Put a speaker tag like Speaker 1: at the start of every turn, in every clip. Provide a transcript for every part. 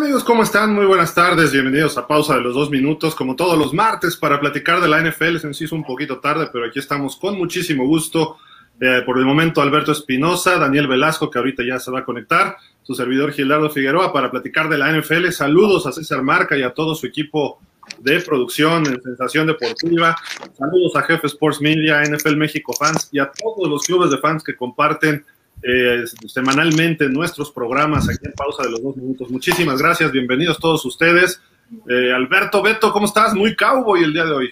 Speaker 1: amigos? ¿Cómo están? Muy buenas tardes, bienvenidos a Pausa de los Dos Minutos, como todos los martes, para platicar de la NFL. Se nos hizo un poquito tarde, pero aquí estamos con muchísimo gusto. Eh, por el momento, Alberto Espinosa, Daniel Velasco, que ahorita ya se va a conectar, su servidor Gilardo Figueroa, para platicar de la NFL. Saludos a César Marca y a todo su equipo de producción en Sensación Deportiva. Saludos a Jefe Sports Media, NFL México Fans y a todos los clubes de fans que comparten eh, semanalmente nuestros programas aquí en Pausa de los Dos Minutos. Muchísimas gracias, bienvenidos todos ustedes. Eh, Alberto Beto, ¿cómo estás? Muy cowboy el día de hoy.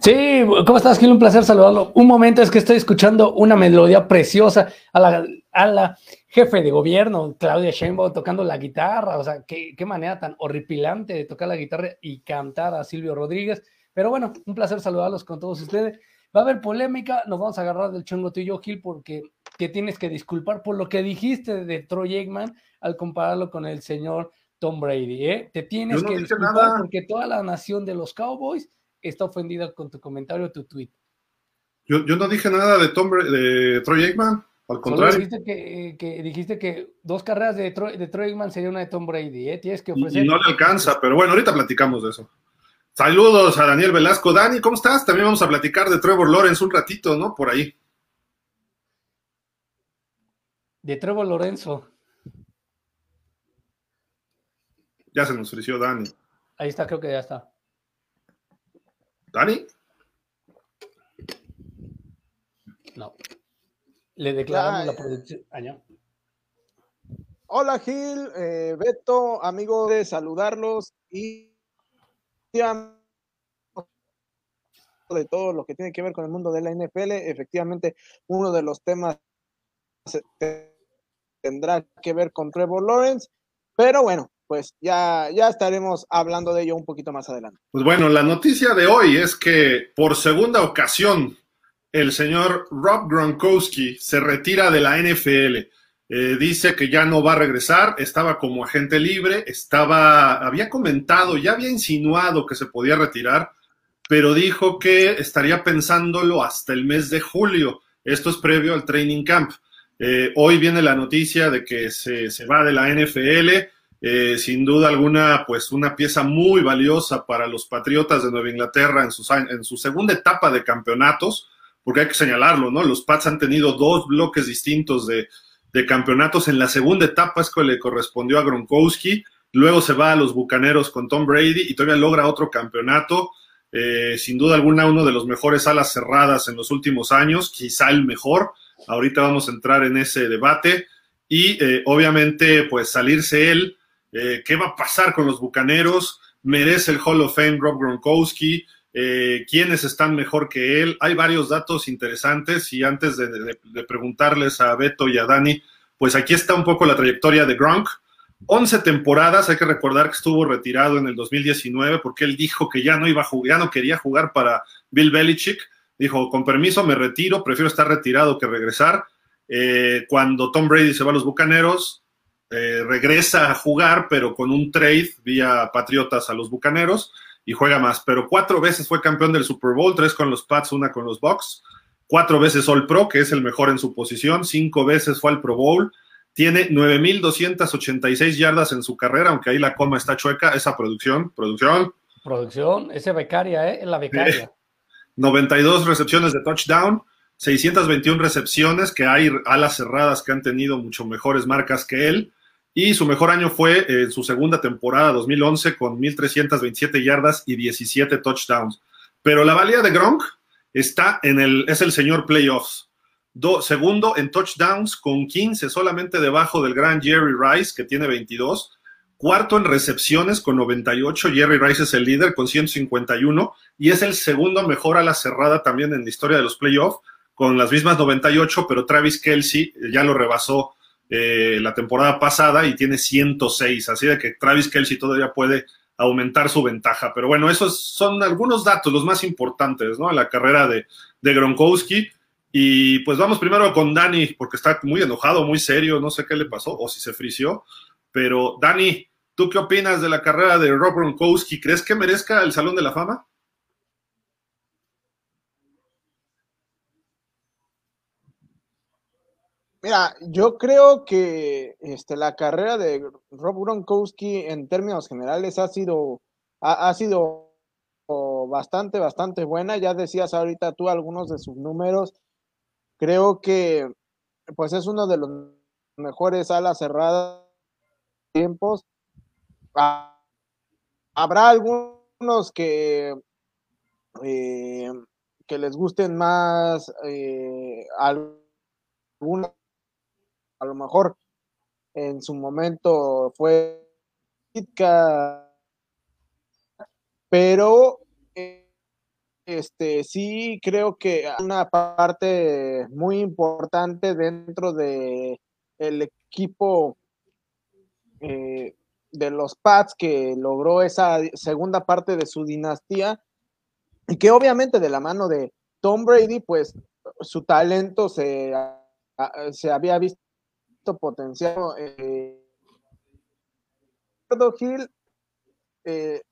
Speaker 2: Sí, ¿cómo estás, Gil? Un placer saludarlo. Un momento es que estoy escuchando una melodía preciosa a la, jefe de gobierno, Claudia Sheinbaum, tocando la guitarra. O sea, qué, qué manera tan horripilante de tocar la guitarra y cantar a Silvio Rodríguez. Pero bueno, un placer saludarlos con todos ustedes. Va a haber polémica, nos vamos a agarrar del chongo tú y yo, Gil, porque te tienes que disculpar por lo que dijiste de Troy Aikman al compararlo con el señor Tom Brady. ¿eh? Te tienes que disculpar porque toda la nación de los Cowboys está ofendida con tu comentario tu tweet.
Speaker 1: Yo, yo, no dije nada de, Tom, de Troy Aikman, al contrario.
Speaker 2: Dijiste que, que, dijiste que dos carreras de Troy, de Troy Aikman sería una de Tom Brady. ¿eh? Tienes que ofrecer.
Speaker 1: Y no le alcanza, pero bueno, ahorita platicamos de eso. Saludos a Daniel Velasco. Dani, ¿cómo estás? También vamos a platicar de Trevor Lawrence un ratito, ¿no? Por ahí.
Speaker 2: De Trevor Lorenzo.
Speaker 1: Ya se nos ofreció Dani.
Speaker 2: Ahí está, creo que ya está.
Speaker 1: ¿Dani?
Speaker 2: No. Le declaramos la producción. Ah,
Speaker 3: Hola Gil, eh, Beto, amigo de saludarlos y de todo lo que tiene que ver con el mundo de la NFL, efectivamente uno de los temas tendrá que ver con Trevor Lawrence, pero bueno, pues ya, ya estaremos hablando de ello un poquito más adelante.
Speaker 1: Pues bueno, la noticia de hoy es que por segunda ocasión el señor Rob Gronkowski se retira de la NFL. Eh, dice que ya no va a regresar, estaba como agente libre, estaba, había comentado, ya había insinuado que se podía retirar, pero dijo que estaría pensándolo hasta el mes de julio. Esto es previo al training camp. Eh, hoy viene la noticia de que se, se va de la NFL. Eh, sin duda alguna, pues una pieza muy valiosa para los Patriotas de Nueva Inglaterra en, sus, en su segunda etapa de campeonatos, porque hay que señalarlo, ¿no? Los Pats han tenido dos bloques distintos de, de campeonatos. En la segunda etapa es que le correspondió a Gronkowski, luego se va a los Bucaneros con Tom Brady y todavía logra otro campeonato. Eh, sin duda alguna, uno de los mejores alas cerradas en los últimos años, quizá el mejor. Ahorita vamos a entrar en ese debate. Y eh, obviamente, pues salirse él, eh, ¿qué va a pasar con los Bucaneros? ¿Merece el Hall of Fame Rob Gronkowski? eh, quiénes están mejor que él. Hay varios datos interesantes y antes de, de, preguntarles a Beto y a Dani, pues aquí está un poco la trayectoria de Gronk. 11 temporadas, hay que recordar que estuvo retirado en el 2019 porque él dijo que ya no iba a jugar, ya no quería jugar para Bill Belichick. Dijo, con permiso, me retiro, prefiero estar retirado que regresar. Eh, cuando Tom Brady se va a los Bucaneros, eh, regresa a jugar, pero con un trade vía Patriotas a los Bucaneros y juega más, pero cuatro veces fue campeón del Super Bowl, tres con los Pats, una con los Bucks, cuatro veces All Pro, que es el mejor en su posición, cinco veces fue al Pro Bowl, tiene 9.286 yardas en su carrera, aunque ahí la coma está chueca, esa producción, producción.
Speaker 2: Producción, esa becaria, ¿eh? La becaria.
Speaker 1: Eh, 92 recepciones de touchdown, 621 recepciones, que hay alas cerradas que han tenido mucho mejores marcas que él, y su mejor año fue en su segunda temporada, 2011, con 1.327 yardas y 17 touchdowns. Pero la valía de Gronk está en el, es el señor playoffs. Do, segundo en touchdowns con 15, solamente debajo del gran Jerry Rice, que tiene 22. Cuarto en recepciones con 98. Jerry Rice es el líder con 151 y es el segundo mejor a la cerrada también en la historia de los playoffs, con las mismas 98, pero Travis Kelsey ya lo rebasó eh, la temporada pasada y tiene 106, así de que Travis Kelsey todavía puede aumentar su ventaja. Pero bueno, esos son algunos datos, los más importantes, ¿no? La carrera de, de Gronkowski. Y pues vamos primero con Dani, porque está muy enojado, muy serio, no sé qué le pasó, o si se frició. Pero Dani, ¿tú qué opinas de la carrera de Rob Gronkowski? ¿Crees que merezca el Salón de la Fama?
Speaker 3: Mira, yo creo que este, la carrera de Rob Gronkowski en términos generales ha sido, ha, sido bastante, bastante buena. Ya decías ahorita tú algunos de sus números. Creo que pues es uno de los mejores alas cerradas tiempos. Habrá algunos que, eh, que les gusten más eh, algunos a lo mejor en su momento fue pero este sí creo que una parte muy importante dentro de el equipo eh, de los Pats que logró esa segunda parte de su dinastía y que obviamente de la mano de Tom Brady pues su talento se, se había visto potencial. Eh, eh,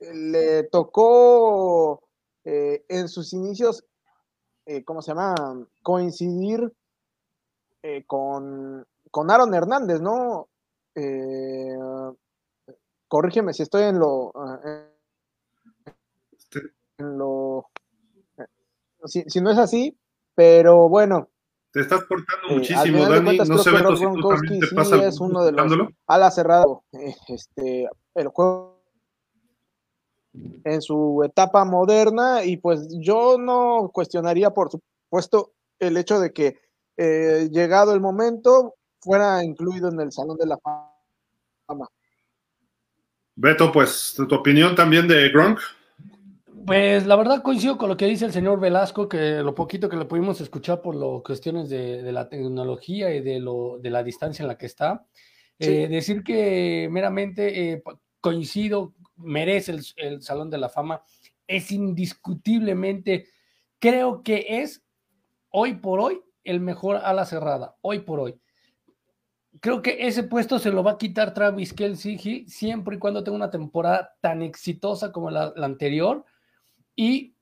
Speaker 3: le tocó eh, en sus inicios, eh, ¿cómo se llama? Coincidir con, con Aaron Hernández, ¿no? Corrígeme si estoy en lo. En lo si, si no es así, pero bueno,
Speaker 1: te estás portando muchísimo, Dani. no se ve también te pasa
Speaker 3: es uno de los ala cerrado. Eh, este, el juego en su etapa moderna y pues yo no cuestionaría por supuesto el hecho de que eh, llegado el momento fuera incluido en el Salón de la Fama.
Speaker 1: Beto, pues tu opinión también de Gronk.
Speaker 2: Pues la verdad coincido con lo que dice el señor Velasco, que lo poquito que le pudimos escuchar por las cuestiones de, la tecnología y de, lo, de la distancia en la que está. Eh, decir que meramente eh, coincido, merece el, el, Salón de la Fama, es indiscutiblemente, creo que es hoy por hoy el mejor ala cerrada, hoy por hoy. Creo que ese puesto se lo va a quitar Travis Kelsey siempre y cuando tenga una temporada tan exitosa como la anterior y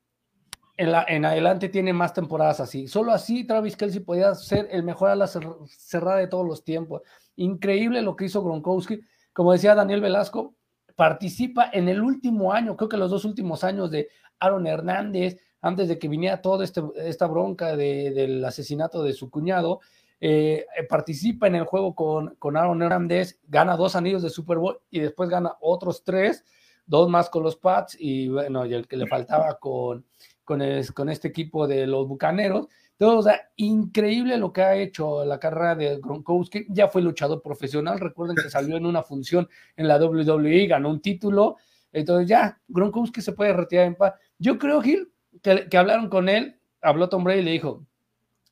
Speaker 2: en, la, adelante tiene más temporadas así. Solo así Travis Kelsey podía ser el mejor a la cerrada de todos los tiempos. Increíble lo que hizo Gronkowski. Como decía Daniel Velasco, participa en el último año, creo que los dos últimos años de Aaron Hernández, antes de que viniera toda este, esta bronca del asesinato de su cuñado, eh, participa en el juego con, con Aaron Hernández, gana dos anillos de Super Bowl y después gana otros tres dos más con los Pats y bueno, y el que le faltaba con, con, con este equipo de los Bucaneros. Entonces, o sea, increíble lo que ha hecho la carrera de Gronkowski. Ya fue luchador profesional. Recuerden que salió en una función en la WWE, ganó un título. Entonces, ya, Gronkowski se puede retirar en paz. Yo creo, Gil, que, que hablaron con él. Habló Tom Brady y le dijo: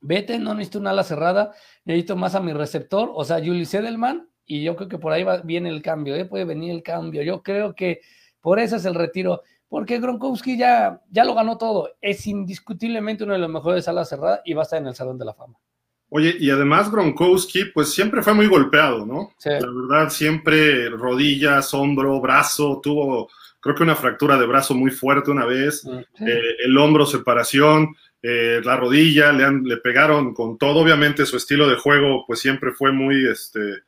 Speaker 2: Vete, no necesito una ala cerrada, necesito más a mi receptor, o sea, Julius Edelman. Y yo creo que por ahí va, viene el cambio, ¿eh? puede venir el cambio. Yo creo que por eso es el retiro, porque Gronkowski ya, ya lo ganó todo. Es indiscutiblemente uno de los mejores alas cerradas y va a estar en el Salón de la Fama.
Speaker 1: Oye, y además Gronkowski, pues siempre fue muy golpeado, ¿no? La verdad, siempre rodillas, hombro, brazo, tuvo, creo que una fractura de brazo muy fuerte una vez, mm, eh, el hombro, separación, eh, la rodilla, le, le pegaron con todo. Obviamente su estilo de juego, pues siempre fue muy, este,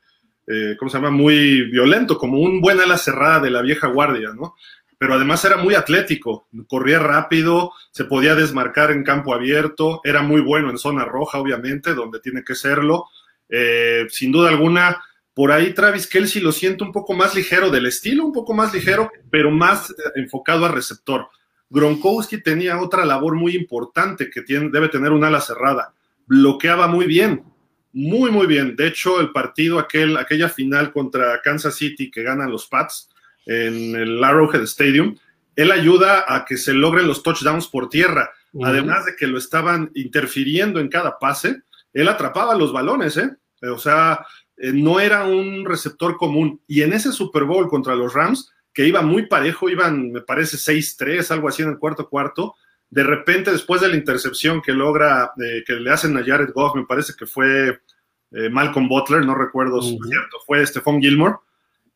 Speaker 1: eh, ¿cómo se llama? Muy violento, como un buen ala cerrada de la vieja guardia, ¿no? Pero además era muy atlético, corría rápido, se podía desmarcar en campo abierto, era muy bueno en zona roja, obviamente, donde tiene que serlo. Eh, sin duda alguna, por ahí Travis Kelsey lo siento un poco más ligero del estilo, un poco más ligero, pero más enfocado a receptor. Gronkowski tenía otra labor muy importante que tiene, debe tener un ala cerrada. Bloqueaba muy bien, muy, muy bien. De hecho, el partido, aquel, aquella final contra Kansas City que ganan los Pats en el Arrowhead Stadium, él ayuda a que se logren los touchdowns por tierra. Además de que lo estaban interfiriendo en cada pase, él atrapaba los balones, ¿eh? O sea, eh, no era un receptor común. Y en ese Super Bowl contra los Rams, que iba muy parejo, iban, me parece, 6-3, algo así en el cuarto cuarto, de repente, después de la intercepción que logra, eh, que le hacen a Jared Goff, me parece que fue eh, Malcolm Butler, no recuerdo si cierto, fue Stephon Gilmore,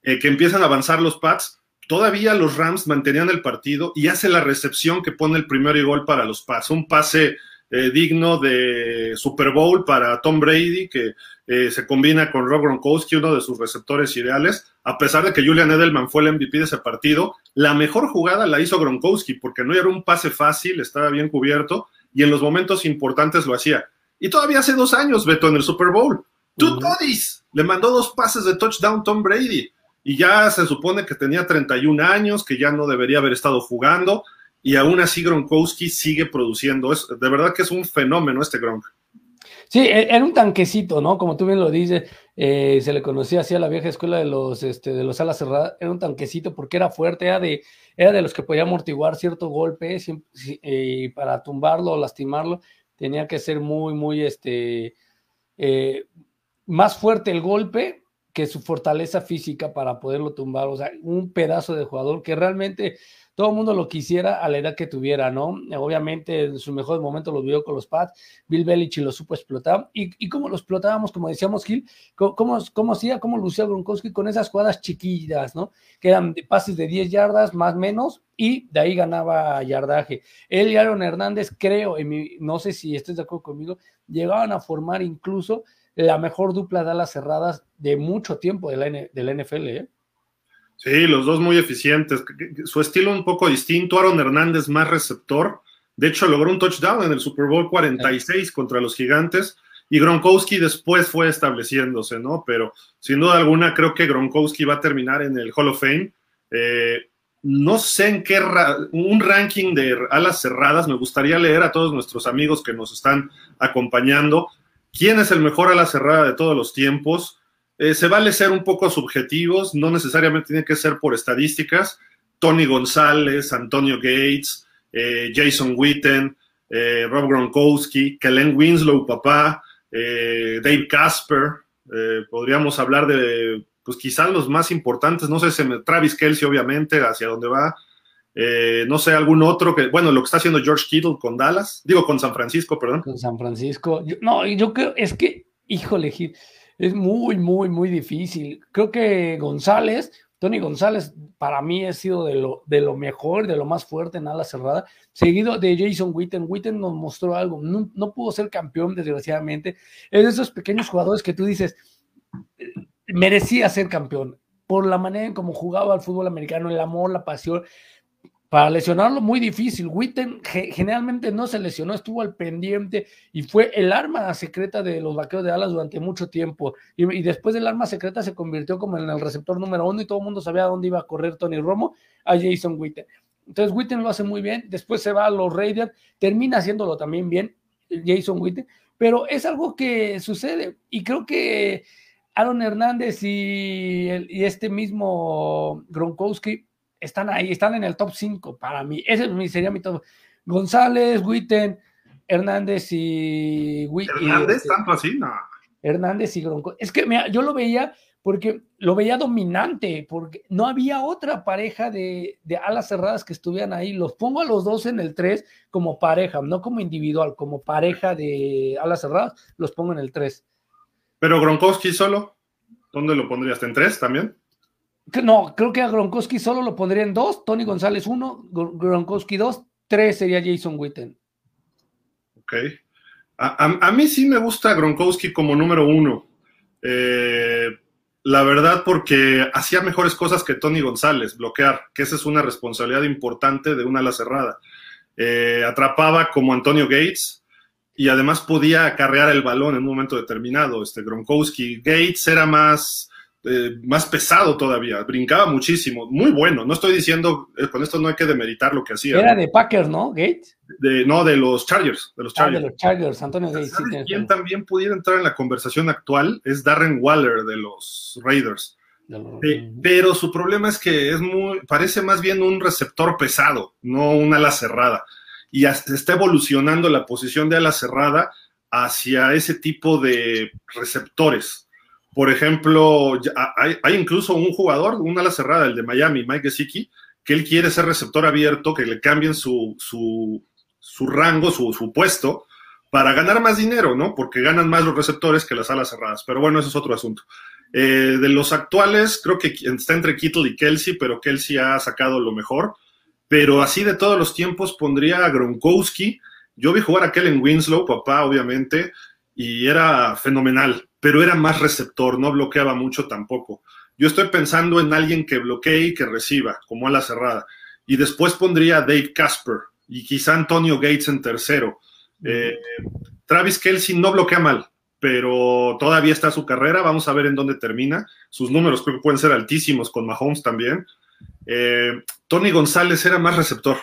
Speaker 1: eh, que empiezan a avanzar los Pats. Todavía los Rams mantenían el partido y hace la recepción que pone el primer gol para los Pats. Un pase digno de Super Bowl para Tom Brady, que eh, se combina con Rob Gronkowski, uno de sus receptores ideales, a pesar de que Julian Edelman fue el MVP de ese partido, la mejor jugada la hizo Gronkowski, porque no era un pase fácil, estaba bien cubierto, y en los momentos importantes lo hacía. Y todavía hace dos años, Beto, en el Super Bowl, tú todis, le mandó dos pases de touchdown Tom Brady, y ya se supone que tenía 31 años, que ya no debería haber estado jugando, y aún así Gronkowski sigue produciendo. Es, de verdad que es un fenómeno este Gronk.
Speaker 2: Sí, e, era un tanquecito, ¿no? Como tú bien lo dices, eh, se le conocía así a la vieja escuela de los, este, de los alas cerradas, era un tanquecito porque era fuerte, era de, era de los que podía amortiguar cierto golpe y para tumbarlo o lastimarlo tenía que ser muy, muy, este, eh, más fuerte el golpe su fortaleza física para poderlo tumbar, o sea, un pedazo de jugador que realmente todo el mundo lo quisiera a la edad que tuviera, ¿no? Obviamente en su mejor momento lo vio con los Pats, Bill Belichick lo supo explotar, y, y cómo lo explotábamos, como decíamos Gil, cómo, cómo hacía, cómo lucía Gronkowski con esas jugadas chiquillas, ¿no? Que eran pases de 10 yardas más menos, y de ahí ganaba yardaje. Él y Aaron Hernández, creo, en mi, no sé si estés de acuerdo conmigo, llegaban a formar incluso la mejor dupla de alas cerradas de mucho tiempo de la, de la NFL, ¿eh?
Speaker 1: Sí, los dos muy eficientes. Su estilo un poco distinto. Aaron Hernández más receptor. De hecho, logró un touchdown en el Super Bowl 46 contra los Gigantes. Y Gronkowski después fue estableciéndose, ¿no? Pero sin duda alguna creo que Gronkowski va a terminar en el Hall of Fame. Eh, no sé en qué un ranking de alas cerradas. Me gustaría leer a todos nuestros amigos que nos están acompañando. ¿Quién es el mejor ala cerrada de todos los tiempos? Eh, se vale ser un poco subjetivos, no necesariamente tiene que ser por estadísticas. Tony González, Antonio Gates, eh, Jason Witten, eh, Rob Gronkowski, Kellen Winslow, papá, Dave Casper. podríamos hablar de, pues quizás los más importantes, no sé, Travis Kelsey, obviamente, hacia dónde va. No sé, algún otro que, bueno, lo que está haciendo George Kittle con Dallas, digo con San Francisco, perdón.
Speaker 2: Con San Francisco. no, yo creo, es que, híjole, es muy, muy, muy difícil. Creo que González, Tony González, para mí ha sido de lo, de lo mejor, de lo más fuerte en ala cerrada, seguido de Jason Witten. Witten nos mostró algo, no, pudo ser campeón, desgraciadamente. Es de esos pequeños jugadores que tú dices, merecía ser campeón por la manera en cómo jugaba al fútbol americano, el amor, la pasión, para lesionarlo muy difícil. Witten generalmente no se lesionó, estuvo al pendiente y fue el arma secreta de los vaqueros de alas durante mucho tiempo. Y, después del arma secreta se convirtió como en el receptor número uno y todo el mundo sabía dónde iba a correr Tony Romo a Jason Witten. Entonces Witten lo hace muy bien, después se va a los Raiders, termina haciéndolo también bien Jason Witten, pero es algo que sucede y creo que Aaron Hernández y este mismo Gronkowski están ahí, están en el top 5 para mí. Ese sería mi top. González, Witten, Hernández y.
Speaker 1: Hernández, este, tanto así, no.
Speaker 2: Hernández y Gronco. Es que yo lo veía porque lo veía dominante, porque no había otra pareja de, de, alas cerradas que estuvieran ahí. Los pongo a los dos en el 3 como pareja, no como individual, como pareja de alas cerradas, los pongo en el 3.
Speaker 1: Pero Gronkowski solo, ¿dónde lo pondrías? ¿En 3 también?
Speaker 2: No, creo que a Gronkowski solo lo pondría en dos, Tony González uno, Gronkowski dos, tres sería Jason Witten.
Speaker 1: Ok. A, mí sí me gusta Gronkowski como número uno. Eh, la verdad, porque hacía mejores cosas que Tony González, bloquear, que esa es una responsabilidad importante de una ala cerrada. Eh, atrapaba como Antonio Gates y además podía acarrear el balón en un momento determinado. Este Gronkowski, Gates era más eh, más pesado todavía, brincaba muchísimo, muy bueno. No estoy diciendo, eh, con esto no hay que demeritar lo que hacía.
Speaker 2: Era de Packers, ¿no? Gates.
Speaker 1: De, no, de los Chargers. De los
Speaker 2: Chargers, ah, de los Chargers Antonio Gates.
Speaker 1: quien también pudiera entrar en la conversación actual? Es Darren Waller de los Raiders. Eh, pero su problema es que es muy, parece más bien un receptor pesado, no una ala cerrada. Y está evolucionando la posición de ala cerrada hacia ese tipo de receptores por ejemplo, hay, incluso un jugador, una ala cerrada, el de Miami, Mike Gesicki, que él quiere ser receptor abierto, que le cambien su, su, rango, su, puesto, para ganar más dinero, ¿no? Porque ganan más los receptores que las alas cerradas. Pero bueno, eso es otro asunto. Eh, de los actuales, creo que está entre Kittle y Kelsey, pero Kelsey ha sacado lo mejor. Pero así de todos los tiempos pondría a Gronkowski Yo vi jugar a Kellen Winslow, papá, obviamente, y era fenomenal, pero era más receptor, no bloqueaba mucho tampoco. Yo estoy pensando en alguien que bloquee y que reciba, como a la cerrada. Y después pondría a Dave Casper y quizá Antonio Gates en tercero. Eh, Travis Kelsey no bloquea mal, pero todavía está su carrera. Vamos a ver en dónde termina. Sus números creo que pueden ser altísimos con Mahomes también. Eh, Tony González era más receptor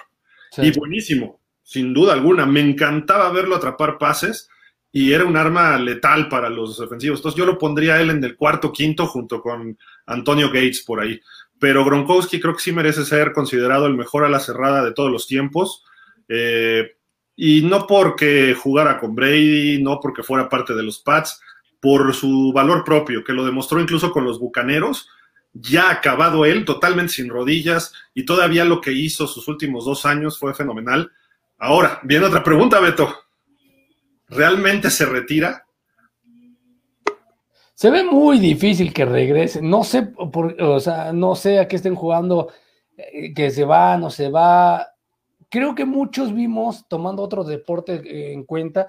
Speaker 1: y buenísimo, sin duda alguna. Me encantaba verlo atrapar pases y era un arma letal para los defensivos. Entonces yo lo pondría él en el cuarto, quinto, junto con Antonio Gates por ahí. Pero Gronkowski creo que sí merece ser considerado el mejor a la cerrada de todos los tiempos. Eh, y no porque jugara con Brady, no porque fuera parte de los Pats, por su valor propio, que lo demostró incluso con los Bucaneros, ya acabado él, totalmente sin rodillas, y todavía lo que hizo sus últimos dos años fue fenomenal. Ahora, viene otra pregunta, Beto. ¿Realmente se retira?
Speaker 2: Se ve muy difícil que regrese. No sé, por, o sea, no sé a qué estén jugando, eh, que se va, no se va. Creo que muchos vimos, tomando otro deporte eh, en cuenta,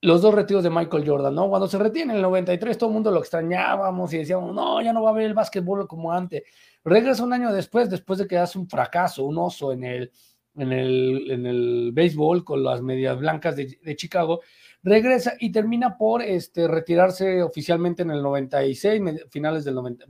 Speaker 2: los dos retiros de Michael Jordan, ¿no? Cuando se retiene en el 93, todo el mundo lo extrañábamos y decíamos, no, ya no va a haber el básquetbol como antes. Regresa un año después, después de que hace un fracaso, un oso en el, en el, en el béisbol con las medias blancas de, de Chicago, regresa y termina por este, retirarse oficialmente en el 96, finales del, 90,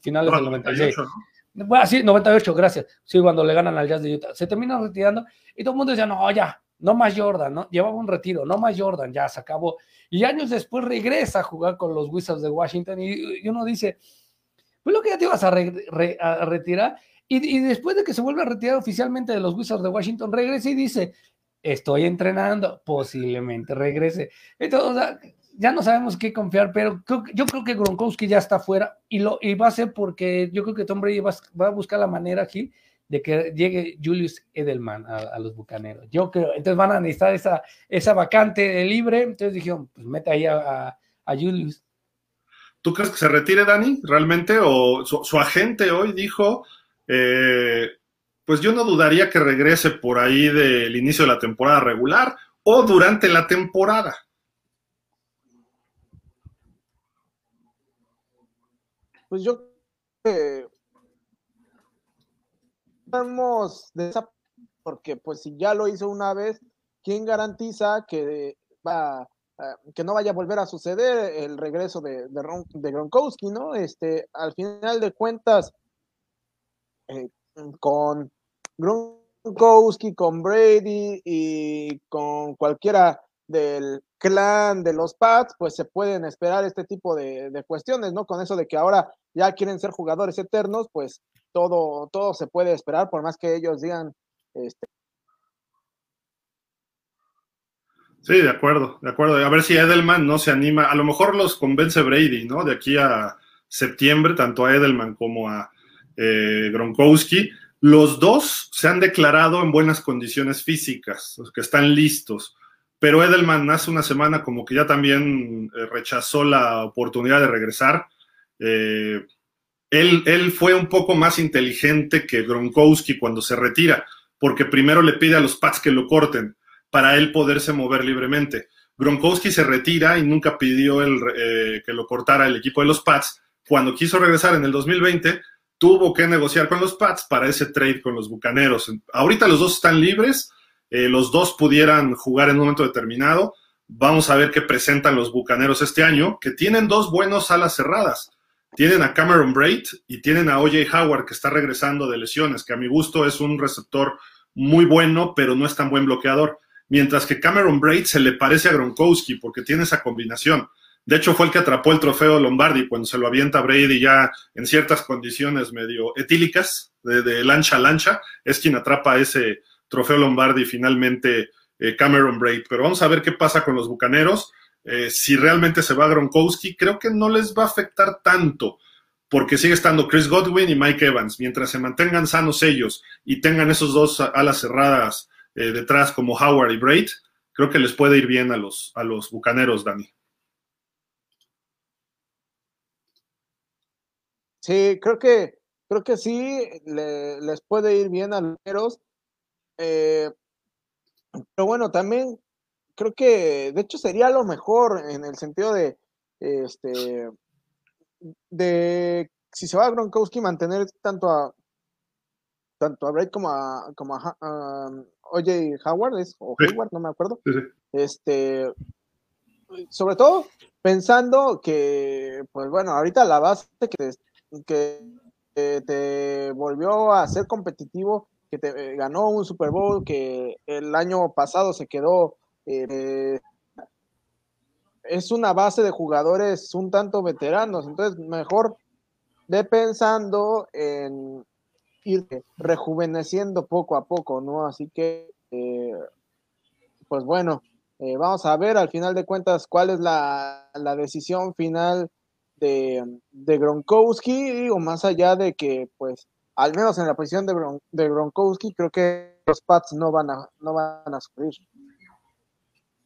Speaker 2: finales del 96. 98, ¿no? Bueno, sí, 98, gracias. Sí, cuando le ganan al Jazz de Utah. Se termina retirando y todo el mundo decía, no, ya, no más Jordan, ¿no? Llevaba un retiro, no más Jordan, ya se acabó. Y años después regresa a jugar con los Wizards de Washington y, uno dice, pues lo que ya te ibas a, retirar. Y, y, después de que se vuelve a retirar oficialmente de los Wizards de Washington, regresa y dice, estoy entrenando, posiblemente regrese. Entonces, ya no sabemos qué confiar, pero yo creo que Gronkowski ya está fuera y, lo, y va a ser porque yo creo que Tom Brady va, a buscar la manera aquí de que llegue Julius Edelman a, los Bucaneros. Yo creo, entonces van a necesitar esa, esa vacante libre, entonces dijeron, pues mete ahí a, Julius.
Speaker 1: ¿Tú crees que se retire Dani realmente? ¿O su, agente hoy dijo, eh, pues yo no dudaría que regrese por ahí del inicio de la temporada regular o durante la temporada?
Speaker 3: Pues yo eh, de esa porque pues si ya lo hizo una vez, ¿quién garantiza que va que no vaya a volver a suceder el regreso de, de, Gronkowski, ¿no? Este, al final de cuentas, eh, con Gronkowski, con Brady y con cualquiera del clan de los Pats, pues se pueden esperar este tipo de, cuestiones, ¿no? Con eso de que ahora ya quieren ser jugadores eternos, pues todo, todo se puede esperar, por más que ellos digan. Este...
Speaker 1: Sí, de acuerdo, de acuerdo. A ver si Edelman no se anima. A lo mejor los convence Brady, ¿no? De aquí a septiembre, tanto a Edelman como a eh, Gronkowski. Los dos se han declarado en buenas condiciones físicas, que están listos. Pero Edelman hace una semana como que ya también eh, rechazó la oportunidad de regresar. Eh, él, fue un poco más inteligente que Gronkowski cuando se retira, porque primero le pide a los Pats que lo corten para él poderse mover libremente. Gronkowski se retira y nunca pidió que lo cortara el equipo de los Pats. Cuando quiso regresar en el 2020, tuvo que negociar con los Pats para ese trade con los Bucaneros. Ahorita los dos están libres, eh, los dos pudieran jugar en un momento determinado. Vamos a ver qué presentan los Bucaneros este año, que tienen dos buenos alas cerradas. Tienen a Cameron Braid y tienen a OJ Howard que está regresando de lesiones, que a mi gusto es un receptor muy bueno, pero no es tan buen bloqueador. Mientras que Cameron Braid se le parece a Gronkowski porque tiene esa combinación. De hecho, fue el que atrapó el trofeo Lombardi cuando se lo avienta Brady ya en ciertas condiciones medio etílicas, de, lancha a lancha. Es quien atrapa ese trofeo Lombardi finalmente eh, Cameron Braid. Pero vamos a ver qué pasa con los bucaneros. Eh, si realmente se va Gronkowski, creo que no les va a afectar tanto, porque sigue estando Chris Godwin y Mike Evans. Mientras se mantengan sanos ellos y tengan esos dos alas cerradas eh, detrás como Howard y Braid, creo que les puede ir bien a los, a los bucaneros, Dani.
Speaker 3: Sí, creo que, creo que sí les puede ir bien a los. Eh, pero bueno, también creo que de hecho sería lo mejor en el sentido de, este, de si se va a Gronkowski mantener tanto a tanto a Braid como a, como a, OJ Howard, es, o Hayward, no me acuerdo. Este, sobre todo pensando que, pues bueno, ahorita la base que que te volvió a ser competitivo, que te eh, ganó un Super Bowl, que el año pasado se quedó, eh, es una base de jugadores un tanto veteranos, entonces mejor de pensando en ir rejuveneciendo poco a poco, ¿no? Así que, eh, pues bueno, vamos a ver al final de cuentas cuál es la decisión final de, de Gronkowski, digo, más allá de que, pues, al menos en la posición de, de Gronkowski, creo que los Pats no van a, no van a sufrir.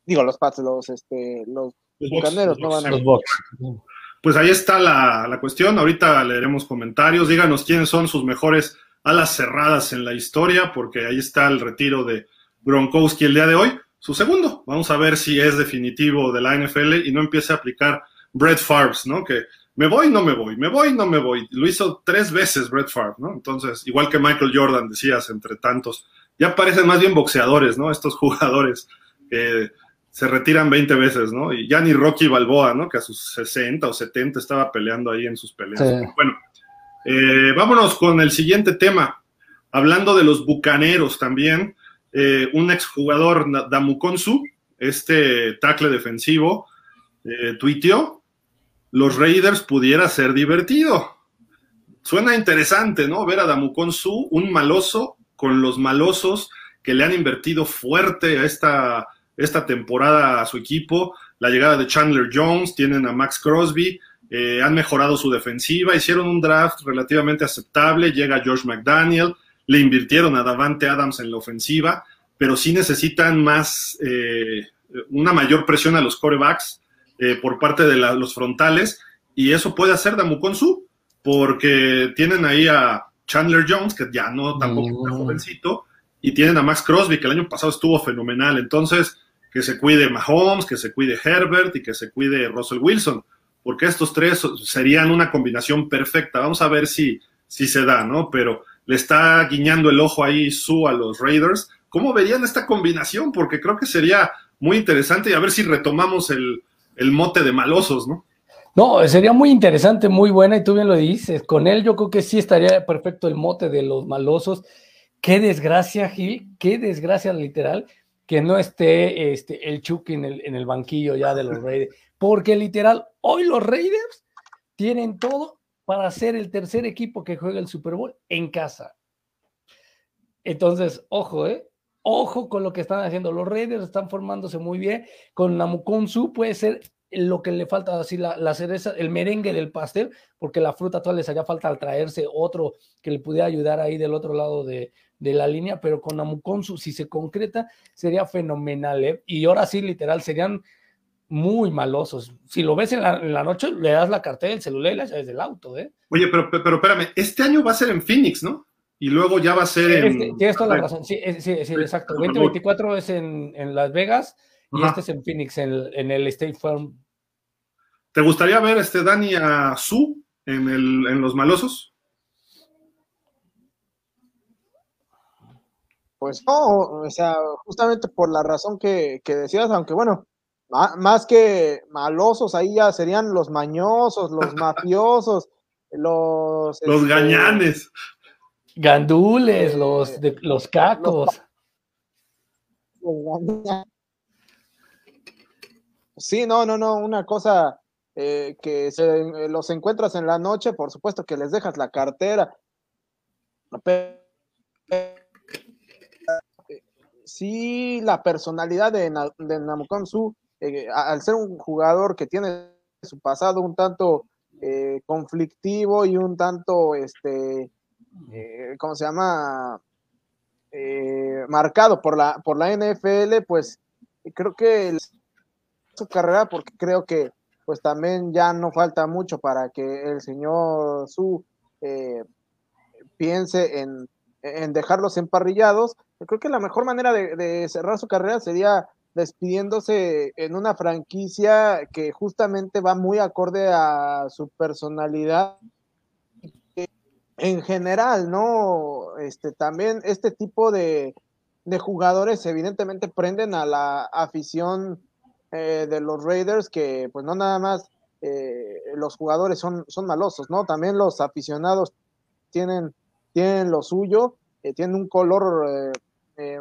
Speaker 3: Digo, los Pats, los, este, los, bucaneros no van a
Speaker 1: sufrir. Pues ahí está la, la cuestión. Ahorita leeremos comentarios. Díganos quiénes son sus mejores alas cerradas en la historia, porque ahí está el retiro de Gronkowski el día de hoy. Su segundo. Vamos a ver si es definitivo de la NFL y no empiece a aplicar Brett Favre, ¿no? Que me voy, no me voy, me voy, no me voy. Lo hizo tres veces Brett Favre, ¿no? Entonces, igual que Michael Jordan, decías, entre tantos, ya parecen más bien boxeadores, ¿no? Estos jugadores que se retiran 20 veces, ¿no? Y ya ni Rocky Balboa, ¿no? Que a sus 60 o 70 estaba peleando ahí en sus peleas. Bueno, eh, vámonos con el siguiente tema. Hablando de los bucaneros también, eh, un exjugador, Damukonsu, este tackle defensivo, eh, tuiteó los Raiders pudiera ser divertido. Suena interesante, ¿no? Ver a Damukon Su, un maloso, con los malosos que le han invertido fuerte a esta, esta temporada a su equipo. La llegada de Chandler Jones, tienen a Max Crosby, eh, han mejorado su defensiva, hicieron un draft relativamente aceptable, llega George McDaniel, le invirtieron a Davante Adams en la ofensiva, pero sí necesitan más, eh, una mayor presión a los corebacks eh, por parte de los frontales, y eso puede hacer Damukon Su, porque tienen ahí a Chandler Jones, que ya no tampoco es mm. jovencito, y tienen a Max Crosby, que el año pasado estuvo fenomenal. Entonces, que se cuide Mahomes, que se cuide Herbert y que se cuide Russell Wilson, porque estos tres serían una combinación perfecta. Vamos a ver si, si se da, ¿no? Pero le está guiñando el ojo ahí Su a los Raiders. ¿Cómo verían esta combinación? Porque creo que sería muy interesante y a ver si retomamos el, el mote de malosos, ¿no?
Speaker 2: No, sería muy interesante, muy buena, y tú bien lo dices. Con él yo creo que sí estaría perfecto el mote de los malosos. Qué desgracia, Gil, qué desgracia literal que no esté este, el Chucky en el, en el banquillo ya de los Raiders. Porque literal, hoy los Raiders tienen todo para ser el tercer equipo que juega el Super Bowl en casa. Entonces, ojo, ¿eh? Ojo con lo que están haciendo. Los Raiders están formándose muy bien. Con Namukonsu puede ser lo que le falta, así la, cereza, el merengue del pastel, porque la fruta todavía les haría falta al traerse otro que le pudiera ayudar ahí del otro lado de, la línea, pero con Namukonsu, si se concreta, sería fenomenal. ¿eh? Y ahora sí, literal, serían muy malosos. Si lo ves en la, noche, le das la cartera, el celular y la llaves del auto. ¿eh?
Speaker 1: Oye, pero, pero espérame, este año va a ser en Phoenix, ¿no? Y luego ya va a ser
Speaker 2: en... tienes toda la razón, sí, sí, sí, exacto. 2024 es en, en, Las Vegas y este es en Phoenix, en, el State Farm.
Speaker 1: ¿Te gustaría ver este Dani a Su en, el, en Los Malosos?
Speaker 3: Pues no, o sea, justamente por la razón que, que decías, aunque bueno, más que malosos, ahí ya serían los mañosos, los mafiosos, los...
Speaker 1: Los este, gañanes.
Speaker 2: Gandules, los, eh, de, los cacos.
Speaker 3: Sí, no, no, no, una cosa eh, que se, eh, los encuentras en la noche, por supuesto que les dejas la cartera. Sí, la personalidad de, de Su, al ser un jugador que tiene su pasado un tanto conflictivo y un tanto este eh, ¿cómo se llama? Eh, marcado por la, por la NFL, pues creo que su carrera, porque creo que pues también ya no falta mucho para que el señor Su eh, piense en, en, dejarlos emparrillados. Creo que la mejor manera de, cerrar su carrera sería despidiéndose en una franquicia que justamente va muy acorde a su personalidad en general, ¿no? Este, también este tipo de, de jugadores evidentemente prenden a la afición eh, de los Raiders, que pues no nada más eh, los jugadores son, son malosos, ¿no? También los aficionados tienen, tienen lo suyo, eh, tienen un color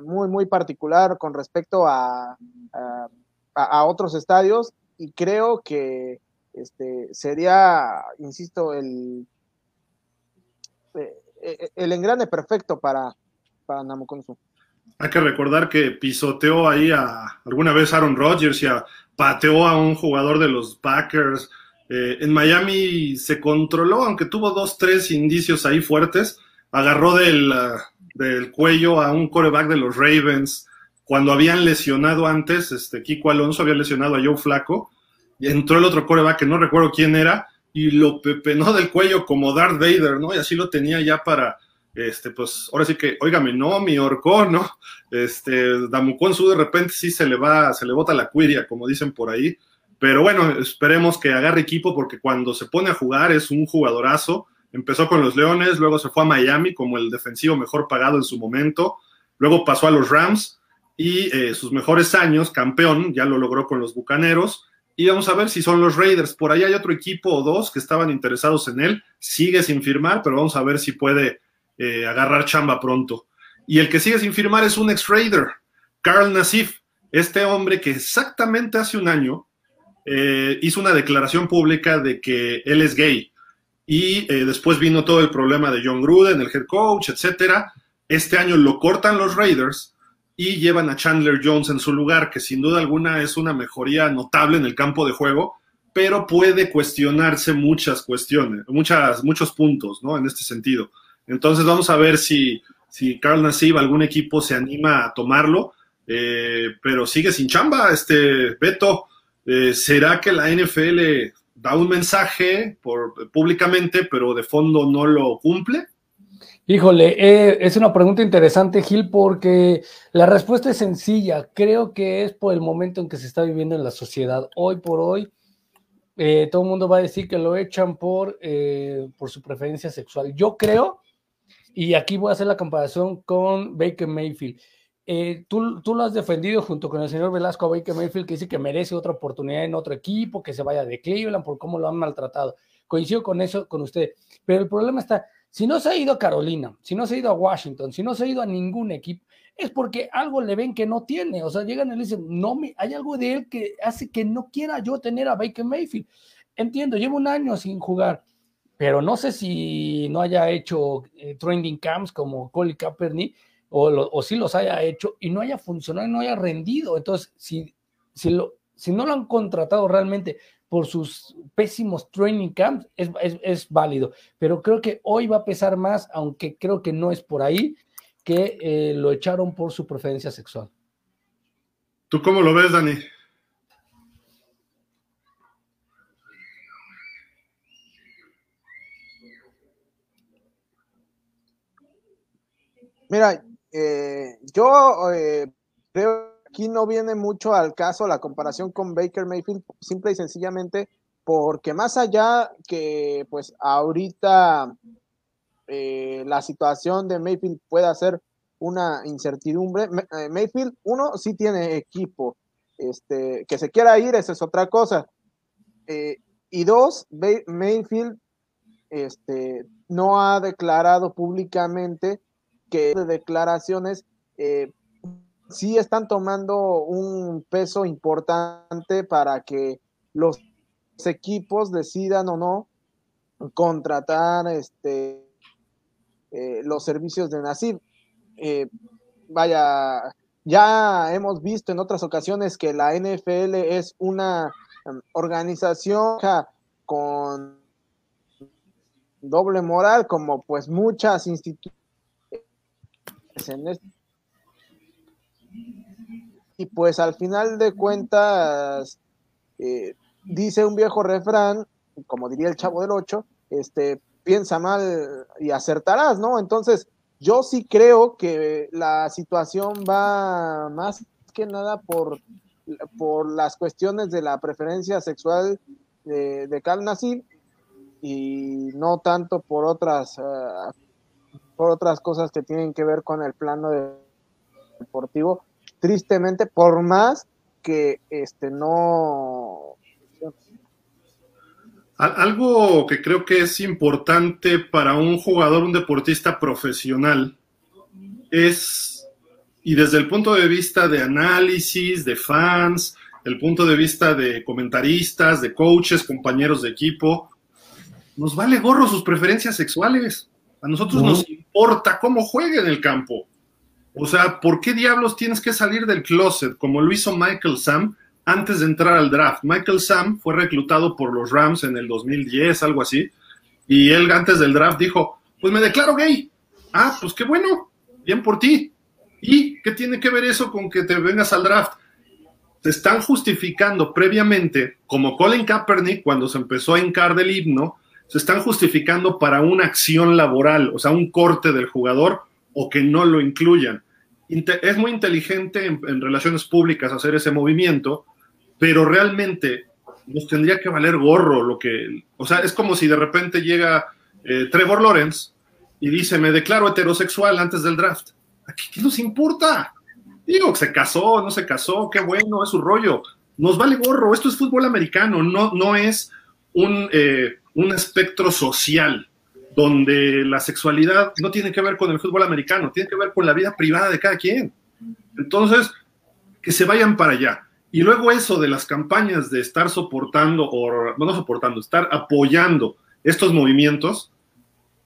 Speaker 3: muy, muy particular con respecto a, a, a, otros estadios y creo que este, sería, insisto, el el engrane perfecto para, para Namokonsu.
Speaker 1: Hay que recordar que pisoteó ahí a alguna vez Aaron Rodgers y a, pateó a un jugador de los Packers. Eh, en Miami se controló, aunque tuvo dos, tres indicios ahí fuertes. Agarró del, del cuello a un coreback de los Ravens. Cuando habían lesionado antes, este Kiko Alonso había lesionado a Joe Flaco. Y entró el otro coreback que no recuerdo quién era y lo pepenó del cuello como Darth Vader, ¿no? Y así lo tenía ya para, este, pues, ahora sí que, óigame, no, mi orco, ¿no? Este, Damukonsu de repente sí se le va, se le bota la cuiria, como dicen por ahí. Pero bueno, esperemos que agarre equipo porque cuando se pone a jugar es un jugadorazo. Empezó con los Leones, luego se fue a Miami como el defensivo mejor pagado en su momento, luego pasó a los Rams y eh, sus mejores años, campeón, ya lo logró con los Bucaneros y vamos a ver si son los Raiders. Por ahí hay otro equipo o dos que estaban interesados en él. Sigue sin firmar, pero vamos a ver si puede eh, agarrar chamba pronto. Y el que sigue sin firmar es un ex-Raider, Carl Nassif, este hombre que exactamente hace un año eh, hizo una declaración pública de que él es gay. Y eh, después vino todo el problema de John Gruden, el head coach, etcétera. Este año lo cortan los Raiders y llevan a Chandler Jones en su lugar, que sin duda alguna es una mejoría notable en el campo de juego, pero puede cuestionarse muchas cuestiones, muchas, muchos puntos, ¿no? En este sentido. Entonces vamos a ver si, si Carl Nassib, algún equipo se anima a tomarlo, eh, pero sigue sin chamba, este Beto. Eh, ¿Será que la NFL da un mensaje por, públicamente, pero de fondo no lo cumple?
Speaker 2: Híjole, eh, es una pregunta interesante, Gil, porque la respuesta es sencilla. Creo que es por el momento en que se está viviendo en la sociedad. Hoy por hoy, eh, todo el mundo va a decir que lo echan por, eh, por su preferencia sexual. Yo creo, y aquí voy a hacer la comparación con Baker Mayfield. tú, tú, lo has defendido junto con el señor Velasco a Baker Mayfield, que dice que merece otra oportunidad en otro equipo, que se vaya de Cleveland por cómo lo han maltratado. Coincido con eso con usted, pero el problema está si no se ha ido a Carolina, si no se ha ido a Washington, si no se ha ido a ningún equipo, es porque algo le ven que no tiene. O sea, llegan y le dicen, no, me, hay algo de él que hace que no quiera yo tener a Baker Mayfield. Entiendo, llevo un año sin jugar, pero no sé si no haya hecho eh, trending camps como Colin Kaepernick o, o si los haya hecho y no haya funcionado y no haya rendido. Entonces, si, si, lo, si no lo han contratado realmente por sus pésimos training camps, es, válido. Pero creo que hoy va a pesar más, aunque creo que no es por ahí, que eh, lo echaron por su preferencia sexual.
Speaker 1: ¿Tú cómo lo ves, Dani?
Speaker 3: Mira, eh, yo eh, creo aquí no viene mucho al caso la comparación con Baker Mayfield, simple y sencillamente porque más allá que pues ahorita eh, la situación de Mayfield pueda ser una incertidumbre, eh, Mayfield, uno, sí tiene equipo, este, que se quiera ir, esa es otra cosa. Eh, y dos, Mayfield este, no ha declarado públicamente que de declaraciones sí están tomando un peso importante para que los equipos decidan o no contratar este eh, los servicios de Nasib. Eh, vaya, ya hemos visto en otras ocasiones que la NFL es una um, organización con doble moral, como pues muchas instituciones en este y pues al final de cuentas, eh, dice un viejo refrán, como diría el chavo del 8, este, piensa mal y acertarás, ¿no? Entonces, yo sí creo que la situación va más que nada por por las cuestiones de la preferencia sexual de, de Cal Nasir y no tanto por otras eh, por otras cosas que tienen que ver con el plano deportivo tristemente por más que este no
Speaker 1: algo que creo que es importante para un jugador, un deportista profesional, es, y desde el punto de vista de análisis, de fans, el punto de vista de comentaristas, de coaches, compañeros de equipo, nos vale gorro sus preferencias sexuales. A nosotros nos importa cómo juegue en el campo. O sea, ¿por qué diablos tienes que salir del closet como lo hizo Michael Sam antes de entrar al draft? Michael Sam fue reclutado por los Rams en el 2010, algo así, y él antes del draft dijo, pues me declaro gay. Ah, pues qué bueno, bien por ti. ¿Y qué tiene que ver eso con que te vengas al draft? Te están justificando previamente, como Colin Kaepernick cuando se empezó a hincar del himno, se están justificando para una acción laboral, o sea, un corte del jugador o que no lo incluyan. Es muy inteligente en, relaciones públicas hacer ese movimiento, pero realmente nos tendría que valer gorro lo que, o sea, es como si de repente llega eh, Trevor Lawrence y dice, me declaro heterosexual antes del draft. ¿A qué, nos importa? Digo, se casó, no se casó, qué bueno, es su rollo. Nos vale gorro, esto es fútbol americano, no, no es un, eh, un espectro social donde la sexualidad no tiene que ver con el fútbol americano, tiene que ver con la vida privada de cada quien. Entonces, que se vayan para allá. Y luego eso de las campañas de estar soportando, o no soportando, estar apoyando estos movimientos,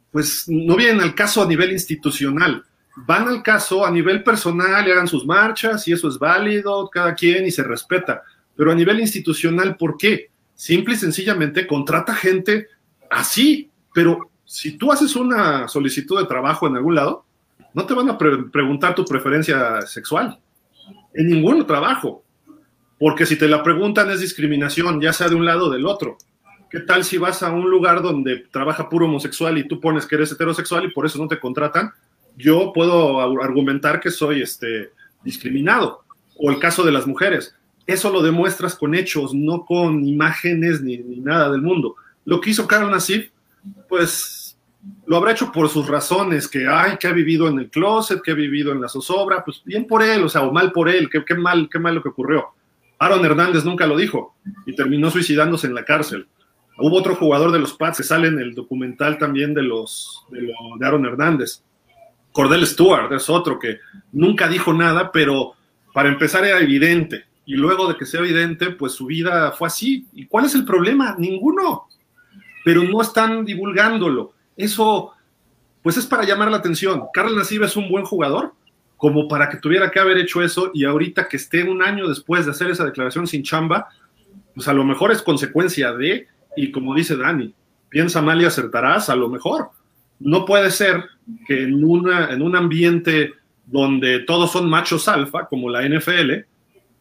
Speaker 1: pues no vienen al caso a nivel institucional, van al caso a nivel personal y hagan sus marchas y eso es válido, cada quien y se respeta. Pero a nivel institucional, ¿por qué? simple y sencillamente contrata gente así, pero si tú haces una solicitud de trabajo en algún lado, no te van a preguntar tu preferencia sexual, en ningún trabajo, porque si te la preguntan es discriminación, ya sea de un lado o del otro. ¿Qué tal si vas a un lugar donde trabaja puro homosexual y tú pones que eres heterosexual y por eso no te contratan? Yo puedo argumentar que soy este, discriminado. O el caso de las mujeres eso lo demuestras con hechos, no con imágenes ni, nada del mundo. Lo que hizo Carl Nassif, pues lo habrá hecho por sus razones, que, ay, que ha vivido en el closet, que ha vivido en la zozobra, pues bien por él, o sea, o mal por él, qué, qué mal, qué mal lo que ocurrió. Aaron Hernández nunca lo dijo y terminó suicidándose en la cárcel. Hubo otro jugador de los Pats que sale en el documental también de los de, de Aaron Hernández. Cordell Stewart es otro que nunca dijo nada, pero para empezar era evidente y luego de que sea evidente, pues su vida fue así. ¿Y cuál es el problema? Ninguno. Pero no están divulgándolo. Eso, pues es para llamar la atención. Carlos Naciba es un buen jugador, como para que tuviera que haber hecho eso y ahorita que esté un año después de hacer esa declaración sin chamba, pues a lo mejor es consecuencia de, y como dice Dani, piensa mal y acertarás, a lo mejor. No puede ser que en, una, en un ambiente donde todos son machos alfa, como la NFL,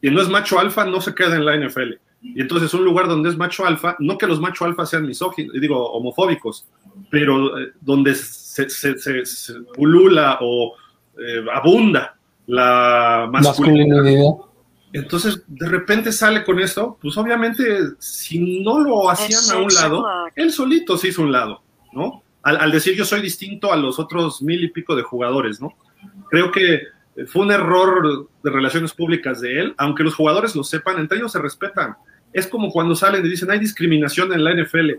Speaker 1: y no es macho alfa, no se queda en la NFL. Y entonces un lugar donde es macho alfa, no que los macho alfa sean misóginos, digo, homofóbicos, pero eh, donde se, pulula o eh, abunda la masculinidad. Entonces, de repente sale con esto, pues obviamente, si no lo hacían a un lado, él solito se hizo un lado, ¿no? Al, al decir yo soy distinto a los otros mil y pico de jugadores, ¿no? Creo que fue un error de relaciones públicas de él, aunque los jugadores lo sepan, entre ellos se respetan. Es como cuando salen y dicen, hay discriminación en la NFL.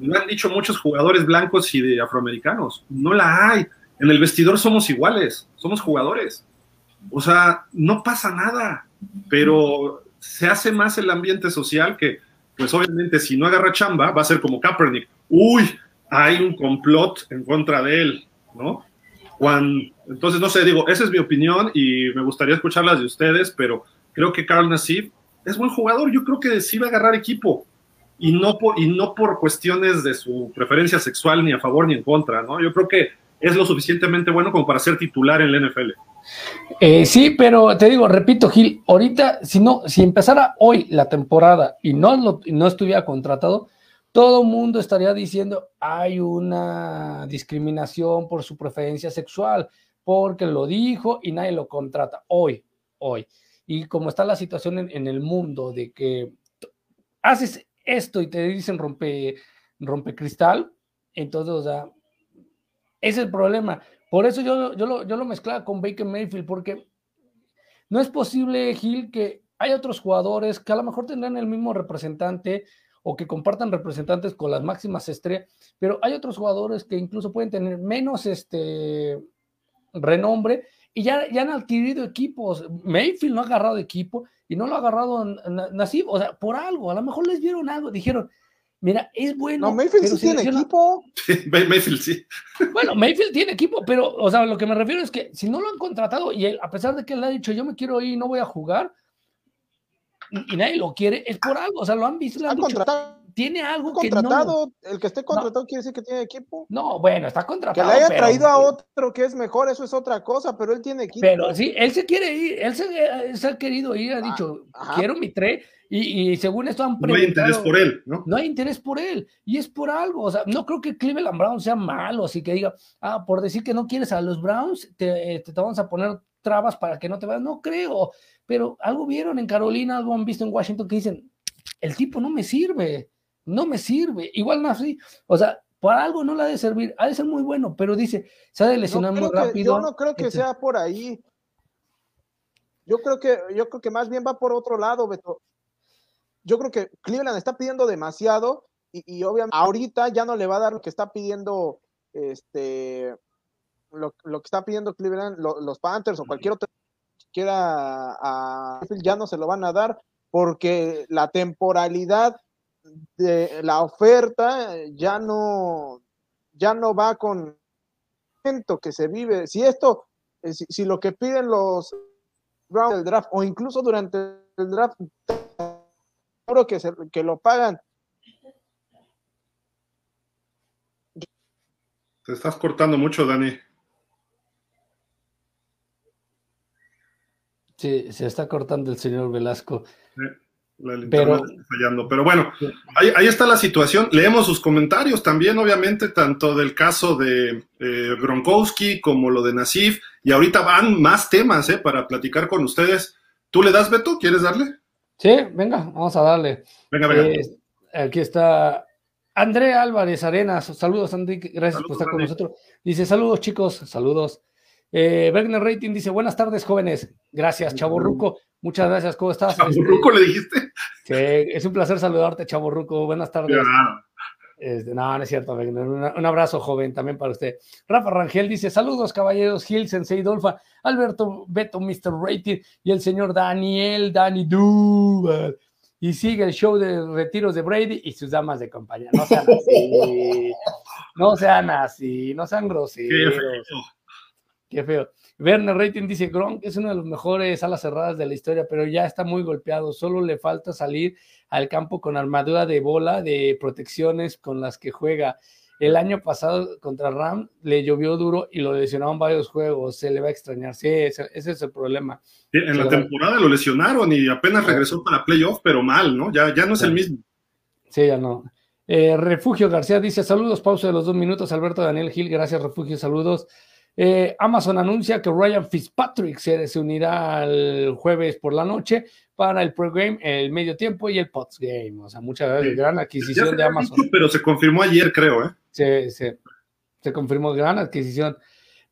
Speaker 1: Lo han dicho muchos jugadores blancos y de afroamericanos. No la hay. En el vestidor somos iguales, somos jugadores. O sea, no pasa nada, pero se hace más el ambiente social que, pues obviamente, si no agarra chamba, va a ser como Kaepernick. Uy, hay un complot en contra de él, ¿no? entonces, no sé, digo, esa es mi opinión y me gustaría escucharlas de ustedes, pero creo que Carl Nassif es buen jugador. Yo creo que sí va a agarrar equipo y no, por, y no por cuestiones de su preferencia sexual ni a favor ni en contra, ¿no? Yo creo que es lo suficientemente bueno como para ser titular en la NFL.
Speaker 2: Eh, sí, pero te digo, repito, Gil, ahorita, si no, si empezara hoy la temporada y no, no estuviera contratado, todo el mundo estaría diciendo hay una discriminación por su preferencia sexual, porque lo dijo y nadie lo contrata. Hoy, hoy. Y como está la situación en, el mundo de que haces esto y te dicen rompe, rompe cristal, entonces, o sea, es el problema. Por eso yo, yo, lo, yo lo mezclaba con Baker Mayfield, porque no es posible, Gil, que hay otros jugadores que a lo mejor tendrán el mismo representante o que compartan representantes con las máximas estrellas, pero hay otros jugadores que incluso pueden tener menos este renombre y ya, ya han adquirido equipos. Mayfield no ha agarrado equipo y no lo ha agarrado Nasib, o sea, por algo, a lo mejor les vieron algo, dijeron, mira, es bueno.
Speaker 3: No, Mayfield sí tiene equipo.
Speaker 1: Mayfield sí.
Speaker 2: Bueno, Mayfield tiene equipo, pero, o sea, lo que me refiero es que si no lo han contratado y él, a pesar de que él ha dicho, yo me quiero ir, no voy a jugar, y, nadie lo quiere, es por algo, o sea, lo han visto, lo han tiene algo
Speaker 3: contratado,
Speaker 2: que
Speaker 3: no. El que esté contratado quiere decir que tiene equipo.
Speaker 2: No, bueno, está contratado.
Speaker 3: Que le haya traído a otro que es mejor, eso es otra cosa, pero él tiene equipo.
Speaker 2: Pero sí, él se quiere ir, él se, ha querido ir, ha ah, dicho, quiero mi tre, y, según esto han
Speaker 1: preguntado. No hay interés por él, ¿no?
Speaker 2: No hay interés por él, y es por algo, o sea, no creo que Cleveland Browns sea malo, así que diga, ah, por decir que no quieres a los Browns, te, te, te vamos a poner trabas para que no te vayas, no creo, pero algo vieron en Carolina, algo han visto en Washington que dicen, el tipo no me sirve, no me sirve. Igual así, o sea, para algo no la ha de servir, ha de ser muy bueno, pero dice, se ha de lesionar muy rápido.
Speaker 3: Yo no creo que sea por ahí. Yo creo que, yo creo que más bien va por otro lado, Beto. Yo creo que Cleveland está pidiendo demasiado y, obviamente ahorita ya no le va a dar lo que está pidiendo este lo, que está pidiendo Cleveland, los Panthers o cualquier otro que quiera a ya no se lo van a dar porque la temporalidad de la oferta ya no, ya no va con que se vive. Si esto, eh, si, lo que piden los del draft o incluso durante el draft, que, se, que lo pagan.
Speaker 1: Te estás cortando mucho, Dani.
Speaker 2: Sí, se está cortando el señor Velasco
Speaker 1: pero, fallando. Pero bueno, ahí, está la situación. Leemos sus comentarios también, obviamente, tanto del caso de eh, Gronkowski como lo de Nasif. Y ahorita van más temas eh, para platicar con ustedes. ¿Tú le das, Beto? ¿Quieres darle?
Speaker 2: Sí, venga, vamos a darle.
Speaker 1: Venga, venga.
Speaker 2: Eh, aquí está André Álvarez Arenas. Saludos, Andy. Gracias por estar con nosotros. Dice, saludos, chicos. Saludos. Eh, Bergner Rating dice, buenas tardes, jóvenes. Gracias, Chavo Ruco. Muchas gracias, ¿cómo estás?
Speaker 1: Chavo este, Ruco, le dijiste.
Speaker 2: Sí, es un placer saludarte, Chavo Ruco. Buenas tardes. Este, no, no es cierto, Un, abrazo, joven, también para usted. Rafa Rangel dice: Saludos, caballeros Gil, Sensei Dolfa, Alberto Beto, Mr. Rating y el señor Daniel, Danny Duval. Y sigue el show de retiros de Brady y sus damas de compañía. No sean así. no sean así, no sean groseros. Qué feo. Werner Rating dice, Gronk es uno de los mejores alas cerradas de la historia, pero ya está muy golpeado. Solo le falta salir al campo con armadura de bola, de protecciones con las que juega. El año pasado contra Ram le llovió duro y lo lesionaron varios juegos. Se le va a extrañar. Sí, ese, es el problema.
Speaker 1: en la temporada lo lesionaron y apenas regresó para playoff, pero mal, ¿no? Ya, ya no es el mismo.
Speaker 2: Sí, ya no. Eh, Refugio García dice: Saludos, pausa de los dos minutos. Alberto Daniel Gil, gracias, Refugio, saludos. Eh, Amazon anuncia que Ryan Fitzpatrick se, unirá el jueves por la noche para el pregame, el medio tiempo y el postgame. O sea, muchas gracias. Gran adquisición de Amazon.
Speaker 1: pero se confirmó ayer, creo, ¿eh?
Speaker 2: Sí. Se confirmó gran adquisición.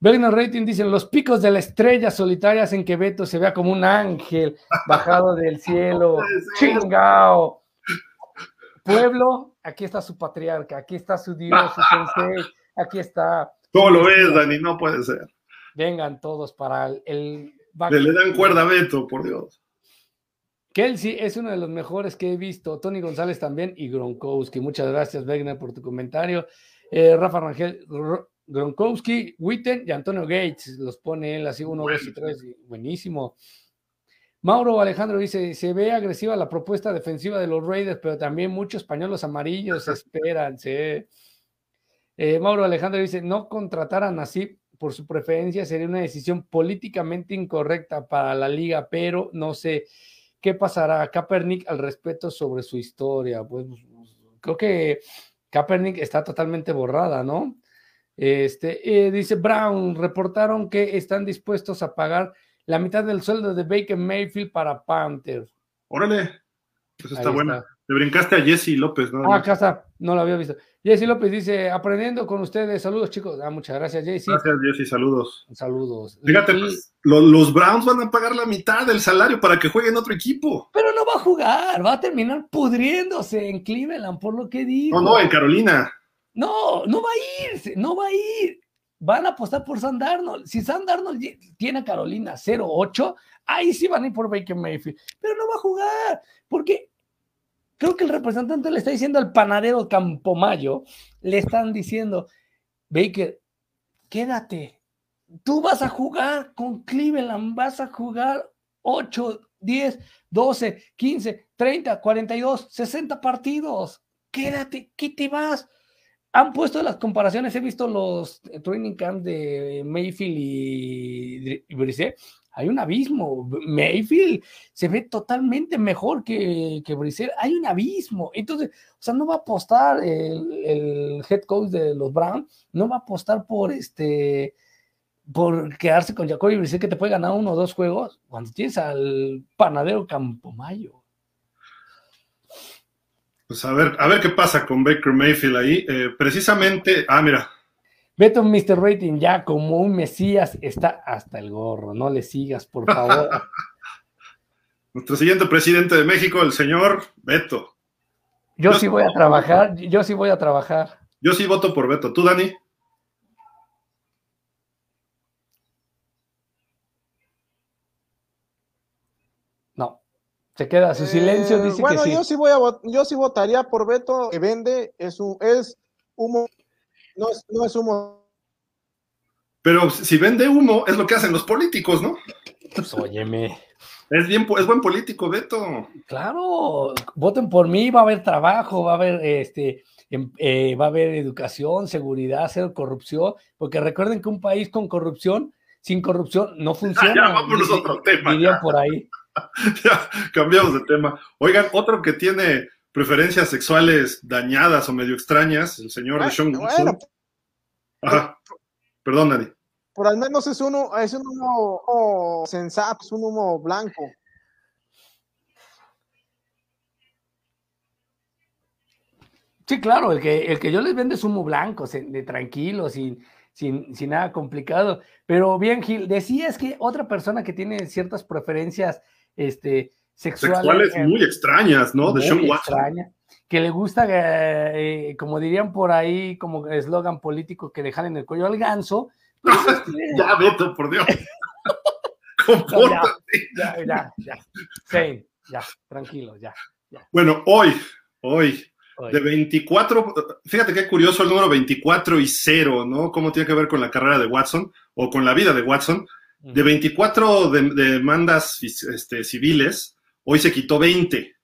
Speaker 2: Bergner Rating dice: Los picos de la estrella solitaria hacen que Beto se vea como un ángel bajado del cielo. ¡Chingao! Pueblo, aquí está su patriarca, aquí está su Dios, su sensei, aquí está.
Speaker 1: ¿Cómo lo ves, Dani? No puede ser.
Speaker 2: Vengan todos para el.
Speaker 1: Le, dan cuerda a Beto, por Dios.
Speaker 2: Kelsey es uno de los mejores que he visto. Tony González también y Gronkowski. Muchas gracias, Wegner, por tu comentario. Eh, Rafa Rangel, Gronkowski, Witten y Antonio Gates. Los pone él así, uno, dos y tres. Buenísimo. Mauro Alejandro dice: Se ve agresiva la propuesta defensiva de los Raiders, pero también muchos pañuelos amarillos esperan. Eh, Mauro Alejandro dice, no contratar a Nasib por su preferencia sería una decisión políticamente incorrecta para la liga, pero no sé qué pasará a Kaepernick al respeto sobre su historia. Pues, pues creo que Kaepernick está totalmente borrada, ¿no? Este, eh, dice Brown, reportaron que están dispuestos a pagar la mitad del sueldo de Baker Mayfield para Panthers.
Speaker 1: Órale, eso está bueno. Te brincaste a Jesse López, ¿no?
Speaker 2: Ah, acá está, no lo había visto. Jesse López dice, aprendiendo con ustedes, saludos chicos. Ah, muchas gracias Jesse.
Speaker 1: Gracias Jesse, saludos.
Speaker 2: Saludos.
Speaker 1: Fíjate, pues, los, Browns van a pagar la mitad del salario para que juegue en otro equipo.
Speaker 2: Pero no va a jugar, va a terminar pudriéndose en Cleveland, por lo que digo.
Speaker 1: No, no, en Carolina.
Speaker 2: No, no va a irse, no va a ir. Van a apostar por San Darnold. Si San Darnold tiene a Carolina 0-8, ahí sí van a ir por Baker Mayfield. Pero no va a jugar, porque creo que el representante le está diciendo al panadero Campomayo, le están diciendo, Baker, quédate, tú vas a jugar con Cleveland, vas a jugar 8, 10, 12, 15, 30, 42, 60 partidos. Quédate, ¿qué te vas? Han puesto las comparaciones, he visto los training camps de Mayfield y, y hay un abismo. Mayfield se ve totalmente mejor que, que Hay un abismo. Entonces, o sea, no va a apostar el, head coach de los Browns, no va a apostar por este por quedarse con Jacoby Brissett que te puede ganar uno o dos juegos cuando tienes al panadero Campomayo.
Speaker 1: Pues a ver, a ver qué pasa con Baker Mayfield ahí. Eh, precisamente, ah, mira,
Speaker 2: Beto Mr. Rating ya como un Mesías está hasta el gorro. No le sigas, por favor.
Speaker 1: Nuestro siguiente presidente de México, el señor Beto.
Speaker 2: Yo, sí voy a trabajar, yo sí voy a trabajar.
Speaker 1: Yo sí voto por Beto. ¿Tú, Dani?
Speaker 2: No. Se queda su silencio, eh, dice que sí.
Speaker 3: Yo sí, voy a, yo sí votaría por Beto, que vende, es, un, es humo no es, no es humo.
Speaker 1: Pero si vende humo, es lo que hacen los políticos, ¿no?
Speaker 2: Pues óyeme.
Speaker 1: Es, bien, es buen político, Beto.
Speaker 2: Claro, voten por mí, va a haber trabajo, va a haber este, em, eh, va a haber educación, seguridad, cero corrupción, porque recuerden que un país con corrupción, sin corrupción, no funciona.
Speaker 1: ya, vámonos a otro tema.
Speaker 2: por ahí.
Speaker 1: ya, cambiamos de tema. Oigan, otro que tiene preferencias sexuales dañadas o medio extrañas, el señor de Sean Wilson. Ajá. Perdón, Dani.
Speaker 3: Por al menos es uno, es un humo sensato, es un humo blanco.
Speaker 2: Sí, claro, el que, el que yo les vendo es humo blanco, de tranquilo, sin, sin, sin nada complicado. Pero bien, Gil, decías que otra persona que tiene ciertas preferencias este,
Speaker 1: sexuales, muy extrañas, ¿no? De Sean Watson.
Speaker 2: que le gusta, eh, como dirían por ahí, como eslogan político, que dejan en el cuello al ganso.
Speaker 1: Pues, este, ya, Beto, por Dios. Compórtate.
Speaker 2: Ya, ya, ya. Sí, ya, tranquilo, ya,
Speaker 1: Bueno, hoy, hoy, de 24, fíjate qué curioso el número 24 y 0, ¿no? ¿Cómo tiene que ver con la carrera de Watson o con la vida de Watson? De 24 demandas este, civiles, hoy se quitó 20,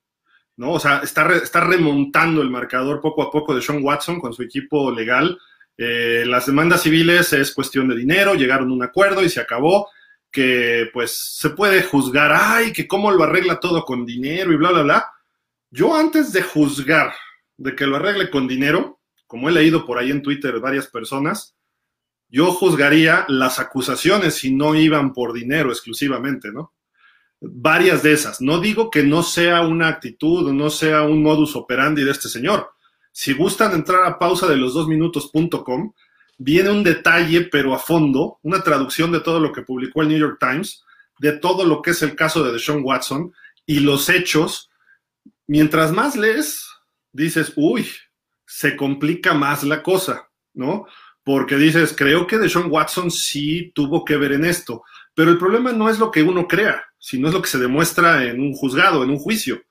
Speaker 1: ¿no? O sea, está, está remontando el marcador poco a poco de Sean Watson con su equipo legal. Eh, las demandas civiles es cuestión de dinero, llegaron a un acuerdo y se acabó, que pues se puede juzgar, ay, que cómo lo arregla todo con dinero y bla, bla, bla. Yo antes de juzgar de que lo arregle con dinero, como he leído por ahí en Twitter varias personas, yo juzgaría las acusaciones si no iban por dinero exclusivamente, ¿no? varias de esas. No digo que no sea una actitud no sea un modus operandi de este señor. Si gustan entrar a pausa de los dos minutos.com, viene un detalle, pero a fondo, una traducción de todo lo que publicó el New York Times, de todo lo que es el caso de Deshaun Watson y los hechos. Mientras más lees, dices, uy, se complica más la cosa, ¿no? Porque dices, creo que Deshaun Watson sí tuvo que ver en esto. Pero el problema no es lo que uno crea, sino es lo que se demuestra en un juzgado, en un juicio.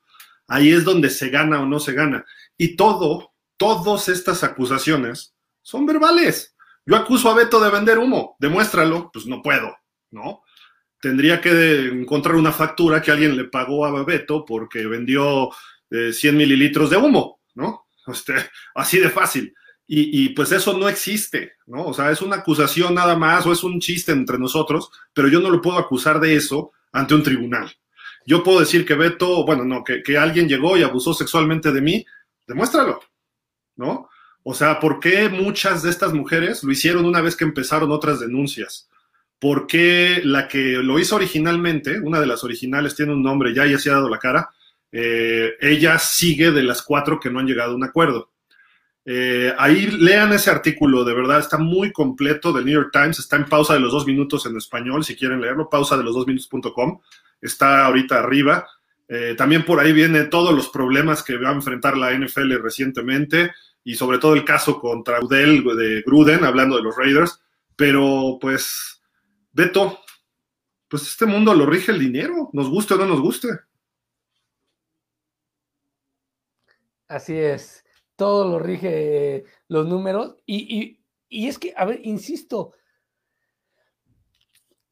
Speaker 1: Ahí es donde se gana o no se gana. Y todo, todas estas acusaciones son verbales. Yo acuso a Beto de vender humo, demuéstralo, pues no puedo, ¿no? Tendría que encontrar una factura que alguien le pagó a Beto porque vendió 100 eh, mililitros de humo, ¿no? Este, así de fácil. Y, pues eso no existe, ¿no? O sea, es una acusación nada más o es un chiste entre nosotros, pero yo no lo puedo acusar de eso ante un tribunal. Yo puedo decir que Beto, bueno, no, que, alguien llegó y abusó sexualmente de mí, demuéstralo, ¿no? O sea, ¿por qué muchas de estas mujeres lo hicieron una vez que empezaron otras denuncias? por qué la que lo hizo originalmente, una de las originales tiene un nombre, ya ya se ha dado la cara, eh, ella sigue de las cuatro que no han llegado a un acuerdo. Eh, ahí lean ese artículo, de verdad, está muy completo del New York Times, está en pausa de los dos minutos en español, si quieren leerlo, pausa de los dos minutos.com, está ahorita arriba. Eh, también por ahí vienen todos los problemas que va a enfrentar la NFL recientemente y sobre todo el caso contra Udell de Gruden, hablando de los Raiders. Pero pues, Beto, pues este mundo lo rige el dinero, nos guste o no nos guste.
Speaker 2: Así es todo lo rige los números. Y, es que, a ver, insisto,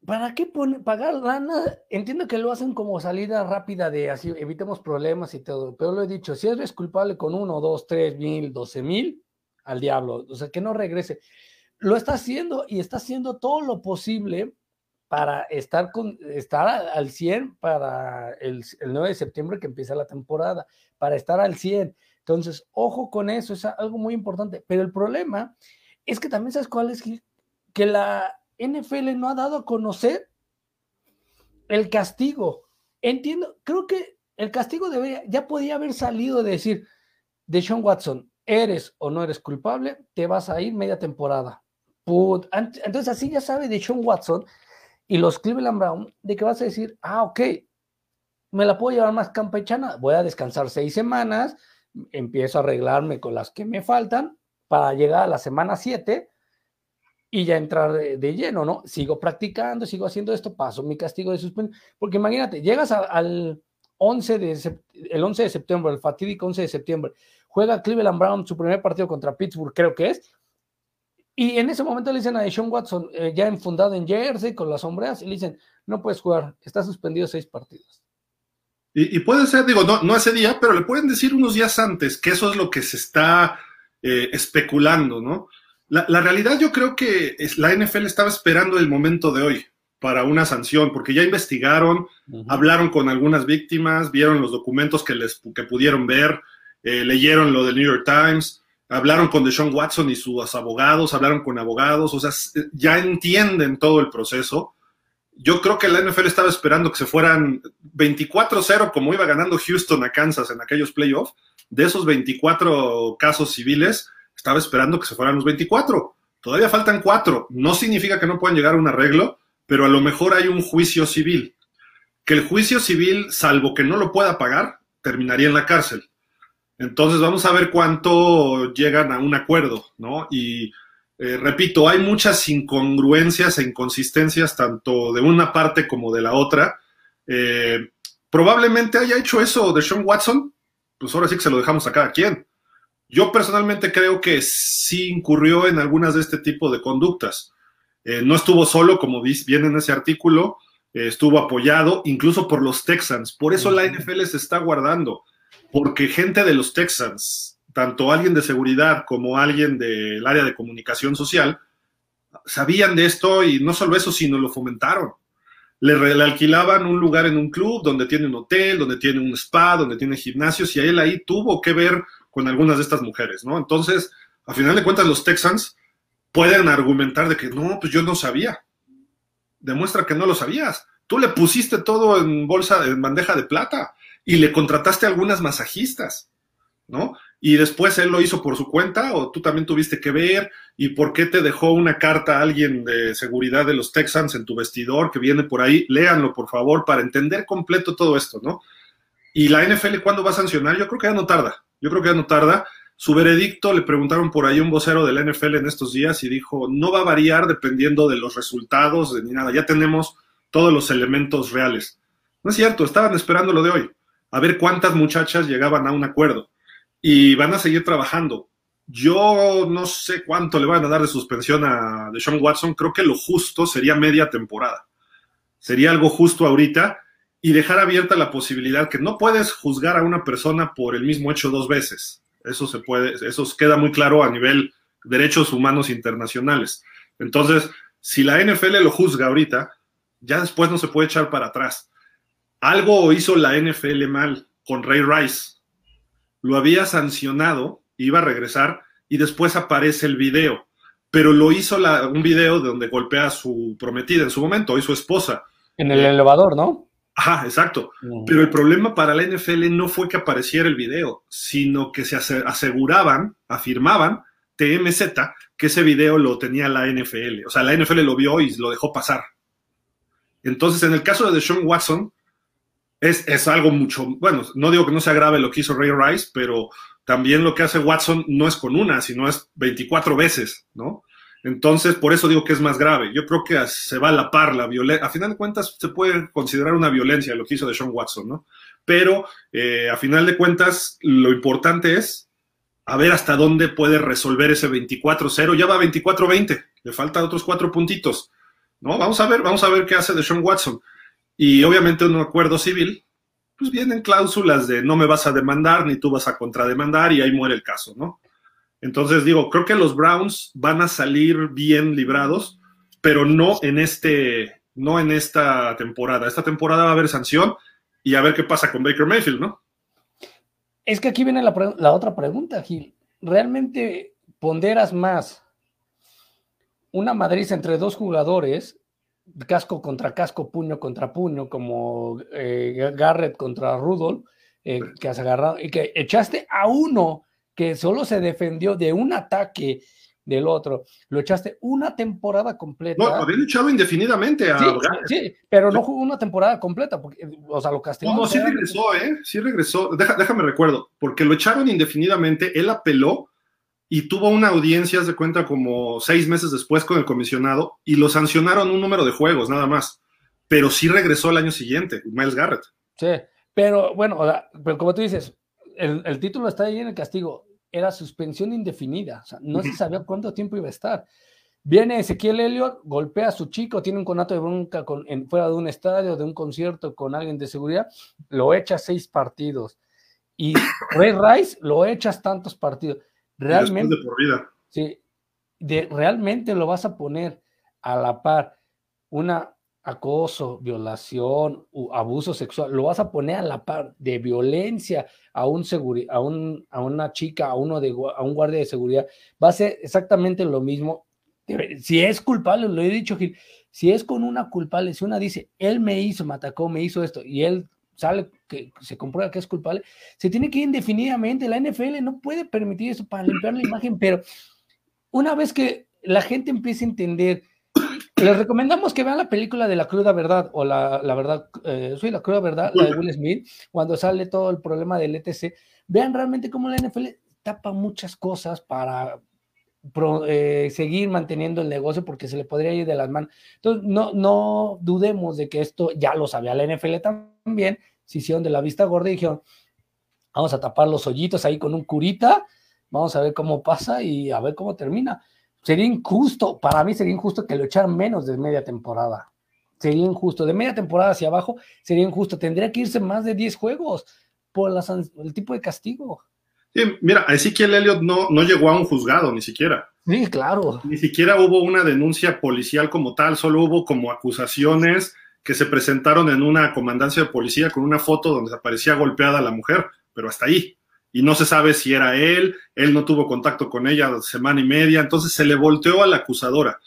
Speaker 2: ¿para qué pagar lana? Entiendo que lo hacen como salida rápida de así, evitemos problemas y todo, pero lo he dicho, si eres culpable con uno, dos, tres mil, doce mil, al diablo, o sea, que no regrese. Lo está haciendo y está haciendo todo lo posible para estar, con, estar al 100 para el, el 9 de septiembre que empieza la temporada, para estar al 100 entonces, ojo con eso, es algo muy importante. Pero el problema es que también sabes cuál es que la NFL no ha dado a conocer el castigo. Entiendo, creo que el castigo debería, ya podía haber salido de decir, de Sean Watson, eres o no eres culpable, te vas a ir media temporada. Entonces así ya sabe de Sean Watson y los Cleveland Brown de que vas a decir, ah, ok, me la puedo llevar más campechana, voy a descansar seis semanas, empiezo a arreglarme con las que me faltan para llegar a la semana 7 y ya entrar de, lleno, ¿no? Sigo practicando, sigo haciendo esto, paso mi castigo de suspensión, porque imagínate, llegas al 11 de, el 11 de septiembre, el fatídico 11 de septiembre, juega Cleveland Brown su primer partido contra Pittsburgh, creo que es, y en ese momento le dicen a Sean Watson, eh, ya enfundado en Jersey con las sombreras, y le dicen, no puedes jugar, está suspendido seis partidos.
Speaker 1: Y, puede ser, digo, no, no ese día, pero le pueden decir unos días antes que eso es lo que se está eh, especulando, ¿no? La, realidad yo creo que es, la NFL estaba esperando el momento de hoy para una sanción, porque ya investigaron, hablaron con algunas víctimas, vieron los documentos que, les, que pudieron ver, eh, leyeron lo del New York Times, hablaron con Deshaun Watson y sus abogados, hablaron con abogados, o sea, ya entienden todo el proceso yo creo que la NFL estaba esperando que se fueran 24-0 como iba ganando Houston a Kansas en aquellos playoffs. De esos 24 casos civiles, estaba esperando que se fueran los 24. Todavía faltan cuatro. No significa que no puedan llegar a un arreglo, pero a lo mejor hay un juicio civil. Que el juicio civil, salvo que no lo pueda pagar, terminaría en la cárcel. Entonces vamos a ver cuánto llegan a un acuerdo, ¿no? Y eh, repito, hay muchas incongruencias e inconsistencias tanto de una parte como de la otra. Eh, probablemente haya hecho eso de Sean Watson, pues ahora sí que se lo dejamos a cada quien. Yo personalmente creo que sí incurrió en algunas de este tipo de conductas. Eh, no estuvo solo, como viene en ese artículo, estuvo apoyado incluso por los Texans. Por eso la NFL se está guardando, porque gente de los Texans, tanto alguien de seguridad como alguien del área de comunicación social sabían de esto y no solo eso, sino lo fomentaron. Le, alquilaban un lugar en un club donde tiene un hotel, donde tiene un spa, donde tiene gimnasios y él ahí tuvo que ver con algunas de estas mujeres, ¿no? Entonces, a final de cuentas, los Texans pueden argumentar de que no, pues yo no sabía. Demuestra que no lo sabías. Tú le pusiste todo en bolsa, en bandeja de plata y le contrataste a algunas masajistas, ¿no? Y después él lo hizo por su cuenta o tú también tuviste que ver y por qué te dejó una carta a alguien de seguridad de los Texans en tu vestidor que viene por ahí, léanlo por favor para entender completo todo esto, ¿no? Y la NFL cuándo va a sancionar? Yo creo que ya no tarda, yo creo que ya no tarda. Su veredicto le preguntaron por ahí un vocero de la NFL en estos días y dijo, no va a variar dependiendo de los resultados ni nada, ya tenemos todos los elementos reales. No es cierto, estaban esperando lo de hoy, a ver cuántas muchachas llegaban a un acuerdo y van a seguir trabajando. Yo no sé cuánto le van a dar de suspensión a Deshaun Watson, creo que lo justo sería media temporada. Sería algo justo ahorita y dejar abierta la posibilidad que no puedes juzgar a una persona por el mismo hecho dos veces. Eso se puede, eso queda muy claro a nivel derechos humanos internacionales. Entonces, si la NFL lo juzga ahorita, ya después no se puede echar para atrás. Algo hizo la NFL mal con Ray Rice lo había sancionado, iba a regresar y después aparece el video. pero lo hizo la, un video donde golpea a su prometida en su momento, hoy su esposa.
Speaker 2: En el elevador, ¿no?
Speaker 1: Ajá, exacto. Pero el problema para la NFL no fue que apareciera el video, sino que se aseguraban, afirmaban, TMZ, que ese video lo tenía la NFL. O sea, la NFL lo vio y lo dejó pasar. Entonces, en el caso de Deshaun Watson, es, es, algo mucho, bueno, no digo que no sea grave lo que hizo Ray Rice, pero también lo que hace Watson no es con una, sino es 24 veces, ¿no? Entonces, por eso digo que es más grave. Yo creo que se va a la par la violencia. A final de cuentas, se puede considerar una violencia lo que hizo de Sean Watson, ¿no? Pero eh, a final de cuentas, lo importante es a ver hasta dónde puede resolver ese 24-0. Ya va 24-20, le faltan otros cuatro puntitos, ¿no? Vamos a ver, vamos a ver qué hace de Sean Watson. Y obviamente un acuerdo civil, pues vienen cláusulas de no me vas a demandar ni tú vas a contrademandar y ahí muere el caso, ¿no? Entonces digo, creo que los Browns van a salir bien librados, pero no en este, no en esta temporada. Esta temporada va a haber sanción y a ver qué pasa con Baker Mayfield, ¿no?
Speaker 2: Es que aquí viene la, la otra pregunta, Gil. ¿Realmente ponderas más una madriz entre dos jugadores casco contra casco, puño contra puño, como eh, Garrett contra Rudolph, eh, que has agarrado y que echaste a uno que solo se defendió de un ataque del otro. Lo echaste una temporada completa.
Speaker 1: No, había echado indefinidamente a
Speaker 2: sí, sí, pero no jugó una temporada completa, porque, o sea, lo castigó.
Speaker 1: No, no, sí regresó, ¿eh? Sí regresó. déjame recuerdo, porque lo echaron indefinidamente, él apeló y tuvo una audiencia, de cuenta, como seis meses después con el comisionado y lo sancionaron un número de juegos, nada más. Pero sí regresó el año siguiente, Miles Garrett.
Speaker 2: Sí, pero bueno, pero como tú dices, el, título está ahí en el castigo, era suspensión indefinida, o sea, no se sabía cuánto tiempo iba a estar. Viene Ezequiel Elliott, golpea a su chico, tiene un conato de bronca con, en, fuera de un estadio, de un concierto con alguien de seguridad, lo echa seis partidos. Y Ray Rice lo echas tantos partidos realmente,
Speaker 1: por vida.
Speaker 2: Sí, de, realmente lo vas a poner a la par una acoso, violación, abuso sexual, lo vas a poner a la par de violencia a un, a, un a una chica, a uno de a un guardia de seguridad, va a ser exactamente lo mismo. Si es culpable, lo he dicho, Gil, si es con una culpable, si una dice, él me hizo, me atacó, me hizo esto, y él sale que se comprueba que es culpable, se tiene que ir indefinidamente. La NFL no puede permitir eso para limpiar la imagen, pero una vez que la gente empiece a entender, les recomendamos que vean la película de la cruda verdad o la, la verdad, eh, soy la cruda verdad, la de Will Smith, cuando sale todo el problema del ETC. Vean realmente cómo la NFL tapa muchas cosas para eh, seguir manteniendo el negocio porque se le podría ir de las manos. Entonces, no, no dudemos de que esto ya lo sabía la NFL también, si hicieron de la vista gorda y dijeron, vamos a tapar los hoyitos ahí con un curita, vamos a ver cómo pasa y a ver cómo termina. Sería injusto, para mí sería injusto que lo echaran menos de media temporada. Sería injusto. De media temporada hacia abajo sería injusto. Tendría que irse más de 10 juegos por el tipo de castigo.
Speaker 1: Sí, mira, Ezequiel Elliott no, no llegó a un juzgado ni siquiera.
Speaker 2: Sí, claro.
Speaker 1: Ni siquiera hubo una denuncia policial como tal, solo hubo como acusaciones que se presentaron en una comandancia de policía con una foto donde aparecía golpeada la mujer, pero hasta ahí. Y no se sabe si era él, él no tuvo contacto con ella semana y media, entonces se le volteó a la acusadora.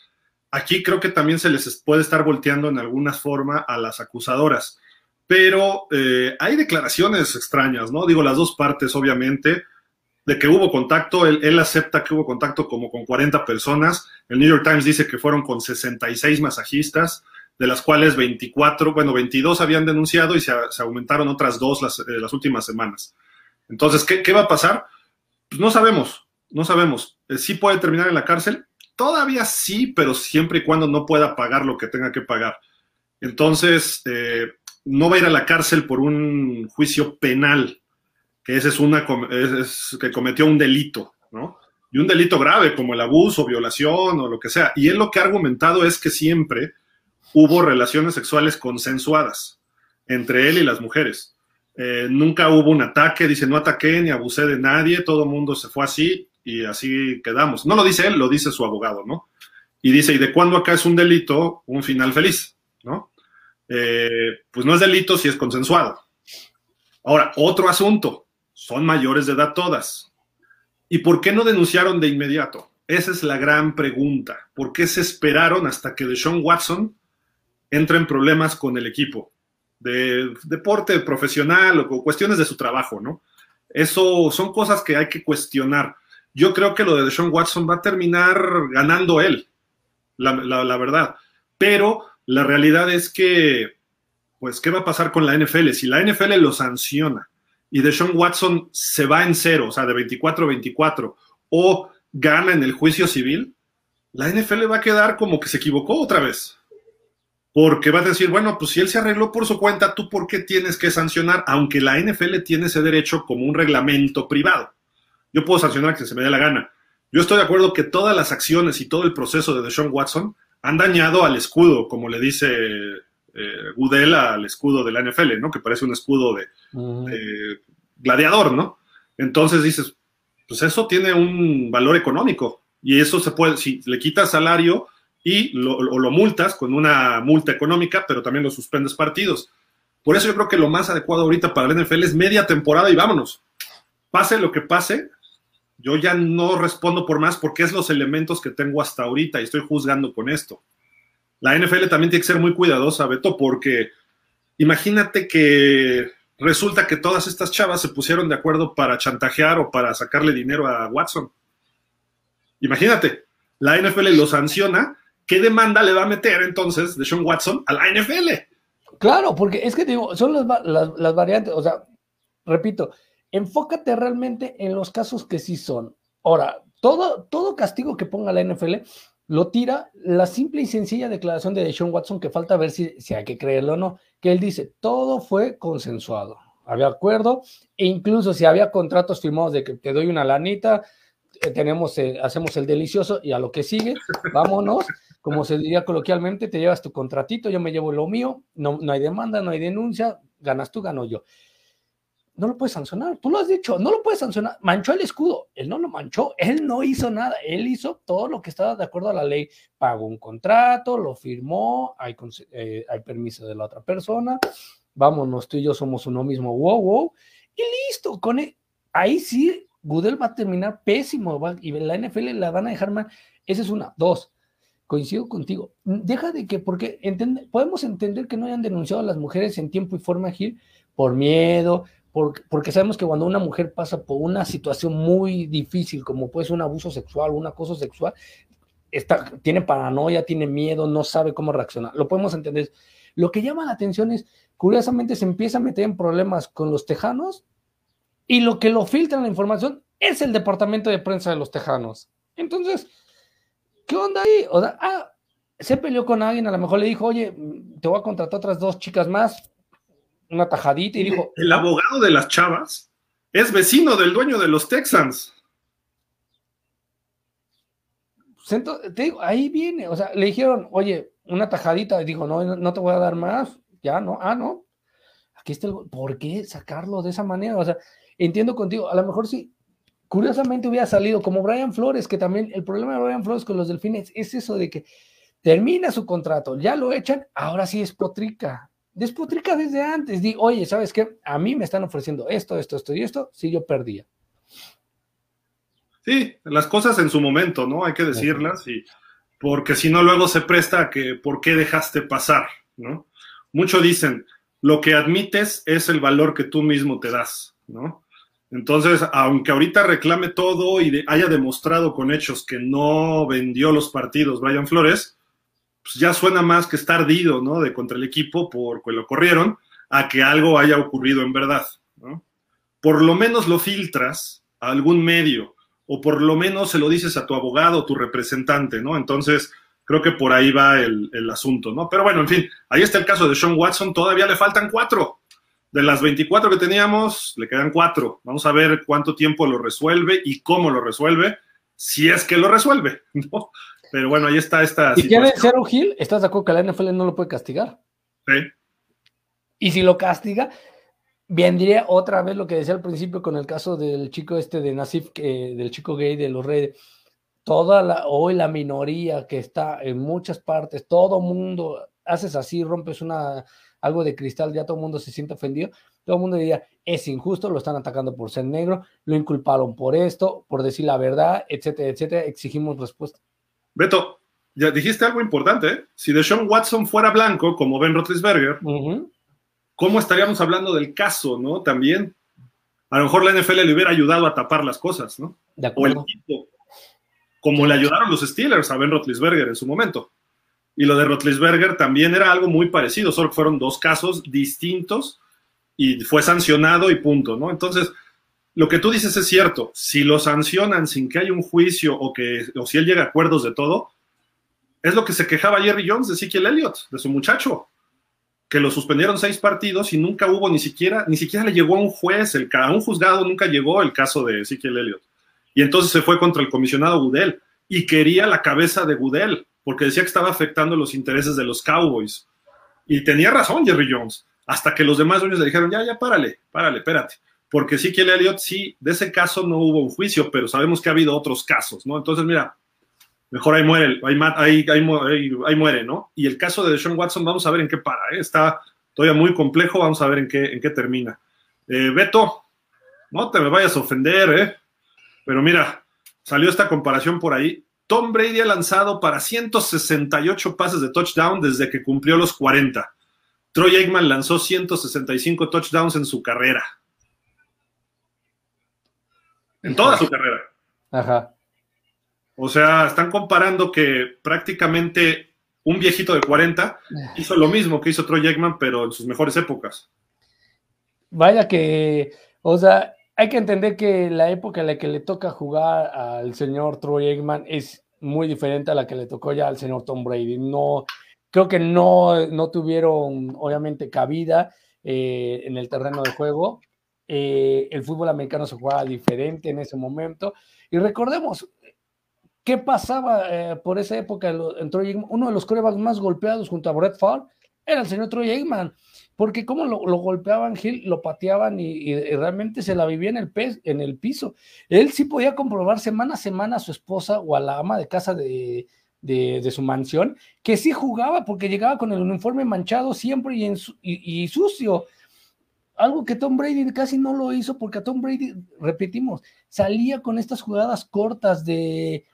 Speaker 1: Aquí creo que también se les puede estar volteando en alguna forma a las acusadoras, pero eh, hay declaraciones extrañas, ¿no? Digo, las dos partes, obviamente, de que hubo contacto, él, acepta que hubo contacto como con 40 personas, el New York Times dice que fueron con 66 masajistas, de las cuales 24, bueno, 22 habían denunciado y se, aumentaron otras dos las, eh, últimas semanas. Entonces, ¿qué, va a pasar? Pues no sabemos, no sabemos. Eh, ¿Sí puede terminar en la cárcel? Todavía sí, pero siempre y cuando no pueda pagar lo que tenga que pagar. Entonces, eh, no va a ir a la cárcel por un juicio penal, ese es una que cometió un delito, ¿no? Y un delito grave como el abuso, violación o lo que sea. Y él lo que ha argumentado es que siempre hubo relaciones sexuales consensuadas entre él y las mujeres. Eh, nunca hubo un ataque, dice, no ataqué ni abusé de nadie, todo el mundo se fue así y así quedamos. No lo dice él, lo dice su abogado, ¿no? Y dice, ¿y de cuándo acá es un delito un final feliz? ¿No? Eh, pues no es delito si es consensuado. Ahora, otro asunto, son mayores de edad todas. ¿Y por qué no denunciaron de inmediato? Esa es la gran pregunta. ¿Por qué se esperaron hasta que Deshaun Watson entre en problemas con el equipo? De deporte profesional o cuestiones de su trabajo, ¿no? Eso son cosas que hay que cuestionar. Yo creo que lo de Deshaun Watson va a terminar ganando él, la, la verdad. Pero la realidad es que, pues, ¿qué va a pasar con la NFL? Si la NFL lo sanciona y Deshaun Watson se va en cero, o sea, de 24-24, o gana en el juicio civil, la NFL va a quedar como que se equivocó otra vez. Porque va a decir, bueno, pues si él se arregló por su cuenta, ¿tú por qué tienes que sancionar? Aunque la NFL tiene ese derecho como un reglamento privado. Yo puedo sancionar que se me dé la gana. Yo estoy de acuerdo que todas las acciones y todo el proceso de Deshaun Watson han dañado al escudo, como le dice eh, Goodell al escudo de la NFL, ¿no? Que parece un escudo de, de gladiador, ¿no? Entonces dices, pues eso tiene un valor económico y eso se puede, si le quitas salario y lo, lo, multas con una multa económica, pero también lo suspendes partidos. Por eso yo creo que lo más adecuado ahorita para el NFL es media temporada y vámonos. Pase lo que pase, yo ya no respondo por más porque es los elementos que tengo hasta ahorita y estoy juzgando con esto. La NFL también tiene que ser muy cuidadosa, Beto, porque imagínate que resulta que todas estas chavas se pusieron de acuerdo para chantajear o para sacarle dinero a Watson. Imagínate, la NFL lo sanciona, ¿qué demanda le va a meter entonces de Sean Watson a la NFL?
Speaker 2: Claro, porque es que digo, son las, las variantes, o sea, repito, enfócate realmente en los casos que sí son. Ahora, todo, todo castigo que ponga la NFL lo tira la simple y sencilla declaración de Sean Watson, que falta ver si, si hay que creerlo o no, que él dice, todo fue consensuado, había acuerdo, e incluso si había contratos firmados de que te doy una lanita, eh, tenemos, eh, hacemos el delicioso y a lo que sigue, vámonos, como se diría coloquialmente, te llevas tu contratito, yo me llevo lo mío, no, no hay demanda, no hay denuncia, ganas tú, gano yo no lo puedes sancionar. Tú lo has dicho, no lo puedes sancionar. Manchó el escudo. Él no lo manchó. Él no hizo nada. Él hizo todo lo que estaba de acuerdo a la ley. Pagó un contrato, lo firmó, hay, eh, hay permiso de la otra persona. Vámonos, tú y yo somos uno mismo. Wow, wow. Y listo. Con él. Ahí sí, Goodell va a terminar pésimo. y la NFL la van a dejar mal. Esa es una. Dos. Coincido contigo. Deja de que, porque podemos entender que no hayan denunciado a las mujeres en tiempo y forma, Gil, por miedo, porque, sabemos que cuando una mujer pasa por una situación muy difícil, como puede ser un abuso sexual, un acoso sexual, está, tiene paranoia, tiene miedo, no sabe cómo reaccionar. Lo podemos entender. Lo que llama la atención es, curiosamente, se empieza a meter en problemas con los tejanos y lo que lo filtra la información es el departamento de prensa de los tejanos. Entonces, ¿qué onda ahí? O sea, ah, se peleó con alguien, a lo mejor le dijo, oye, te voy a contratar otras dos chicas más, una tajadita y dijo...
Speaker 1: El abogado de las chavas es vecino del dueño de los Texans.
Speaker 2: Te digo, ahí viene, o sea, le dijeron, oye, una tajadita, y dijo, no, no te voy a dar más, ya no, ah, no, aquí está el, ¿por qué sacarlo de esa manera? O sea, entiendo contigo, a lo mejor sí, curiosamente hubiera salido como Brian Flores, que también el problema de Brian Flores con los delfines es eso de que termina su contrato, ya lo echan, ahora sí es potrica, despotrica desde antes. Di, oye, ¿sabes qué? A mí me están ofreciendo esto, esto, esto y esto, si yo perdía.
Speaker 1: Sí, las cosas en su momento, ¿no? Hay que decirlas, y porque si no, luego se presta a que, ¿por qué dejaste pasar? ¿No? Muchos dicen, lo que admites es el valor que tú mismo te das, ¿no? Entonces, aunque ahorita reclame todo y haya demostrado con hechos que no vendió los partidos Brian Flores, pues ya suena más que estar ardido, ¿no? De contra el equipo porque lo corrieron, a que algo haya ocurrido en verdad, ¿no? Por lo menos lo filtras a algún medio, o por lo menos se lo dices a tu abogado, tu representante, ¿no? Entonces, creo que por ahí va el, el asunto, ¿no? Pero bueno, en fin, ahí está el caso de Sean Watson, todavía le faltan cuatro. De las 24 que teníamos, le quedan cuatro. Vamos a ver cuánto tiempo lo resuelve y cómo lo resuelve, si es que lo resuelve, ¿no? Pero bueno, ahí está esta.
Speaker 2: Si quiere ser Gil, ¿estás de acuerdo que la NFL no lo puede castigar?
Speaker 1: Sí.
Speaker 2: Y si lo castiga, vendría otra vez lo que decía al principio con el caso del chico este de Nasif, del chico gay de los Reyes. Toda la, hoy la minoría que está en muchas partes, todo mundo, haces así, rompes una, algo de cristal, ya todo el mundo se siente ofendido. todo el mundo diría, es injusto, lo están atacando por ser negro, lo inculparon por esto, por decir la verdad, etcétera, etcétera. Exigimos respuesta.
Speaker 1: Beto, ya dijiste algo importante. ¿eh? Si Deshaun Watson fuera blanco, como Ben Roethlisberger, ¿cómo estaríamos hablando del caso, no? También. A lo mejor la NFL le hubiera ayudado a tapar las cosas, ¿no?
Speaker 2: De acuerdo.
Speaker 1: O el tipo, como le ayudaron los Steelers a Ben Roethlisberger en su momento. Y lo de Roethlisberger también era algo muy parecido, solo que fueron dos casos distintos y fue sancionado y punto, ¿no? Entonces, lo que tú dices es cierto. Si lo sancionan sin que haya un juicio o, que, o si él llega a acuerdos de todo, es lo que se quejaba Jerry Jones de Ezekiel Elliott, de su muchacho, que lo suspendieron seis partidos y nunca hubo ni siquiera, ni siquiera le llegó a un juez, a un juzgado nunca llegó el caso de Ezekiel Elliott. Y entonces se fue contra el comisionado Goodell y quería la cabeza de Goodell porque decía que estaba afectando los intereses de los Cowboys. Y tenía razón Jerry Jones, hasta que los demás dueños le dijeron, ya, ya, párale, párale, espérate. Porque sí que Elliott, sí, de ese caso no hubo un juicio, pero sabemos que ha habido otros casos, ¿no? Entonces, mira, mejor ahí muere, ahí, muere, ¿no? Y el caso de Sean Watson, vamos a ver en qué para, ¿eh? está todavía muy complejo, vamos a ver en qué, en qué termina. Eh, Beto, no te me vayas a ofender, ¿eh? Pero mira, salió esta comparación por ahí. Tom Brady ha lanzado para 168 pases de touchdown desde que cumplió los 40. Troy Aikman lanzó 165 touchdowns en su carrera. En toda su carrera.
Speaker 2: Ajá.
Speaker 1: O sea, están comparando que prácticamente un viejito de 40 hizo lo mismo que hizo Troy Aikman, pero en sus mejores épocas.
Speaker 2: Vaya que, o sea, hay que entender que la época en la que le toca jugar al señor Troy Aikman es muy diferente a la que le tocó ya al señor Tom Brady. No, creo que no, no tuvieron, obviamente, cabida eh, en el terreno de juego. Eh, el fútbol americano se jugaba diferente en ese momento. Y recordemos, ¿Qué pasaba eh, por esa época en Troy? Uno de los corebacks más golpeados junto a Brett Favre era el señor Troy Aikman, porque como lo, golpeaban, Gil, lo pateaban y, realmente se la vivía en el, piso. Él sí podía comprobar semana a semana a su esposa o a la ama de casa de, su mansión que sí jugaba porque llegaba con el uniforme manchado siempre y sucio algo que Tom Brady casi no lo hizo porque a Tom Brady, repetimos, salía con estas jugadas cortas de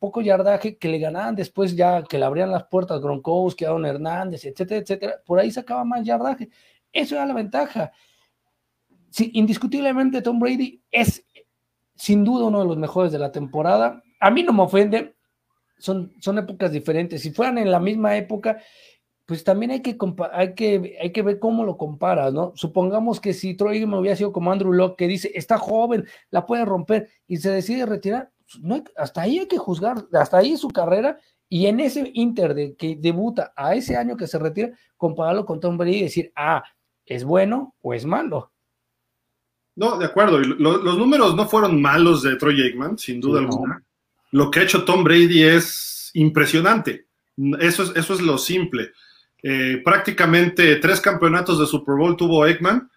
Speaker 2: poco yardaje que le ganaban después ya que le abrían las puertas Gronkowski, Aaron Hernández, etcétera, etcétera, por ahí sacaba más yardaje. Eso era la ventaja. Sí, indiscutiblemente Tom Brady es sin duda uno de los mejores de la temporada. A mí no me ofende, son, son épocas diferentes. Si fueran en la misma época, pues también hay que, hay que, hay que ver cómo lo comparas, ¿no? Supongamos que si Troy me hubiera sido como Andrew Locke, que dice, está joven, la puede romper y se decide retirar, no hasta ahí hay que juzgar, hasta ahí su carrera, y en ese Inter de que debuta a ese año que se retira, compararlo con Tom Brady y decir, ah, ¿es bueno o es malo?
Speaker 1: No, de acuerdo. los números no fueron malos de Troy Aikman, sin duda alguna. Lo que ha hecho Tom Brady es impresionante. Eso es, eso es lo simple. Eh, prácticamente tres campeonatos de Super Bowl tuvo Aikman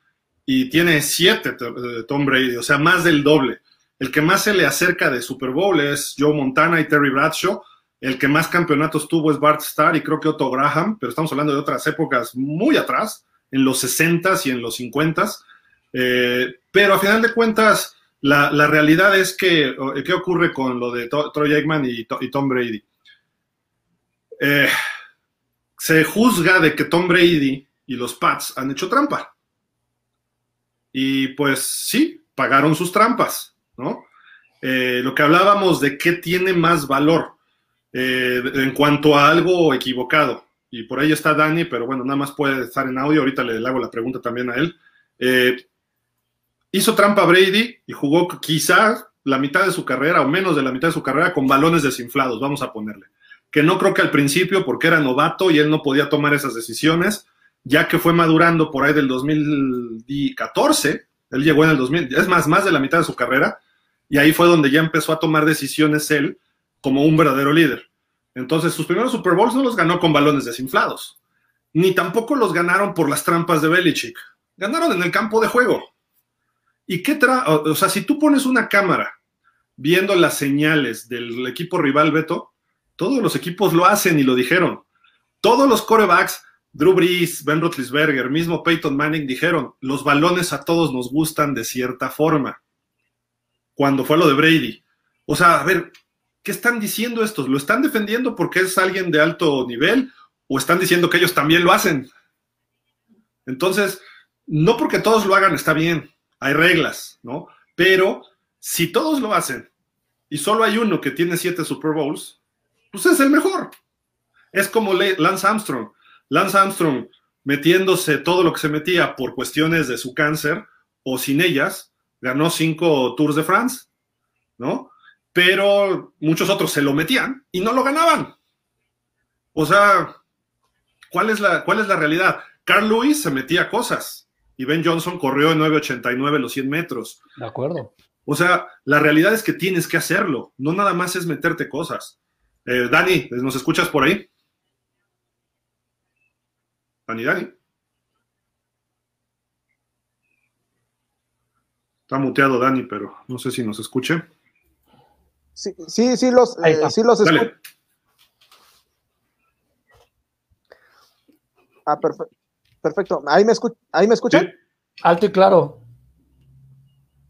Speaker 1: y tiene siete eh, Tom Brady, o sea, más del doble. El que más se le acerca de Super Bowl es Joe Montana y Terry Bradshaw. El que más campeonatos tuvo es Bart Starr y creo que Otto Graham, pero estamos hablando de otras épocas muy atrás, en los 60s y en los 50s. Eh, pero a final de cuentas, la, realidad es que, ¿qué ocurre con lo de Troy Aikman y, Tom Brady? Eh, se juzga de que Tom Brady y los Pats han hecho trampa. Y pues sí, pagaron sus trampas. ¿no? Eh, lo que hablábamos de qué tiene más valor eh, en cuanto a algo equivocado. Y por ahí está Dani, pero bueno, nada más puede estar en audio. Ahorita le, hago la pregunta también a él. Eh, hizo trampa Brady y jugó quizás la mitad de su carrera o menos de la mitad de su carrera con balones desinflados, vamos a ponerle. Que no creo que al principio, porque era novato y él no podía tomar esas decisiones, ya que fue madurando por ahí del 2014, él llegó en el 2000, es más, más de la mitad de su carrera, y ahí fue donde ya empezó a tomar decisiones él como un verdadero líder. Entonces, sus primeros Super Bowls no los ganó con balones desinflados, ni tampoco los ganaron por las trampas de Belichick. Ganaron en el campo de juego. ¿Y qué tra o sea, si tú pones una cámara viendo las señales del equipo rival Beto, todos los equipos lo hacen y lo dijeron. Todos los corebacks Drew Brees, Ben Roethlisberger, mismo Peyton Manning dijeron, los balones a todos nos gustan de cierta forma. Cuando fue lo de Brady. O sea, a ver, ¿qué están diciendo estos? ¿Lo están defendiendo porque es alguien de alto nivel o están diciendo que ellos también lo hacen? Entonces, no porque todos lo hagan está bien, hay reglas, ¿no? Pero si todos lo hacen y solo hay uno que tiene siete Super Bowls, pues es el mejor. Es como Lance Armstrong. Lance Armstrong metiéndose todo lo que se metía por cuestiones de su cáncer o sin ellas, ganó cinco Tours de France, ¿no? Pero muchos otros se lo metían y no lo ganaban. O sea, ¿cuál es la, cuál es la realidad? Carl Lewis se metía cosas y Ben Johnson corrió en 9.89 los 100 metros.
Speaker 2: De acuerdo.
Speaker 1: O sea, la realidad es que tienes que hacerlo, no nada más es meterte cosas. Eh, Dani, ¿nos escuchas por ahí? Dani, Dani. Está muteado Dani, pero no sé si nos escuche.
Speaker 3: Sí, sí, sí los, eh, sí los escucho. Ah, perfecto. Perfecto. ¿Ahí me, ¿Ahí me escuchan?
Speaker 2: Alto y claro.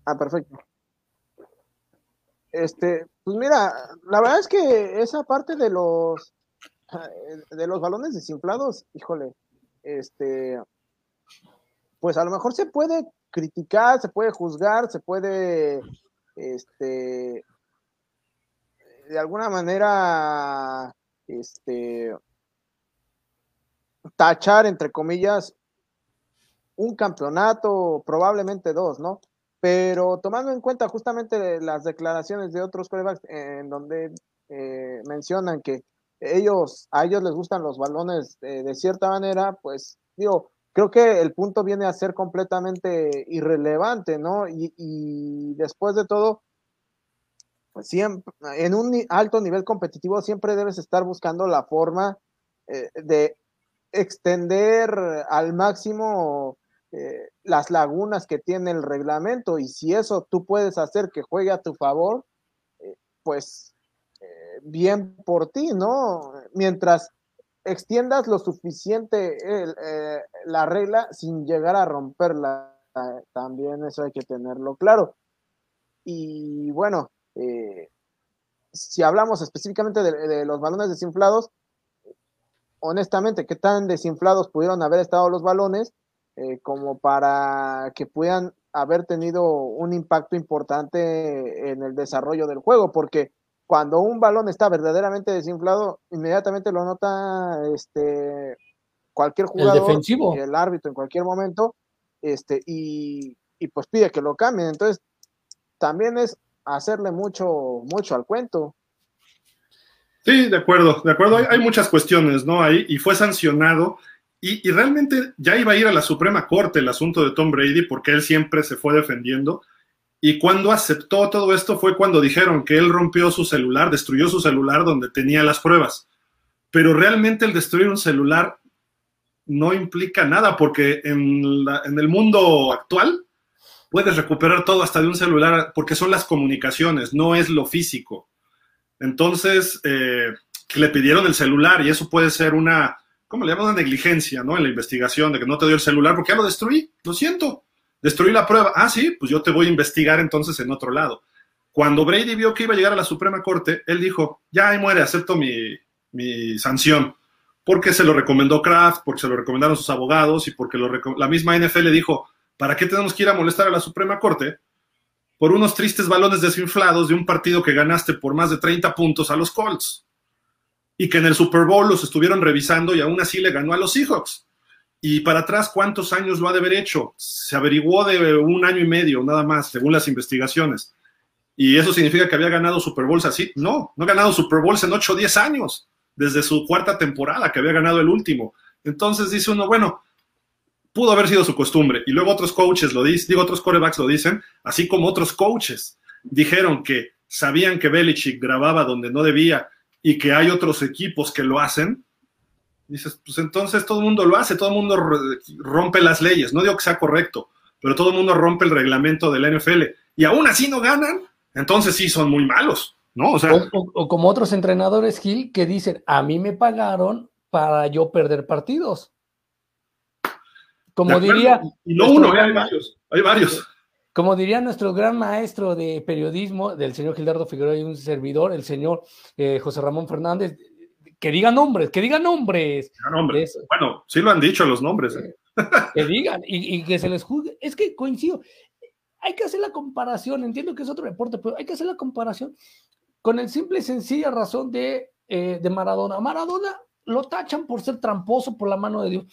Speaker 3: Ah, perfecto. Este, pues mira, la verdad es que esa parte de los de los balones desinflados, híjole, este, pues a lo mejor se puede criticar, se puede juzgar, se puede, este, de alguna manera, este, tachar, entre comillas, un campeonato, probablemente dos, ¿no? Pero tomando en cuenta justamente las declaraciones de otros corebacks en donde eh, mencionan que ellos, a ellos les gustan los balones eh, de cierta manera, pues digo, creo que el punto viene a ser completamente irrelevante, ¿no? Y, después de todo, pues siempre, en un alto nivel competitivo siempre debes estar buscando la forma eh, de extender al máximo eh, las lagunas que tiene el reglamento y si eso tú puedes hacer que juegue a tu favor, pues bien por ti, ¿no? Mientras extiendas lo suficiente eh, la regla sin llegar a romperla, también eso hay que tenerlo claro. Y bueno, eh, si hablamos específicamente de, los balones desinflados, honestamente, ¿qué tan desinflados pudieron haber estado los balones eh, como para que puedan haber tenido un impacto importante en el desarrollo del juego? Porque cuando un balón está verdaderamente desinflado, inmediatamente lo nota este cualquier jugador,
Speaker 2: el,
Speaker 3: el árbitro en cualquier momento, este, y, pues pide que lo cambien. Entonces, también es hacerle mucho, mucho al cuento.
Speaker 1: Sí, de acuerdo, de acuerdo. Hay, muchas cuestiones, ¿no? Ahí, y fue sancionado. Y, realmente ya iba a ir a la Suprema Corte el asunto de Tom Brady, porque él siempre se fue defendiendo. Y cuando aceptó todo esto fue cuando dijeron que él rompió su celular, destruyó su celular donde tenía las pruebas. Pero realmente el destruir un celular no implica nada porque en, el mundo actual puedes recuperar todo hasta de un celular porque son las comunicaciones, no es lo físico. Entonces, eh, le pidieron el celular y eso puede ser una, ¿cómo le llaman? Una negligencia, ¿no? En la investigación de que no te dio el celular porque ya lo destruí, lo siento Destruí la prueba. Ah, sí, pues yo te voy a investigar entonces en otro lado. Cuando Brady vio que iba a llegar a la Suprema Corte, él dijo, ya ahí muere, acepto mi, sanción. Porque se lo recomendó Kraft, porque se lo recomendaron sus abogados y porque la misma NFL dijo, ¿para qué tenemos que ir a molestar a la Suprema Corte? Por unos tristes balones desinflados de un partido que ganaste por más de 30 puntos a los Colts. Y que en el Super Bowl los estuvieron revisando y aún así le ganó a los Seahawks. Y para atrás, ¿cuántos años lo ha de haber hecho? Se averiguó de un año y medio, nada más, según las investigaciones. ¿Y eso significa que había ganado Super Bowls así? No, no ha ganado Super Bowls en 8 o 10 años, desde su cuarta temporada, que había ganado el último. Entonces dice uno, bueno, pudo haber sido su costumbre. Y luego otros coaches lo dicen, digo, otros corebacks lo dicen, así como otros coaches dijeron que sabían que Belichick grababa donde no debía y que hay otros equipos que lo hacen, Dices, pues entonces todo el mundo lo hace, todo el mundo rompe las leyes. No digo que sea correcto, pero todo el mundo rompe el reglamento de la NFL. Y aún así no ganan, entonces sí son muy malos, ¿no?
Speaker 2: O, sea, o, como otros entrenadores, Gil, que dicen, a mí me pagaron para yo perder partidos. Como diría.
Speaker 1: Y no uno, hay varios. Hay varios.
Speaker 2: Como diría nuestro gran maestro de periodismo, del señor Gildardo Figueroa y un servidor, el señor eh, José Ramón Fernández, que diga nombres, que diga nombres.
Speaker 1: nombres. Bueno, sí lo han dicho los nombres. ¿eh?
Speaker 2: Que digan y, y, que se les juzgue. Es que coincido. Hay que hacer la comparación. Entiendo que es otro deporte, pero hay que hacer la comparación con el simple y sencilla razón de, eh, de Maradona. Maradona lo tachan por ser tramposo por la mano de Dios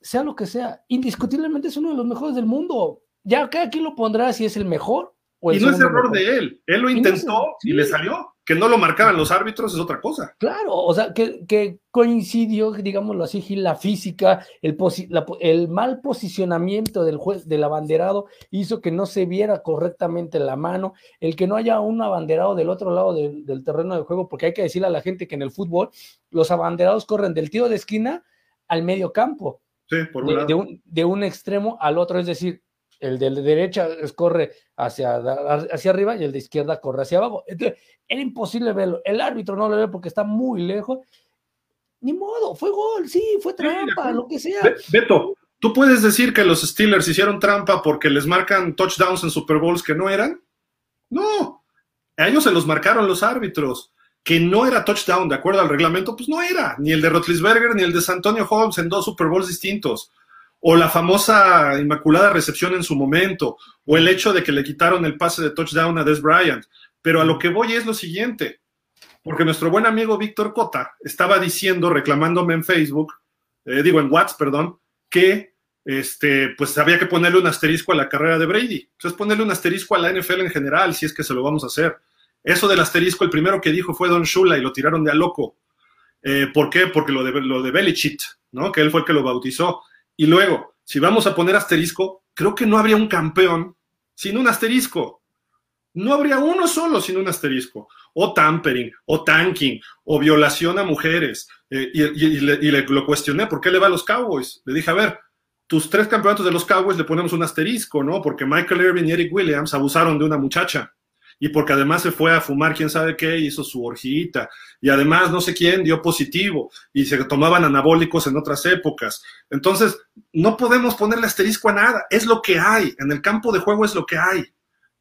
Speaker 2: sea lo que sea, indiscutiblemente es uno de los mejores del mundo. Ya cada quien lo pondrá si es el mejor
Speaker 1: o el Y no es error de él, él lo intentó y, le salió. Que no lo marcaran los árbitros es otra cosa.
Speaker 2: Claro, o sea, que, que coincidió, digámoslo así, la física, el, el mal posicionamiento del juez, del abanderado, hizo que no se viera correctamente la mano, el que no haya un abanderado del otro lado del terreno de juego, porque hay que decirle a la gente que en el fútbol los abanderados corren del tiro de esquina al medio campo.
Speaker 1: Sí, por
Speaker 2: un de, un, de, un, extremo al otro, es decir, el de derecha corre hacia, hacia arriba y el de izquierda corre hacia abajo. Entonces, era imposible verlo. El árbitro no lo ve porque está muy lejos. Ni modo, fue gol, sí, fue trampa, lo que sea.
Speaker 1: Beto, ¿tú puedes decir que los Steelers hicieron trampa porque les marcan touchdowns en Super Bowls que no eran? No, a ellos se los marcaron los árbitros que no era touchdown de acuerdo al reglamento, pues no era, ni el de Rotlisberger ni el de Santonio Holmes en dos Super Bowls distintos, o la famosa inmaculada recepción en su momento, o el hecho de que le quitaron el pase de touchdown a Des Bryant. Pero a lo que voy es lo siguiente, porque nuestro buen amigo Víctor Cota estaba diciendo, reclamándome en Facebook, eh, digo en WhatsApp, perdón, que este, pues había que ponerle un asterisco a la carrera de Brady. Entonces ponerle un asterisco a la NFL en general, si es que se lo vamos a hacer. Eso del asterisco, el primero que dijo fue Don Shula y lo tiraron de a loco. Eh, ¿Por qué? Porque lo de, lo de Belichick, ¿no? Que él fue el que lo bautizó. Y luego, si vamos a poner asterisco, creo que no habría un campeón sin un asterisco. No habría uno solo sin un asterisco. O tampering, o tanking, o violación a mujeres. Eh, y, le, y, le, lo cuestioné, ¿por qué le va a los Cowboys? Le dije, a ver, tus tres campeonatos de los Cowboys le ponemos un asterisco, ¿no? Porque Michael Irving y Eric Williams abusaron de una muchacha y porque además se fue a fumar quién sabe qué, hizo su orgita, y además no sé quién dio positivo, y se tomaban anabólicos en otras épocas. Entonces, no podemos ponerle asterisco a nada, es lo que hay, en el campo de juego es lo que hay,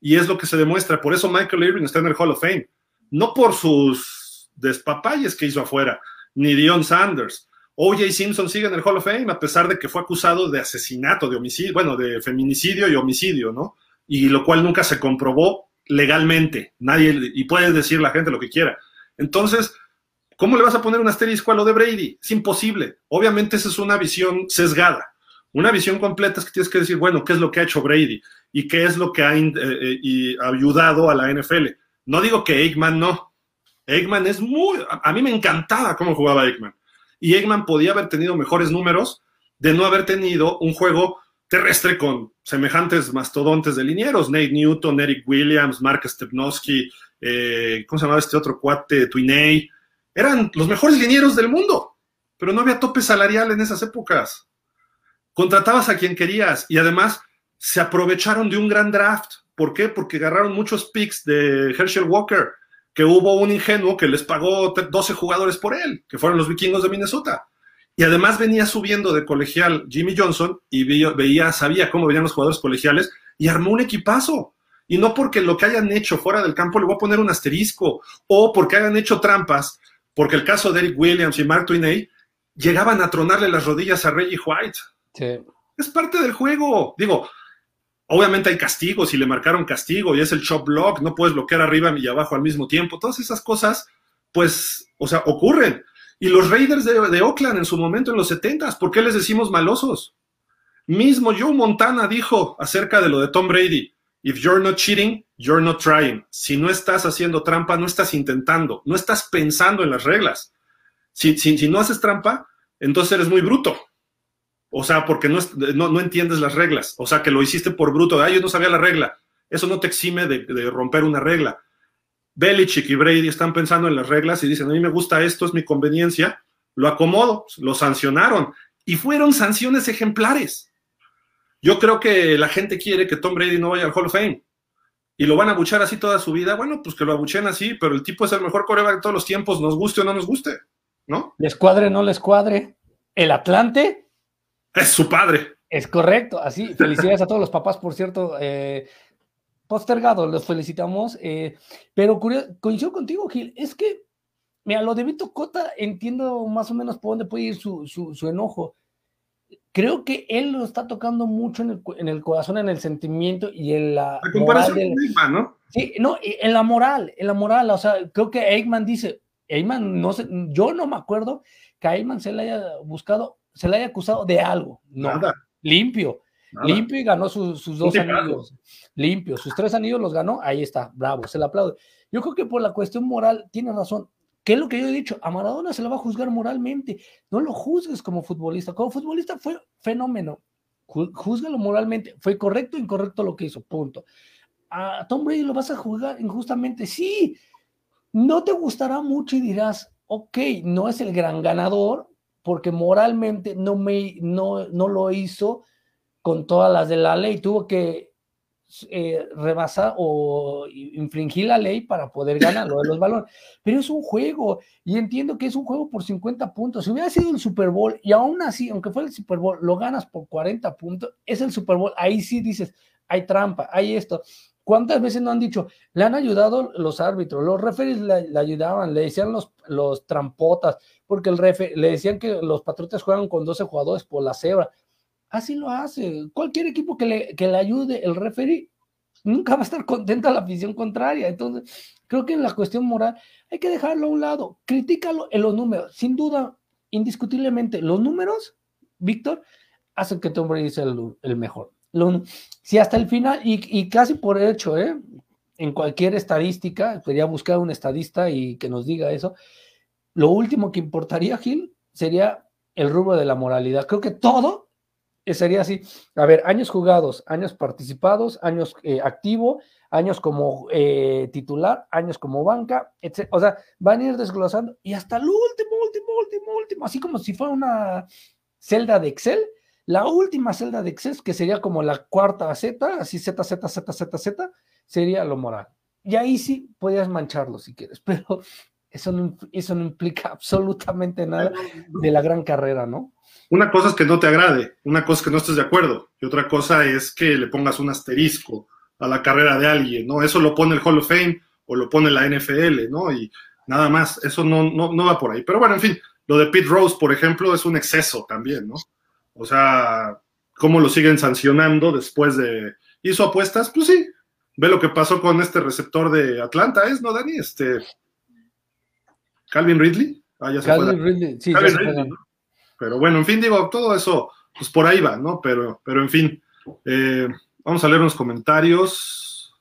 Speaker 1: y es lo que se demuestra. Por eso Michael Irving está en el Hall of Fame, no por sus despapalles que hizo afuera, ni Dion Sanders. O.J. Simpson sigue en el Hall of Fame a pesar de que fue acusado de asesinato, de homicidio, bueno, de feminicidio y homicidio, ¿no? Y lo cual nunca se comprobó legalmente. Nadie, y puede decir la gente lo que quiera. Entonces, ¿cómo le vas a poner un asterisco a lo de Brady? Es imposible. Obviamente esa es una visión sesgada. Una visión completa es que tienes que decir, bueno, ¿qué es lo que ha hecho Brady? ¿Y qué es lo que ha eh, eh, ayudado a la NFL? No digo que Eggman no. Eggman es muy... A mí me encantaba cómo jugaba Eggman. Y Eggman podía haber tenido mejores números de no haber tenido un juego terrestre con semejantes mastodontes de linieros, Nate Newton, Eric Williams, Mark Stepnowski, eh, ¿cómo se llamaba este otro cuate? Twiney. Eran los mejores linieros del mundo, pero no había tope salarial en esas épocas. Contratabas a quien querías y además se aprovecharon de un gran draft. ¿Por qué? Porque agarraron muchos picks de Herschel Walker, que hubo un ingenuo que les pagó 12 jugadores por él, que fueron los vikingos de Minnesota. Y además venía subiendo de colegial Jimmy Johnson y veía, sabía cómo venían los jugadores colegiales y armó un equipazo. Y no porque lo que hayan hecho fuera del campo le voy a poner un asterisco o porque hayan hecho trampas, porque el caso de Eric Williams y Mark Twainay llegaban a tronarle las rodillas a Reggie White. Es parte del juego. Digo, obviamente hay castigos y le marcaron castigo y es el chop block, no puedes bloquear arriba y abajo al mismo tiempo. Todas esas cosas, pues, o sea, ocurren. Y los Raiders de, Oakland en su momento, en los 70, ¿por qué les decimos malosos? Mismo Joe Montana dijo acerca de lo de Tom Brady, if you're not cheating, you're not trying. Si no estás haciendo trampa, no estás intentando, no estás pensando en las reglas. Si, si, no haces trampa, entonces eres muy bruto. O sea, porque no, no, entiendes las reglas. O sea, que lo hiciste por bruto. Ah, yo no sabía la regla. Eso no te exime de romper una regla. Belichick y Brady están pensando en las reglas y dicen, a mí me gusta esto, es mi conveniencia, lo acomodo, lo sancionaron y fueron sanciones ejemplares. Yo creo que la gente quiere que Tom Brady no vaya al Hall of Fame y lo van a abuchar así toda su vida. Bueno, pues que lo abuchen así, pero el tipo es el mejor coreback de todos los tiempos, nos guste o no nos guste, ¿no?
Speaker 2: Les cuadre, no les cuadre. El Atlante
Speaker 1: Es su padre.
Speaker 2: Es correcto, así. Felicidades a todos los papás, por cierto. Eh, postergado, los felicitamos. Eh, pero coincido contigo, Gil. Es que, mira, lo de Vito Cota entiendo más o menos por dónde puede ir su, su, enojo. Creo que él lo está tocando mucho en el, en el, corazón, en el sentimiento y en la.
Speaker 1: La comparación con Eggman, ¿no?
Speaker 2: Sí, no, en la moral, en la moral. O sea, creo que Eggman dice, Eggman, no sé, yo no me acuerdo que a Eggman se le haya buscado, se le haya acusado de algo. No. Nada limpio. Limpio y ganó sus dos anillos. Limpio. Sus tres anillos los ganó. Ahí está. Bravo. Se le aplaude. Yo creo que por la cuestión moral tiene razón. ¿Qué es lo que yo he dicho? A Maradona se le va a juzgar moralmente. No lo juzgues como futbolista. Como futbolista fue fenómeno. Júzgalo moralmente. Fue correcto o incorrecto lo que hizo. Punto. A Tom Brady lo vas a juzgar injustamente. Sí. No te gustará mucho y dirás, ok, no es el gran ganador, porque moralmente no, me, no, no lo hizo con todas las de la ley, tuvo que eh, rebasar o infringir la ley para poder ganar lo de los balones. Pero es un juego y entiendo que es un juego por 50 puntos. Si hubiera sido el Super Bowl y aún así, aunque fuera el Super Bowl, lo ganas por 40 puntos, es el Super Bowl. Ahí sí dices, hay trampa, hay esto. ¿Cuántas veces no han dicho? Le han ayudado los árbitros, los referees le, ayudaban, le decían los, los trampotas, porque el refe, le decían que los patriotas juegan con 12 jugadores por la cebra. Así lo hace. Cualquier equipo que le, que le ayude el referee nunca va a estar contenta la afición contraria. Entonces, creo que en la cuestión moral hay que dejarlo a un lado. Critícalo en los números. Sin duda, indiscutiblemente, los números, Víctor, hacen que Tom Brady sea el, el mejor si hasta el final, y, casi por hecho, ¿eh? en cualquier estadística, podría buscar un estadista y que nos diga eso, lo último que importaría, Gil, sería el rubro de la moralidad. Creo que todo sería así. A ver, años jugados, años participados, años eh, activo, años como eh, titular, años como banca, etc. O sea, van a ir desglosando y hasta el último, último, último, último, así como si fuera una celda de Excel, la última celda de Excel, que sería como la cuarta Z, así Z, Z, Z, Z, Z, sería lo moral. Y ahí sí podías mancharlo si quieres, pero eso no, eso no implica absolutamente nada de la gran carrera, ¿no?
Speaker 1: Una cosa es que no te agrade, una cosa es que no estés de acuerdo, y otra cosa es que le pongas un asterisco a la carrera de alguien, ¿no? Eso lo pone el Hall of Fame o lo pone la NFL, ¿no? Y nada más, eso no, no, no va por ahí. Pero bueno, en fin, lo de Pete Rose, por ejemplo, es un exceso también, ¿no? O sea, ¿cómo lo siguen sancionando después de... ¿Hizo apuestas? Pues sí. Ve lo que pasó con este receptor de Atlanta, ¿es, no, Dani? Este... Calvin Ridley.
Speaker 2: Ah, ya se Calvin Ridley, sí, Calvin Ridley,
Speaker 1: Pero bueno, en fin, digo, todo eso, pues por ahí va, ¿no? Pero, pero en fin, eh, vamos a leer unos comentarios.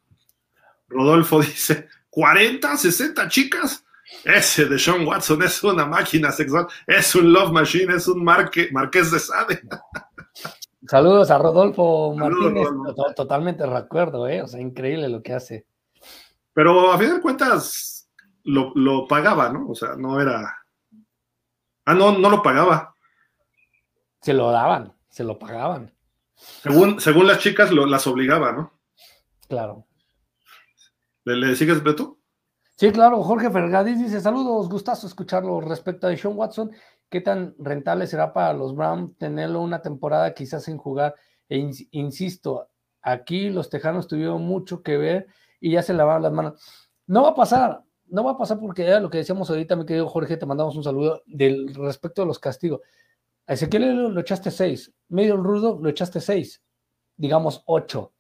Speaker 1: Rodolfo dice, ¿40, 60 chicas? Ese de Sean Watson es una máquina sexual, es un love machine, es un marque, marqués de Sade.
Speaker 2: Saludos a Rodolfo Martínez, totalmente de acuerdo, ¿eh? o sea, increíble lo que hace.
Speaker 1: Pero a fin de cuentas lo, lo, pagaba, ¿no? O sea, no era. Ah, no, no lo pagaba.
Speaker 2: Se lo daban, se lo pagaban.
Speaker 1: Según, según las chicas, lo, las obligaba, ¿no?
Speaker 2: Claro.
Speaker 1: ¿Le, le sigues, Beto?
Speaker 2: Sí, claro, Jorge Fergadís dice, saludos, gustazo escucharlo respecto a Sean Watson, ¿qué tan rentable será para los Browns tenerlo una temporada quizás sin jugar? E insisto, aquí los Tejanos tuvieron mucho que ver y ya se lavaron las manos. No va a pasar, no va a pasar porque era lo que decíamos ahorita, mi querido Jorge, te mandamos un saludo del respecto de los castigos. A Ezequiel lo, lo echaste seis, medio rudo lo echaste seis, digamos ocho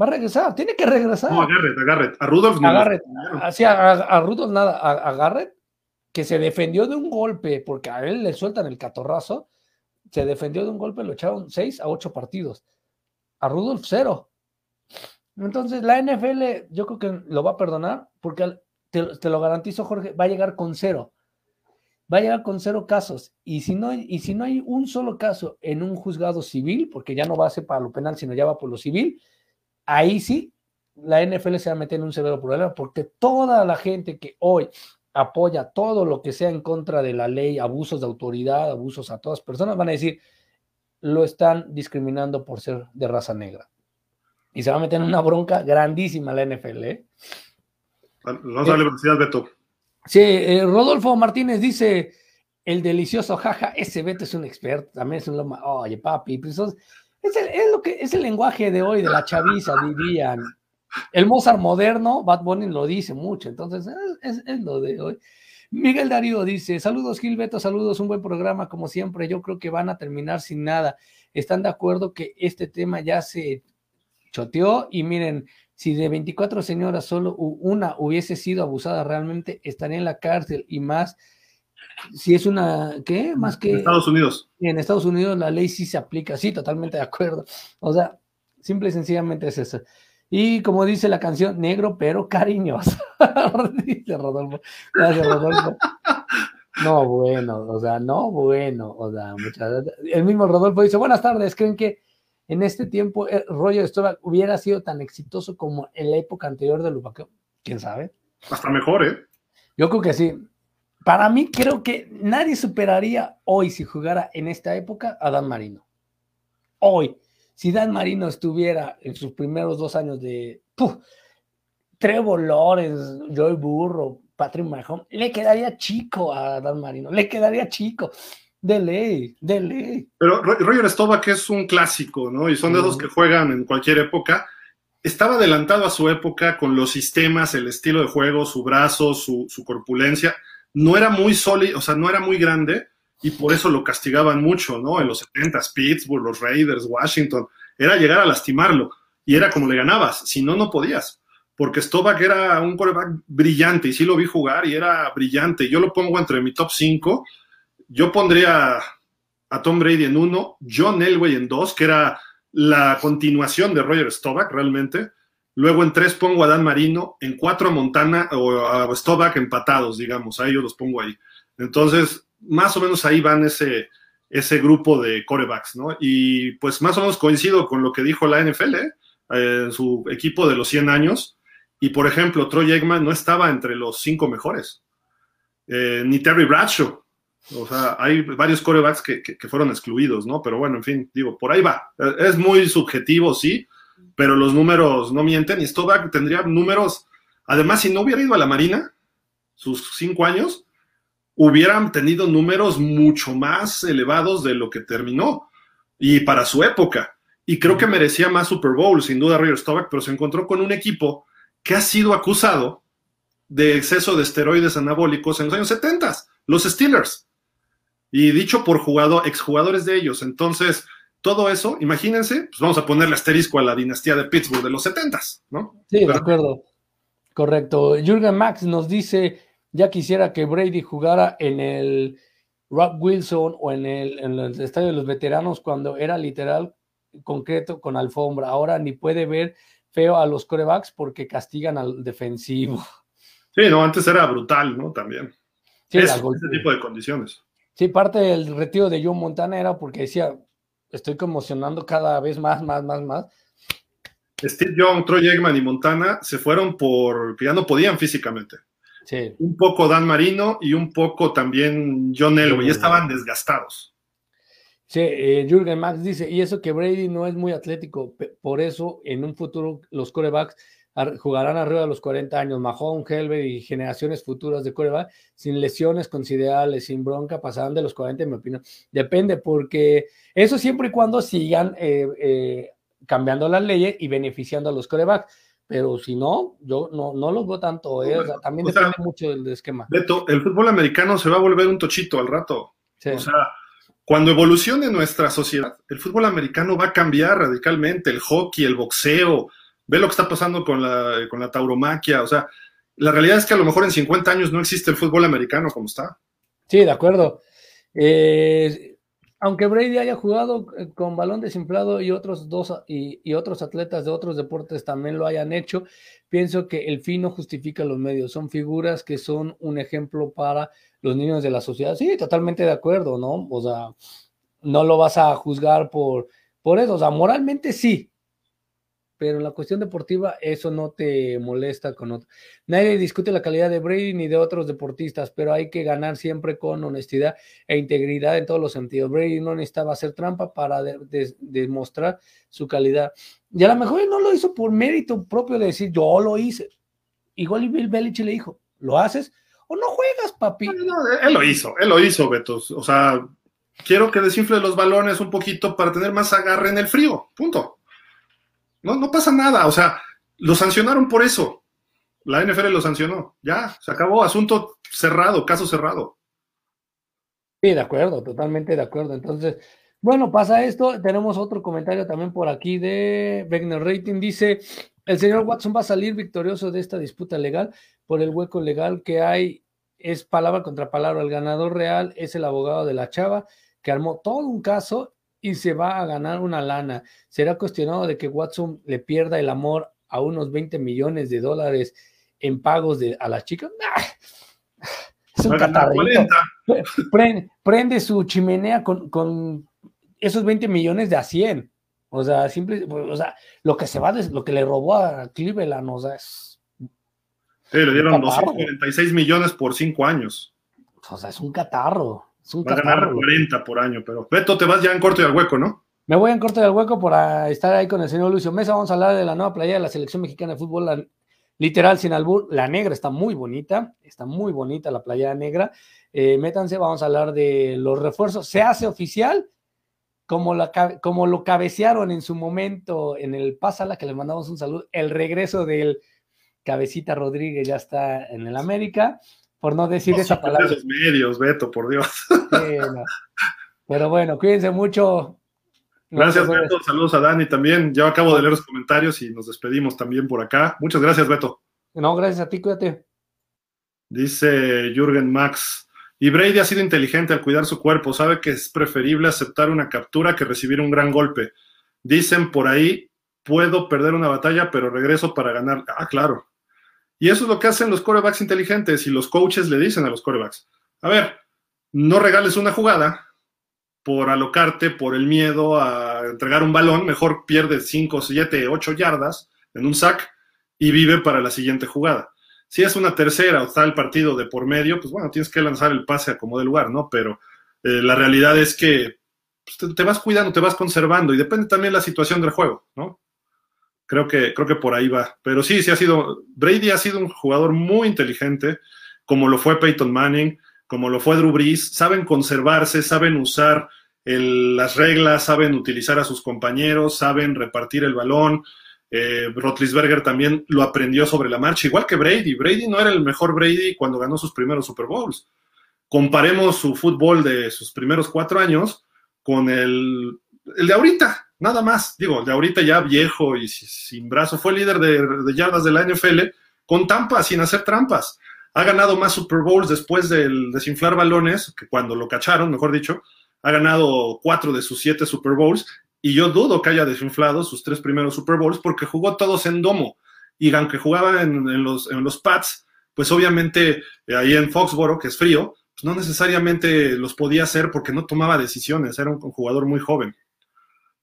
Speaker 2: va a regresar, tiene que regresar.
Speaker 1: No, a Garrett, a Garrett, a Rudolph.
Speaker 2: A Garrett, así a, a, Rudolph nada, a, Garrett, que se defendió de un golpe, porque a él le sueltan el catorrazo, se defendió de un golpe, lo echaron seis a ocho partidos. A Rudolph cero. Entonces la NFL yo creo que lo va a perdonar, porque te, te lo garantizo, Jorge, va a llegar con cero va a llegar con cero casos. Y si, no, y si no hay un solo caso en un juzgado civil, porque ya no va a ser para lo penal, sino ya va por lo civil, ahí sí la NFL se va a meter en un severo problema porque toda la gente que hoy apoya todo lo que sea en contra de la ley, abusos de autoridad, abusos a todas personas, van a decir, lo están discriminando por ser de raza negra. Y se va a meter en una bronca grandísima la NFL. ¿eh?
Speaker 1: Vamos a velocidad, Beto.
Speaker 2: Sí, eh, Rodolfo Martínez dice, El delicioso jaja, ese Beto es un experto, también es un loma. Oye, papi, pues es, el, lo que, es el lenguaje de hoy, de la chaviza, dirían. El Mozart moderno, Bad Bunny lo dice mucho, entonces es, es lo de hoy. Miguel Darío dice: Saludos, Gilberto, saludos, un buen programa, como siempre. Yo creo que van a terminar sin nada. ¿Están de acuerdo que este tema ya se choteó? Y miren, si de 24 señoras solo una hubiese sido abusada realmente, estaría en la cárcel y más si es una, ¿qué? Más que...
Speaker 1: En Estados Unidos.
Speaker 2: En Estados Unidos la ley sí se aplica, sí, totalmente de acuerdo. O sea, simple y sencillamente es eso. Y como dice la canción, negro pero cariñoso. dice Rodolfo. Gracias, Rodolfo. No, bueno, o sea, no, bueno, o sea, muchas gracias. El mismo Rodolfo dice, buenas tardes, ¿creen que en este tiempo el rollo de hubiera sido tan exitoso como en la época anterior del Lupaqueo? ¿Quién sabe?
Speaker 1: Hasta mejor, ¿eh?
Speaker 2: Yo creo que sí. Para mí creo que nadie superaría hoy si jugara en esta época a Dan Marino. Hoy si Dan Marino estuviera en sus primeros dos años de Trevor Lawrence, Joy Burro, Patrick Mahomes, le quedaría chico a Dan Marino, le quedaría chico. De ley, de ley.
Speaker 1: Pero Roger Staubach es un clásico, ¿no? Y son de esos que juegan en cualquier época. Estaba adelantado a su época con los sistemas, el estilo de juego, su brazo, su, su corpulencia. No era muy sólido, o sea, no era muy grande, y por eso lo castigaban mucho, ¿no? En los 70 Pittsburgh, los Raiders, Washington, era llegar a lastimarlo y era como le ganabas, si no, no podías, porque Stovak era un quarterback brillante y sí lo vi jugar y era brillante. Yo lo pongo entre mi top 5, yo pondría a Tom Brady en uno, John Elway en dos, que era la continuación de Roger Stovak realmente. Luego en tres pongo a Dan Marino, en cuatro a Montana o a Stovak empatados, digamos, ahí yo los pongo ahí. Entonces, más o menos ahí van ese, ese grupo de corebacks, ¿no? Y pues más o menos coincido con lo que dijo la NFL, ¿eh? en su equipo de los 100 años. Y por ejemplo, Troy Eggman no estaba entre los cinco mejores, eh, ni Terry Bradshaw. O sea, hay varios corebacks que, que, fueron excluidos, ¿no? Pero bueno, en fin, digo, por ahí va. Es muy subjetivo, sí, pero los números no mienten y Stovak tendría números. Además, si no hubiera ido a la Marina, sus cinco años, hubieran tenido números mucho más elevados de lo que terminó y para su época. Y creo que merecía más Super Bowl, sin duda, Roger Staubach, pero se encontró con un equipo que ha sido acusado de exceso de esteroides anabólicos en los años 70, los Steelers. Y dicho por jugador, exjugadores de ellos. Entonces, todo eso, imagínense, pues vamos a ponerle asterisco a la dinastía de Pittsburgh de los 70, ¿no?
Speaker 2: Sí, de acuerdo. Correcto. Jürgen Max nos dice, ya quisiera que Brady jugara en el Rock Wilson o en el, estadio de los veteranos cuando era literal concreto con alfombra. Ahora ni puede ver feo a los corebacks porque castigan al defensivo.
Speaker 1: Sí, no, antes era brutal, ¿no? También. Sí, ese tipo de condiciones.
Speaker 2: Sí, parte del retiro de John Montana era porque decía, estoy conmocionando cada vez más, más, más, más.
Speaker 1: Steve Young, Troy Eggman y Montana se fueron porque ya no podían físicamente. Un poco Dan Marino y un poco también John Elway, ya estaban desgastados.
Speaker 2: Sí, eh, Jürgen Max dice, y eso que Brady no es muy atlético, por eso en un futuro los corebacks jugarán arriba de los 40 años, Mahomes, Helber y generaciones futuras de coreback, sin lesiones considerables, sin bronca, pasarán de los 40, en mi opinión. Depende, porque eso siempre y cuando sigan eh, eh, cambiando las leyes y beneficiando a los corebacks pero si no, yo no, no los veo tanto, ¿eh? también depende mucho del esquema.
Speaker 1: Beto, el fútbol americano se va a volver un tochito al rato. O sea, cuando evolucione nuestra sociedad, el fútbol americano va a cambiar radicalmente, el hockey, el boxeo, ve lo que está pasando con la, con la tauromaquia, o sea, la realidad es que a lo mejor en 50 años no existe el fútbol americano como está.
Speaker 2: Sí, de acuerdo. Eh, aunque Brady haya jugado eh, con balón desinflado y otros dos y, otros atletas de otros deportes también lo hayan hecho, pienso que el fin no justifica los medios. Son figuras que son un ejemplo para los niños de la sociedad. Sí, totalmente de acuerdo, ¿no? O sea, no lo vas a juzgar por, por eso. O sea, moralmente sí, pero en la cuestión deportiva eso no te molesta con otro. Nadie discute la calidad de Brady ni de otros deportistas, pero hay que ganar siempre con honestidad e integridad en todos los sentidos. Brady no necesitaba hacer trampa para demostrar su calidad. Y a lo mejor él no lo hizo por mérito propio de decir, yo lo hice. Igual Bill Belichick le dijo, ¿lo haces? o no juegas, papi.
Speaker 1: él lo hizo, él lo hizo, Beto. O sea, quiero que desinfle los balones un poquito para tener más agarre en el frío, punto. No, no pasa nada, o sea, lo sancionaron por eso. La NFL lo sancionó, ya, se acabó, asunto cerrado, caso cerrado.
Speaker 2: Sí, de acuerdo, totalmente de acuerdo. Entonces, bueno, pasa esto. Tenemos otro comentario también por aquí de Wegner Rating. Dice, el señor Watson va a salir victorioso de esta disputa legal por el hueco legal que hay. Es palabra contra palabra. El ganador real es el abogado de la chava que armó todo un caso y se va a ganar una lana. Será cuestionado de que Watson le pierda el amor a unos 20 millones de dólares en pagos de, a la chica. Es un catarrito. Prende, su chimenea con, esos 20 millones de a 100. O sea, simple, o sea, lo que se va, lo que le robó a Cleveland, o sea, es.
Speaker 1: Sí, le dieron 246 millones por 5 años.
Speaker 2: O sea, es un catarro. Es un
Speaker 1: va a ganar 40 por año, pero Beto, te vas ya en corto y al hueco, ¿no?
Speaker 2: Me voy en corto y al hueco por estar ahí con el señor Lucio Mesa. Vamos a hablar de la nueva playa de la selección mexicana de fútbol, literal sin albur. La negra está muy bonita, está muy bonita la playa negra. Eh, métanse, vamos a hablar de los refuerzos. Se hace oficial, como, la, como lo cabecearon en su momento en el Pásala, que le mandamos un saludo, el regreso del Cabecita Rodríguez ya está en el América, por no decir esa palabra.
Speaker 1: Esos medios, Beto, por Dios.
Speaker 2: Pero bueno, cuídense mucho.
Speaker 1: Gracias, Beto. Saludos a Dani también. Ya acabo de leer los comentarios y nos despedimos también por acá. Muchas gracias, Beto.
Speaker 2: No, gracias a ti, cuídate.
Speaker 1: Dice Jürgen Max. Y Brady ha sido inteligente al cuidar su cuerpo, sabe que es preferible aceptar una captura que recibir un gran golpe. Dicen por ahí, puedo perder una batalla, pero regreso para ganar. Ah, claro. Y eso es lo que hacen los corebacks inteligentes y los coaches le dicen a los corebacks. A ver, no regales una jugada por alocarte, por el miedo a entregar un balón, mejor pierdes 5, 7, 8 yardas en un sack y vive para la siguiente jugada. Si es una tercera o el partido de por medio, pues bueno, tienes que lanzar el pase a como de lugar, ¿no? Pero eh, la realidad es que pues, te, vas cuidando, te vas conservando y depende también la situación del juego, ¿no? Creo que, creo que por ahí va. Pero sí, sí ha sido, Brady ha sido un jugador muy inteligente, como lo fue Peyton Manning, como lo fue Drew Brees, saben conservarse, saben usar las reglas, saben utilizar a sus compañeros, saben repartir el balón, eh, Rotlisberger también lo aprendió sobre la marcha, igual que Brady. Brady no era el mejor Brady cuando ganó sus primeros Super Bowls. Comparemos su fútbol de sus primeros cuatro años con el, el de ahorita, nada más. Digo, de ahorita ya viejo y sin brazo. Fue líder de, yardas de la NFL con tampas, sin hacer trampas. Ha ganado más Super Bowls después del desinflar balones, que cuando lo cacharon, mejor dicho, ha ganado cuatro de sus siete Super Bowls y yo dudo que haya desinflado sus tres primeros Super Bowls porque jugó todos en domo. Y aunque jugaba en, los, en los pads, pues obviamente eh, ahí en Foxboro, que es frío, pues no necesariamente los podía hacer porque no tomaba decisiones, era un, jugador muy joven.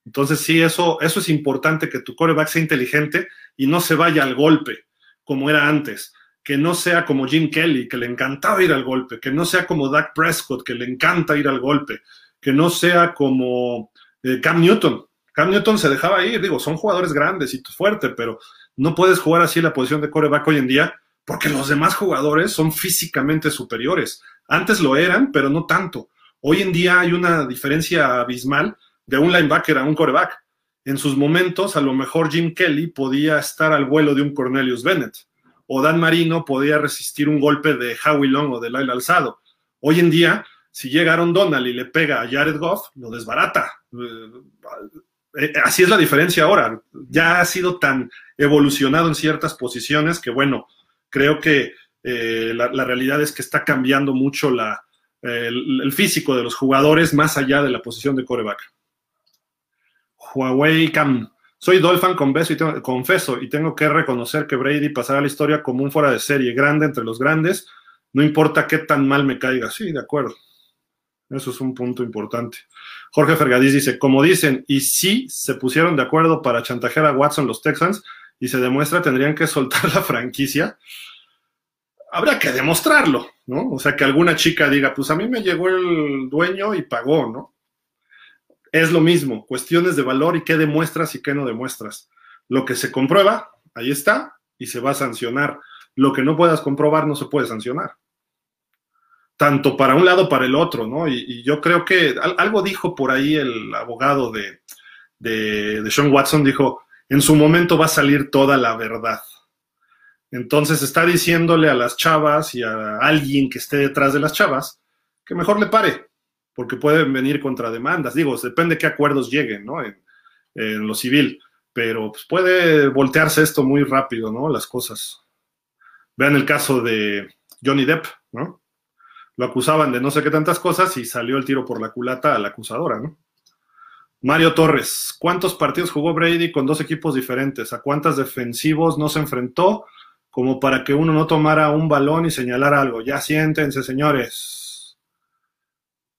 Speaker 1: Entonces sí, eso, eso es importante, que tu coreback sea inteligente y no se vaya al golpe, como era antes. Que no sea como Jim Kelly, que le encantaba ir al golpe. Que no sea como Dak Prescott, que le encanta ir al golpe. Que no sea como eh, Cam Newton. Cam Newton se dejaba ir, digo, son jugadores grandes y fuerte, pero no puedes jugar así la posición de coreback hoy en día porque los demás jugadores son físicamente superiores. Antes lo eran, pero no tanto. Hoy en día hay una diferencia abismal de un linebacker a un coreback. En sus momentos, a lo mejor Jim Kelly podía estar al vuelo de un Cornelius Bennett, o Dan Marino podía resistir un golpe de Howie Long o de Lyle Alzado. Hoy en día, si llega Aaron Donald y le pega a Jared Goff, lo desbarata. Eh, eh, así es la diferencia ahora. Ya ha sido tan evolucionado en ciertas posiciones que, bueno, creo que eh, la, realidad es que está cambiando mucho la, el, físico de los jugadores más allá de la posición de coreback. Huawei Cam. Soy Dolphin con beso y confeso y tengo que reconocer que Brady pasará la historia como un fuera de serie, grande entre los grandes, no importa qué tan mal me caiga. Sí, de acuerdo. Eso es un punto importante. Jorge Fergadís dice, como dicen, y si se pusieron de acuerdo para chantajear a Watson los Texans y se demuestra, tendrían que soltar la franquicia. Habrá que demostrarlo, ¿no? O sea, que alguna chica diga, pues a mí me llegó el dueño y pagó, ¿no? Es lo mismo, cuestiones de valor y qué demuestras y qué no demuestras. Lo que se comprueba, ahí está, y se va a sancionar. Lo que no puedas comprobar no se puede sancionar. tanto para un lado para el otro, ¿no? Y, yo creo que algo dijo por ahí el abogado de, de, de, Sean Watson, dijo, en su momento va a salir toda la verdad. Entonces está diciéndole a las chavas y a alguien que esté detrás de las chavas que mejor le pare, porque pueden venir contra demandas. Digo, depende qué acuerdos lleguen, ¿no? En, lo civil, pero pues, puede voltearse esto muy rápido, ¿no? Las cosas. Vean el caso de Johnny Depp, ¿no? Lo acusaban de no sé qué tantas cosas y salió el tiro por la culata a la acusadora, ¿no? Mario Torres, ¿cuántos partidos jugó Brady con dos equipos diferentes? ¿A cuántos defensivos no se enfrentó? Como para que uno no tomara un balón y señalara algo. Ya siéntense, señores.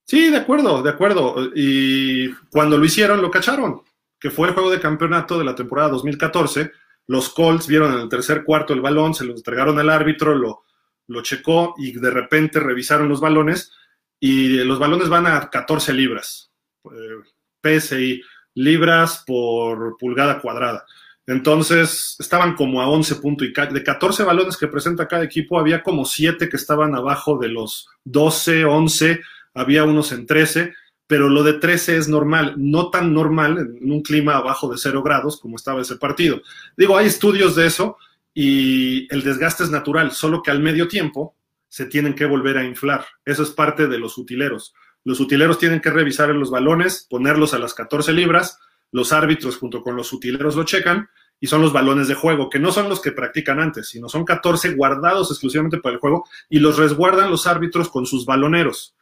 Speaker 1: Sí, de acuerdo, de acuerdo. Y cuando lo hicieron, lo cacharon, que fue el juego de campeonato de la temporada 2014. Los Colts vieron en el tercer cuarto el balón, se lo entregaron al árbitro, lo, lo checó y de repente revisaron los balones y los balones van a 14 libras, eh, PSI, libras por pulgada cuadrada. Entonces estaban como a 11 puntos y de 14 balones que presenta cada equipo había como 7 que estaban abajo de los 12, 11, había unos en 13, pero lo de 13 es normal, no tan normal en un clima abajo de 0 grados como estaba ese partido. Digo, hay estudios de eso, y el desgaste es natural, solo que al medio tiempo se tienen que volver a inflar. Eso es parte de los utileros. Los utileros tienen que revisar los balones, ponerlos a las 14 libras, los árbitros junto con los utileros lo checan y son los balones de juego, que no son los que practican antes, sino son 14 guardados exclusivamente para el juego y los resguardan los árbitros con sus baloneros.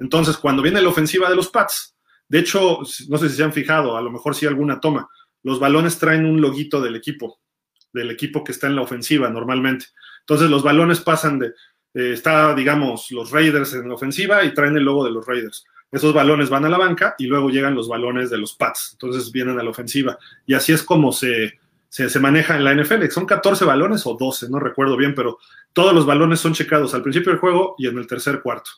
Speaker 1: Entonces, cuando viene la ofensiva de los Pats, de hecho, no sé si se han fijado, a lo mejor sí alguna toma, los balones traen un loguito del equipo del equipo que está en la ofensiva normalmente. Entonces los balones pasan de, eh, está, digamos, los Raiders en la ofensiva y traen el logo de los Raiders. Esos balones van a la banca y luego llegan los balones de los Pats. Entonces vienen a la ofensiva. Y así es como se, se, maneja en la NFL. Son 14 balones o 12, no recuerdo bien, pero todos los balones son checados al principio del juego y en el tercer cuarto.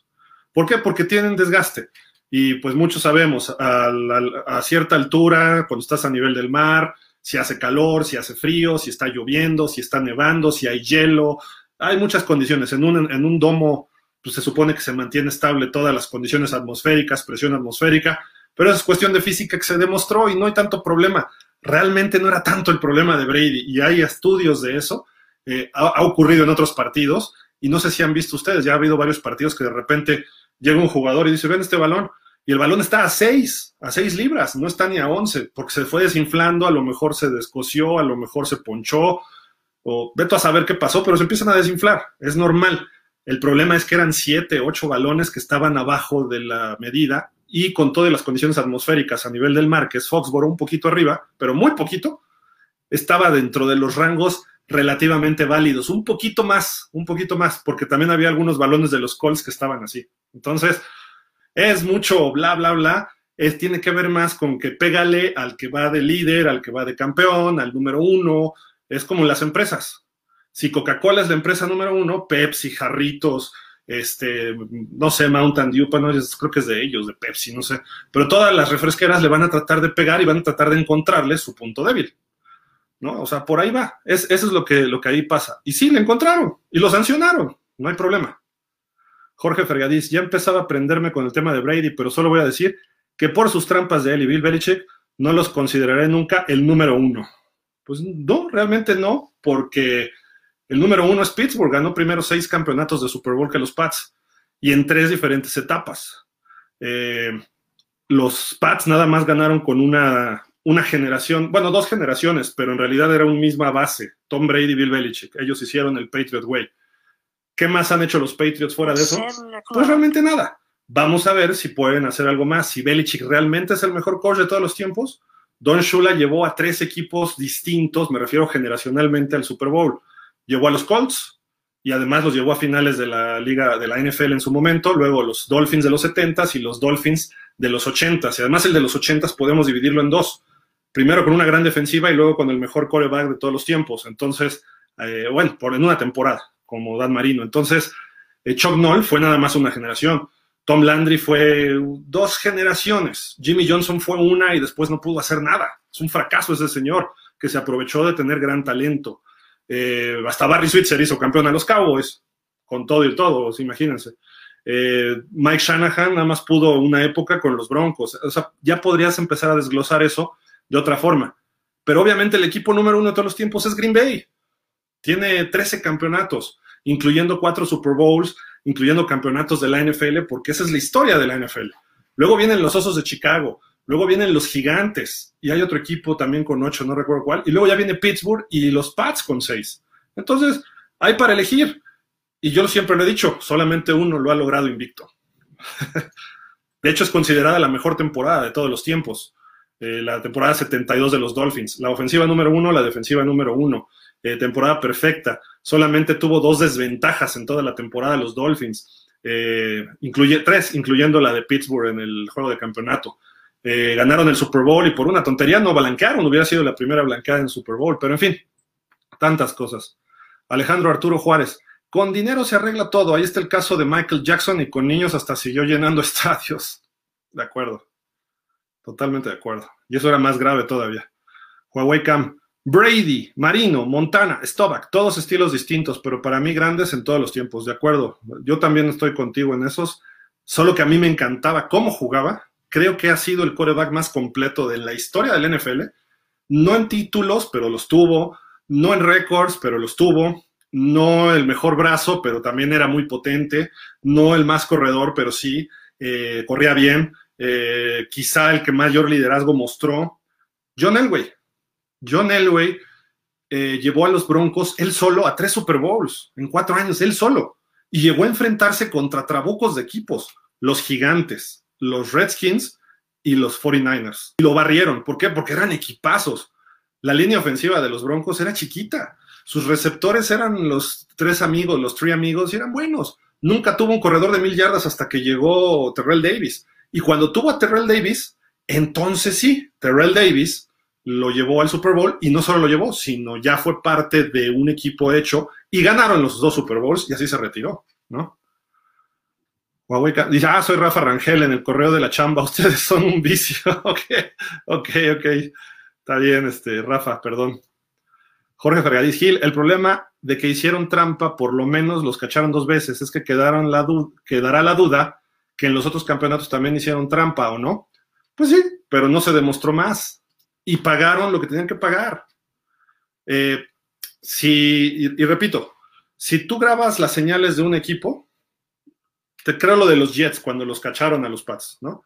Speaker 1: ¿Por qué? Porque tienen desgaste. Y pues muchos sabemos, a cierta altura, cuando estás a nivel del mar, si hace calor, si hace frío, si está lloviendo, si está nevando, si hay hielo. Hay muchas condiciones. En un, en un domo pues, se supone que se mantiene estable todas las condiciones atmosféricas, presión atmosférica, pero es cuestión de física que se demostró y no hay tanto problema. Realmente no era tanto el problema de Brady y hay estudios de eso. Eh, ha, ha ocurrido en otros partidos y no sé si han visto ustedes, ya ha habido varios partidos que de repente llega un jugador y dice, ven este balón, y el balón está a 6, a 6 libras, no está ni a 11, porque se fue desinflando, a lo mejor se descoció, a lo mejor se ponchó, o veto a saber qué pasó, pero se empiezan a desinflar, es normal. El problema es que eran 7, 8 balones que estaban abajo de la medida y con todas las condiciones atmosféricas a nivel del mar, que es Foxboro un poquito arriba, pero muy poquito, estaba dentro de los rangos relativamente válidos, un poquito más, un poquito más, porque también había algunos balones de los Colts que estaban así. Entonces, es mucho bla, bla, bla. Es, tiene que ver más con que pégale al que va de líder, al que va de campeón, al número uno. Es como las empresas. Si Coca-Cola es la empresa número uno, Pepsi, Jarritos, este, no sé, Mountain Dew, creo que es de ellos, de Pepsi, no sé. Pero todas las refresqueras le van a tratar de pegar y van a tratar de encontrarle su punto débil. ¿No? O sea, por ahí va. Es, eso es lo que, lo que ahí pasa. Y sí, le encontraron y lo sancionaron. No hay problema. Jorge Fergadís, ya empezaba a aprenderme con el tema de Brady, pero solo voy a decir que por sus trampas de él y Bill Belichick no los consideraré nunca el número uno. Pues no, realmente no, porque el número uno es Pittsburgh, ganó primero seis campeonatos de Super Bowl que los Pats y en tres diferentes etapas. Eh, los Pats nada más ganaron con una, una generación, bueno, dos generaciones, pero en realidad era una misma base, Tom Brady y Bill Belichick. Ellos hicieron el Patriot Way. ¿Qué más han hecho los Patriots fuera de eso? Pues realmente nada. Vamos a ver si pueden hacer algo más. Si Belichick realmente es el mejor coach de todos los tiempos, Don Shula llevó a tres equipos distintos, me refiero generacionalmente al Super Bowl. Llevó a los Colts y además los llevó a finales de la liga de la NFL en su momento, luego los Dolphins de los 70s y los Dolphins de los 80s. Y además el de los 80s podemos dividirlo en dos. Primero con una gran defensiva y luego con el mejor coreback de todos los tiempos. Entonces, eh, bueno, por en una temporada como Dan Marino. Entonces, eh, Chuck Noll fue nada más una generación. Tom Landry fue dos generaciones. Jimmy Johnson fue una y después no pudo hacer nada. Es un fracaso ese señor que se aprovechó de tener gran talento. Eh, hasta Barry Switzer hizo campeón a los Cowboys, con todo y todo, imagínense. Eh, Mike Shanahan nada más pudo una época con los Broncos. O sea, ya podrías empezar a desglosar eso de otra forma. Pero obviamente el equipo número uno de todos los tiempos es Green Bay. Tiene 13 campeonatos, incluyendo cuatro Super Bowls, incluyendo campeonatos de la NFL, porque esa es la historia de la NFL. Luego vienen los Osos de Chicago, luego vienen los Gigantes, y hay otro equipo también con ocho, no recuerdo cuál, y luego ya viene Pittsburgh y los Pats con seis. Entonces, hay para elegir. Y yo siempre lo he dicho, solamente uno lo ha logrado invicto. de hecho, es considerada la mejor temporada de todos los tiempos. Eh, la temporada 72 de los Dolphins. La ofensiva número uno, la defensiva número uno. Eh, temporada perfecta. Solamente tuvo dos desventajas en toda la temporada los Dolphins. Eh, incluye, tres, incluyendo la de Pittsburgh en el juego de campeonato. ganaron el Super Bowl y por una tontería no blanquearon, hubiera sido la primera blanqueada en Super Bowl, pero en fin, tantas cosas. Alejandro Arturo Juárez, con dinero se arregla todo. Ahí está el caso de Michael Jackson y con niños hasta siguió llenando estadios. De acuerdo. Totalmente de acuerdo. Y eso era más grave todavía. Huawei Cam, Brady, Marino, Montana, Stovak, todos estilos distintos, pero para mí grandes en todos los tiempos. De acuerdo. Yo también estoy contigo en esos. Solo que a mí me encantaba cómo jugaba. Creo que ha sido el coreback más completo de la historia del NFL. No en títulos, pero los tuvo. No en récords, pero los tuvo no el mejor brazo, pero también era muy potente, no el más corredor, pero sí, eh, corría bien, eh, quizá el que mayor liderazgo mostró. John Elway. John Elway eh, llevó a los Broncos él solo a tres Super Bowls en cuatro años, él solo. Y llegó a enfrentarse contra trabucos de equipos, los gigantes, los Redskins y los 49ers. Y lo barrieron. ¿Por qué? Porque eran equipazos. La línea ofensiva de los Broncos era chiquita sus receptores eran los tres amigos, los tres amigos, y eran buenos. Nunca tuvo un corredor de mil yardas hasta que llegó Terrell Davis. Y cuando tuvo a Terrell Davis, entonces sí, Terrell Davis lo llevó al Super Bowl y no solo lo llevó, sino ya fue parte de un equipo hecho y ganaron los dos Super Bowls y así se retiró, ¿no? Huawei dice, ah, soy Rafa Rangel en el correo de la chamba, ustedes son un vicio. ok, ok, ok. Está bien, este, Rafa, perdón. Jorge Fergadís Gil, el problema de que hicieron trampa, por lo menos los cacharon dos veces, es que quedaron la quedará la duda que en los otros campeonatos también hicieron trampa o no. Pues sí, pero no se demostró más. Y pagaron lo que tenían que pagar. Eh, si, y, repito, si tú grabas las señales de un equipo, te creo lo de los Jets cuando los cacharon a los Pats, ¿no?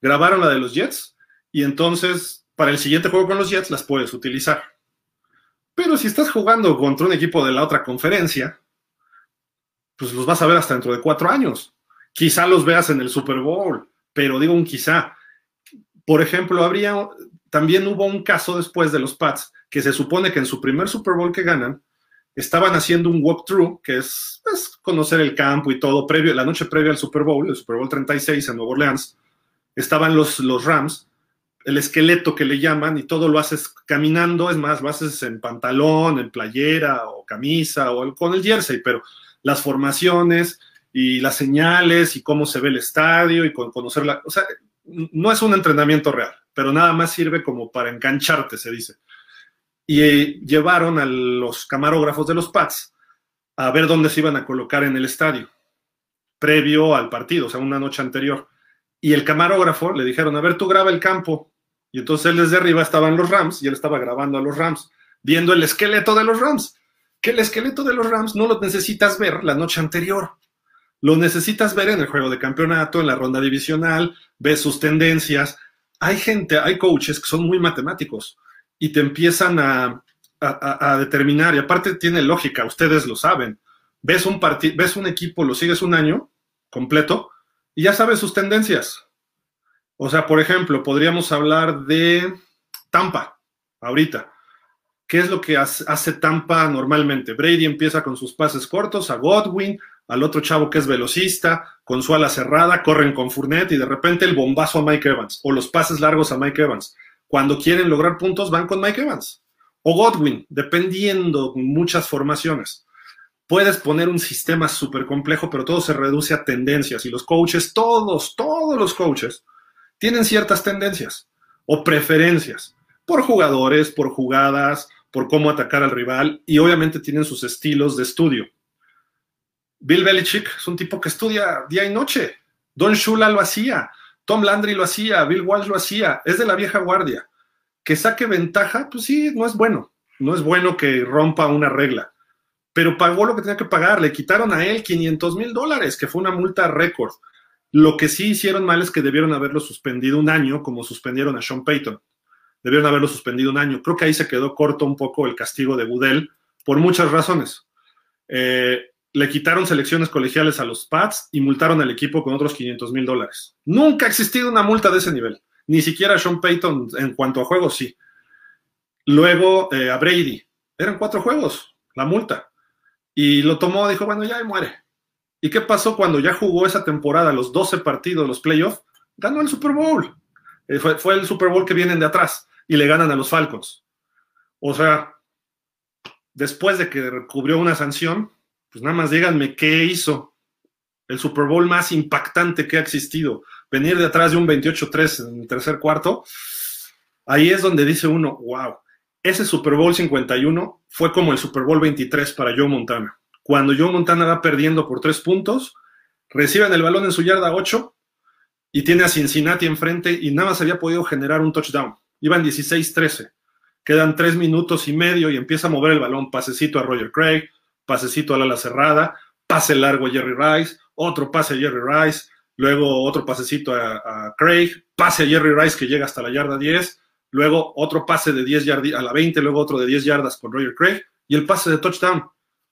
Speaker 1: Grabaron la de los Jets y entonces para el siguiente juego con los Jets las puedes utilizar. Pero si estás jugando contra un equipo de la otra conferencia, pues los vas a ver hasta dentro de cuatro años. Quizá los veas en el Super Bowl, pero digo un quizá. Por ejemplo, habría, también hubo un caso después de los Pats, que se supone que en su primer Super Bowl que ganan, estaban haciendo un walkthrough, que es conocer el campo y todo, previo, la noche previa al Super Bowl, el Super Bowl 36 en Nueva Orleans, estaban los, los Rams el esqueleto que le llaman y todo lo haces caminando, es más, lo haces en pantalón, en playera o camisa o con el jersey, pero las formaciones y las señales y cómo se ve el estadio y con conocer la, o sea, no es un entrenamiento real, pero nada más sirve como para engancharte, se dice. Y eh, llevaron a los camarógrafos de los Pats a ver dónde se iban a colocar en el estadio, previo al partido, o sea, una noche anterior. Y el camarógrafo le dijeron, a ver, tú graba el campo, y entonces él desde arriba estaban los Rams y él estaba grabando a los Rams, viendo el esqueleto de los Rams. Que el esqueleto de los Rams no lo necesitas ver la noche anterior. Lo necesitas ver en el juego de campeonato, en la ronda divisional, ves sus tendencias. Hay gente, hay coaches que son muy matemáticos y te empiezan a, a, determinar, y aparte tiene lógica, ustedes lo saben. Ves un, ves un equipo, lo sigues un año completo y ya sabes sus tendencias o sea, por ejemplo, podríamos hablar de Tampa ahorita. ¿Qué es lo que hace Tampa normalmente? Brady empieza con sus pases cortos a Godwin, al otro chavo que es velocista, con su ala cerrada, corren con Fournette y de repente el bombazo a Mike Evans o los pases largos a Mike Evans. Cuando quieren lograr puntos van con Mike Evans o Godwin, dependiendo muchas formaciones. Puedes poner un sistema súper complejo, pero todo se reduce a tendencias y los coaches, todos, todos los coaches, tienen ciertas tendencias o preferencias por jugadores, por jugadas, por cómo atacar al rival y obviamente tienen sus estilos de estudio. Bill Belichick es un tipo que estudia día y noche. Don Shula lo hacía, Tom Landry lo hacía, Bill Walsh lo hacía, es de la vieja guardia. Que saque ventaja, pues sí, no es bueno. No es bueno que rompa una regla. Pero pagó lo que tenía que pagar. Le quitaron a él 500 mil dólares, que fue una multa récord. Lo que sí hicieron mal es que debieron haberlo suspendido un año, como suspendieron a Sean Payton. Debieron haberlo suspendido un año. Creo que ahí se quedó corto un poco el castigo de Goodell por muchas razones. Eh, le quitaron selecciones colegiales a los Pats y multaron al equipo con otros 500 mil dólares. Nunca ha existido una multa de ese nivel. Ni siquiera Sean Payton en cuanto a juegos, sí. Luego eh, a Brady. Eran cuatro juegos, la multa. Y lo tomó, dijo, bueno, ya muere. ¿Y qué pasó cuando ya jugó esa temporada, los 12 partidos, los playoffs? Ganó el Super Bowl. Eh, fue, fue el Super Bowl que vienen de atrás y le ganan a los Falcons. O sea, después de que cubrió una sanción, pues nada más díganme qué hizo el Super Bowl más impactante que ha existido. Venir de atrás de un 28-3 en el tercer cuarto, ahí es donde dice uno, wow, ese Super Bowl 51 fue como el Super Bowl 23 para Joe Montana. Cuando Joe Montana va perdiendo por tres puntos, reciben el balón en su yarda 8 y tiene a Cincinnati enfrente y nada más había podido generar un touchdown. Iban 16-13. Quedan tres minutos y medio y empieza a mover el balón. Pasecito a Roger Craig, pasecito al ala cerrada, pase largo a Jerry Rice, otro pase a Jerry Rice, luego otro pasecito a, Craig, pase a Jerry Rice que llega hasta la yarda 10, luego otro pase de 10 yardas a la 20, luego otro de 10 yardas con Roger Craig y el pase de touchdown.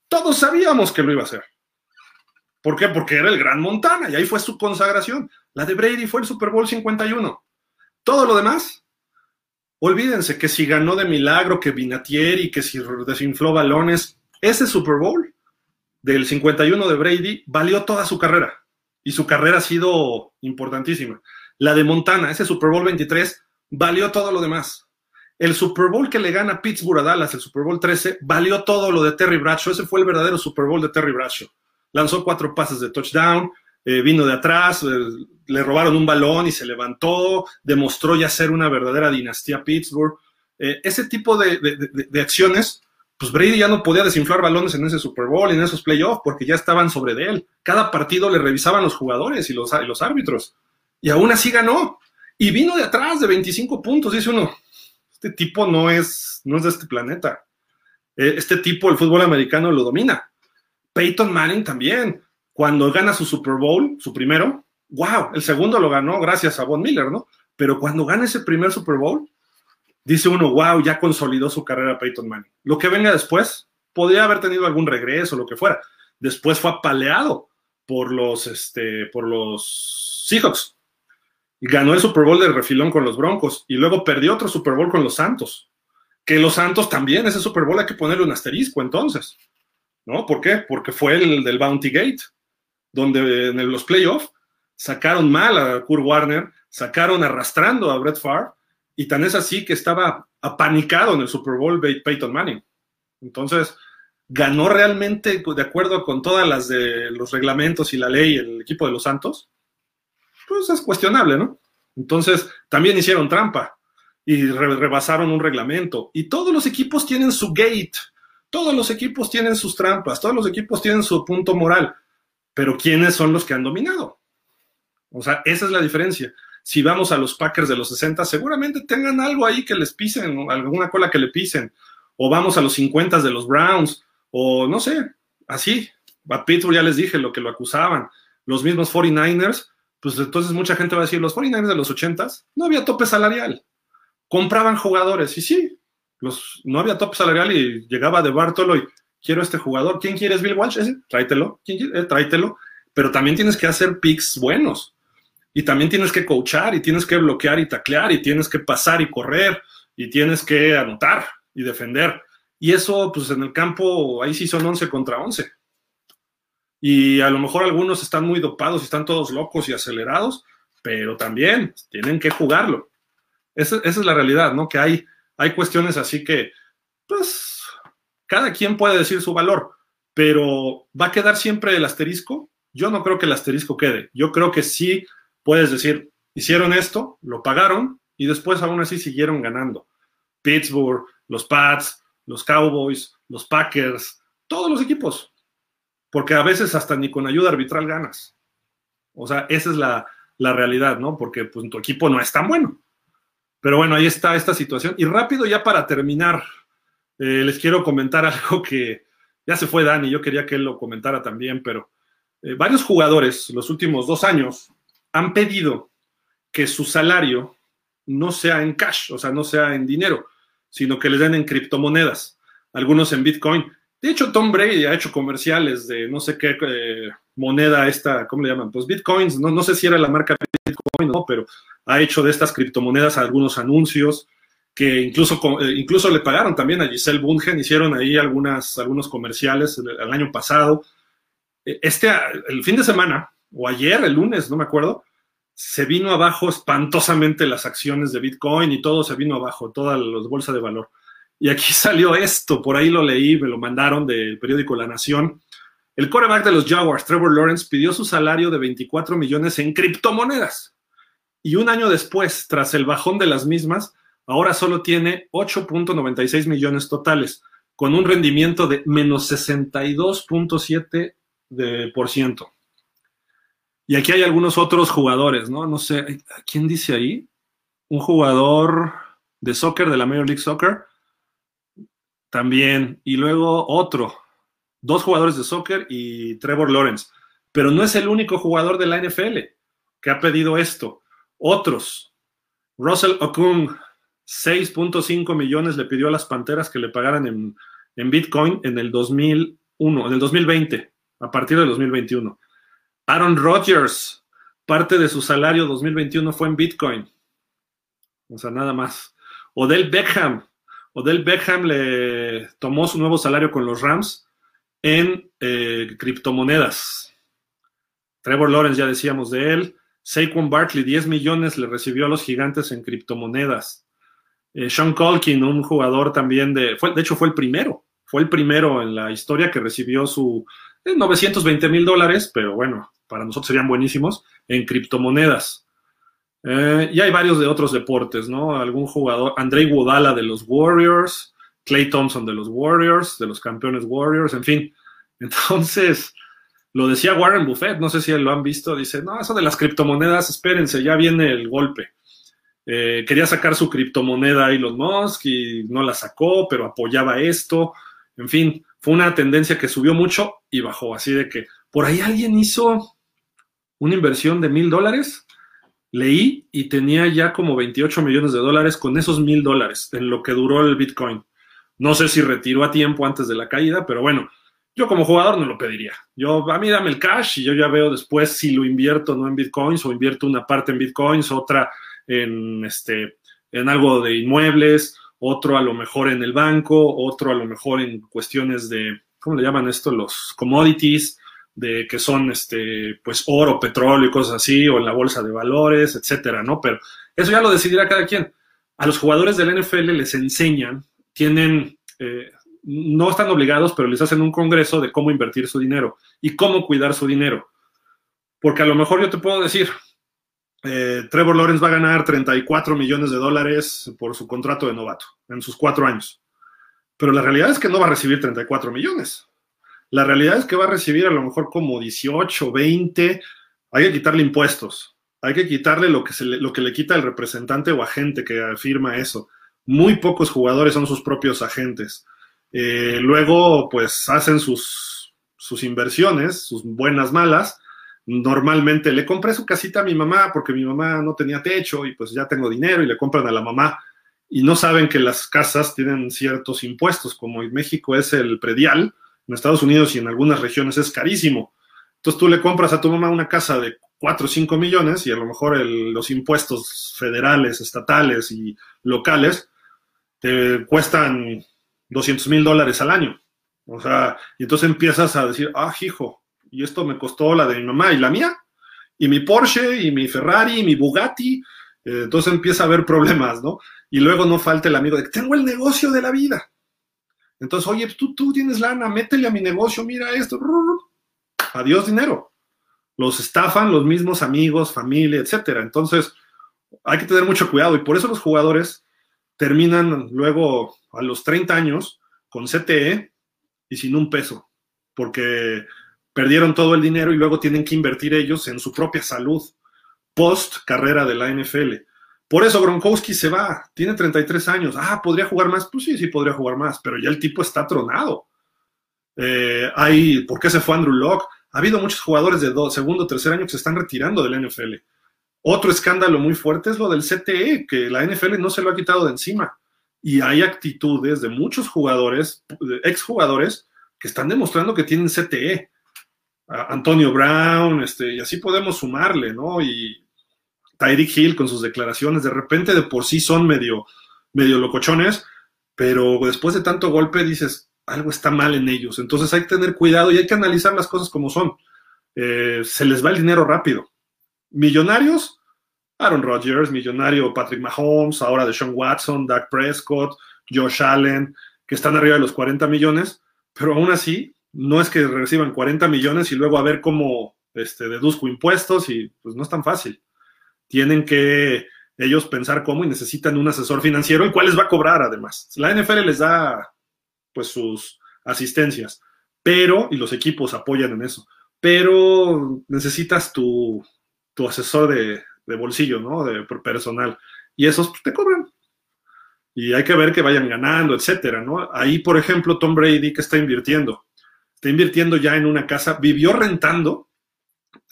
Speaker 1: Todos sabíamos que lo iba a hacer. ¿Por qué? Porque era el gran Montana y ahí fue su consagración. La de Brady fue el Super Bowl 51. Todo lo demás Olvídense que si ganó de milagro, que Vinatieri, que si desinfló balones, ese Super Bowl del 51 de Brady valió toda su carrera y su carrera ha sido importantísima. La de Montana, ese Super Bowl 23, valió todo lo demás. El Super Bowl que le gana Pittsburgh a Dallas, el Super Bowl 13, valió todo lo de Terry Bradshaw. Ese fue el verdadero Super Bowl de Terry Bradshaw. Lanzó cuatro pases de touchdown, eh, vino de atrás, eh, le robaron un balón y se levantó, demostró ya ser una verdadera dinastía Pittsburgh. Eh, ese tipo de, acciones, pues Brady ya no podía desinflar balones en ese Super Bowl en esos playoffs porque ya estaban sobre de él. Cada partido le revisaban los jugadores y los, los árbitros. Y aún así ganó. Y vino de atrás de 25 puntos. Dice uno, este tipo no es, no es de este planeta. Eh, este tipo, el fútbol americano, lo domina. Peyton Manning también. Cuando gana su Super Bowl, su primero, wow, el segundo lo ganó gracias a Von Miller, ¿no? Pero cuando gana ese primer Super Bowl, dice uno, wow, ya consolidó su carrera Peyton Manning. Lo que venga después, podría haber tenido algún regreso, lo que fuera. Después fue apaleado por los, este, por los Seahawks. Ganó el Super Bowl de refilón con los Broncos y luego perdió otro Super Bowl con los Santos. Que los Santos también, ese Super Bowl hay que ponerle un asterisco entonces. ¿No? ¿Por qué? Porque fue el del Bounty Gate, donde en los playoffs sacaron mal a Kurt Warner, sacaron arrastrando a Brett Favre, y tan es así que estaba apanicado en el Super Bowl Peyton Manning. Entonces, ganó realmente de acuerdo con todas las de los reglamentos y la ley el equipo de los Santos, pues es cuestionable, ¿no? Entonces, también hicieron trampa y rebasaron un reglamento. Y todos los equipos tienen su gate, todos los equipos tienen sus trampas, todos los equipos tienen su punto moral. Pero ¿quiénes son los que han dominado? O sea, esa es la diferencia. Si vamos a los Packers de los 60, seguramente tengan algo ahí que les pisen, alguna cola que le pisen. O vamos a los 50 de los Browns, o no sé, así. A Pittsburgh ya les dije lo que lo acusaban. Los mismos 49ers, pues entonces mucha gente va a decir, los 49ers de los 80 no había tope salarial. Compraban jugadores, y sí, los, no había tope salarial y llegaba de Bartolo y quiero este jugador. ¿Quién quieres, Bill Walsh? Ese, tráetelo. ¿Quién eh. Pero también tienes que hacer picks buenos y también tienes que coachar y tienes que bloquear y taclear y tienes que pasar y correr y tienes que anotar y defender. Y eso, pues en el campo, ahí sí son 11 contra 11. Y a lo mejor algunos están muy dopados y están todos locos y acelerados, pero también tienen que jugarlo. Esa, esa es la realidad, ¿no? Que hay, hay cuestiones así que, pues, cada quien puede decir su valor, pero ¿va a quedar siempre el asterisco? Yo no creo que el asterisco quede. Yo creo que sí puedes decir, hicieron esto, lo pagaron y después aún así siguieron ganando. Pittsburgh, los Pats, los Cowboys, los Packers, todos los equipos. porque a veces hasta ni con ayuda arbitral ganas. O sea, esa es la, realidad, ¿no? Porque pues, tu equipo no es tan bueno. Pero bueno, ahí está esta situación. Y rápido ya para terminar, eh, les quiero comentar algo que ya se fue Dani, yo quería que él lo comentara también, pero eh, varios jugadores los últimos dos años han pedido que su salario no sea en cash, o sea, no sea en dinero, sino que les den en criptomonedas, algunos en Bitcoin. De hecho, Tom Brady ha hecho comerciales de no sé qué eh, moneda esta, ¿cómo le llaman? Pues Bitcoins, no, no sé si era la marca Bitcoin, no, pero ha hecho de estas criptomonedas algunos anuncios que incluso, eh, incluso le pagaron también a Giselle Bundchen, hicieron ahí algunas, algunos comerciales el, el, año pasado. E, este, el fin de semana, o ayer, el lunes, no me acuerdo, se vino abajo espantosamente las acciones de Bitcoin y todo se vino abajo, toda la bolsa de valor. Y aquí salió esto, por ahí lo leí, me lo mandaron del periódico La Nación. El coreback de los Jaguars, Trevor Lawrence, pidió su salario de 24 millones en criptomonedas. Y un año después, tras el bajón de las mismas, ahora solo tiene 8.96 millones totales, con un rendimiento de menos 62.7%. Y aquí hay algunos otros jugadores, ¿no? No sé, ¿quién dice ahí? Un jugador de soccer, de la Major League Soccer, también. Y luego otro, dos jugadores de soccer y Trevor Lawrence. Pero no es el único jugador de la NFL que ha pedido esto. Otros, Russell Okung, 6.5 millones le pidió a las Panteras que le pagaran en, en Bitcoin en el 2001, en el 2020, a partir del 2021. Aaron Rodgers, parte de su salario 2021 fue en Bitcoin. O sea, nada más. Odell Beckham. Odell Beckham le tomó su nuevo salario con los Rams en eh, criptomonedas. Trevor Lawrence, ya decíamos de él. Saquon Barkley, 10 millones le recibió a los gigantes en criptomonedas. Eh, Sean Colkin, un jugador también de. Fue, de hecho, fue el primero. Fue el primero en la historia que recibió su 920 mil dólares, pero bueno, para nosotros serían buenísimos, en criptomonedas. Eh, y hay varios de otros deportes, ¿no? Algún jugador, Andrei Guadala de los Warriors, Clay Thompson de los Warriors, de los campeones Warriors, en fin. Entonces, lo decía Warren Buffett, no sé si lo han visto, dice, no, eso de las criptomonedas, espérense, ya viene el golpe. Eh, quería sacar su criptomoneda Elon Musk y no la sacó, pero apoyaba esto. En fin, fue una tendencia que subió mucho y bajó. Así de que por ahí alguien hizo una inversión de mil dólares, leí y tenía ya como 28 millones de dólares con esos mil dólares en lo que duró el Bitcoin. No sé si retiró a tiempo antes de la caída, pero bueno, yo como jugador no lo pediría. Yo, a mí dame el cash y yo ya veo después si lo invierto no en Bitcoins o invierto una parte en Bitcoins, otra en, este, en algo de inmuebles, otro a lo mejor en el banco, otro a lo mejor en cuestiones de, ¿cómo le llaman esto? Los commodities, de que son este, pues oro, petróleo y cosas así, o en la bolsa de valores, etcétera, ¿no? Pero eso ya lo decidirá cada quien. A los jugadores del NFL les enseñan, tienen, eh, no están obligados, pero les hacen un congreso de cómo invertir su dinero y cómo cuidar su dinero. Porque a lo mejor yo te puedo decir, eh, Trevor Lawrence va a ganar 34 millones de dólares por su contrato de novato en sus cuatro años. Pero la realidad es que no va a recibir 34 millones. La realidad es que va a recibir a lo mejor como 18, 20. Hay que quitarle impuestos. Hay que quitarle lo que, se le, lo que le quita el representante o agente que afirma eso. Muy pocos jugadores son sus propios agentes. Eh, luego, pues hacen sus, sus inversiones, sus buenas, malas. Normalmente le compré su casita a mi mamá porque mi mamá no tenía techo y pues ya tengo dinero y le compran a la mamá y no saben que las casas tienen ciertos impuestos, como en México es el predial, en Estados Unidos y en algunas regiones es carísimo. Entonces tú le compras a tu mamá una casa de 4 o 5 millones y a lo mejor los impuestos federales, estatales y locales te cuestan 200 mil dólares al año. O sea, y entonces empiezas a decir, ah, hijo, y esto me costó la de mi mamá y la mía, y mi Porsche, y mi Ferrari, y mi Bugatti. Eh, entonces empieza a haber problemas, ¿no? Y luego no falta el amigo de tengo el negocio de la vida. Entonces, oye, tú, tú tienes lana, métele a mi negocio, mira esto. Adiós dinero. Los estafan los mismos amigos, familia, etcétera. Entonces, hay que tener mucho cuidado y por eso los jugadores terminan luego a los 30 años con CTE y sin un peso, porque perdieron todo el dinero y luego tienen que invertir ellos en su propia salud post carrera de la NFL. Por eso Gronkowski se va, tiene 33 años. Ah, ¿podría jugar más? Pues sí, sí podría jugar más, pero ya el tipo está tronado. Eh, ¿Por qué se fue Andrew Locke? Ha habido muchos jugadores de segundo segundo, tercer año que se están retirando del NFL. Otro escándalo muy fuerte es lo del CTE, que la NFL no se lo ha quitado de encima. Y hay actitudes de muchos jugadores, exjugadores, que están demostrando que tienen CTE. Antonio Brown, este, y así podemos sumarle, ¿no? Y Tyreek Hill con sus declaraciones, de repente de por sí son medio, medio locochones, pero después de tanto golpe dices, algo está mal en ellos. Entonces hay que tener cuidado y hay que analizar las cosas como son. Eh, se les va el dinero rápido. Millonarios, Aaron Rodgers, millonario Patrick Mahomes, ahora de Sean Watson, Dak Prescott, Josh Allen, que están arriba de los 40 millones, pero aún así no es que reciban 40 millones y luego a ver cómo este, deduzco impuestos y pues no es tan fácil tienen que ellos pensar cómo y necesitan un asesor financiero, el cual les va a cobrar además. La NFL les da pues sus asistencias, pero, y los equipos apoyan en eso, pero necesitas tu, tu asesor de, de, bolsillo, ¿no? De personal. Y esos pues, te cobran. Y hay que ver que vayan ganando, etcétera, ¿no? Ahí, por ejemplo, Tom Brady, que está invirtiendo? Está invirtiendo ya en una casa, vivió rentando,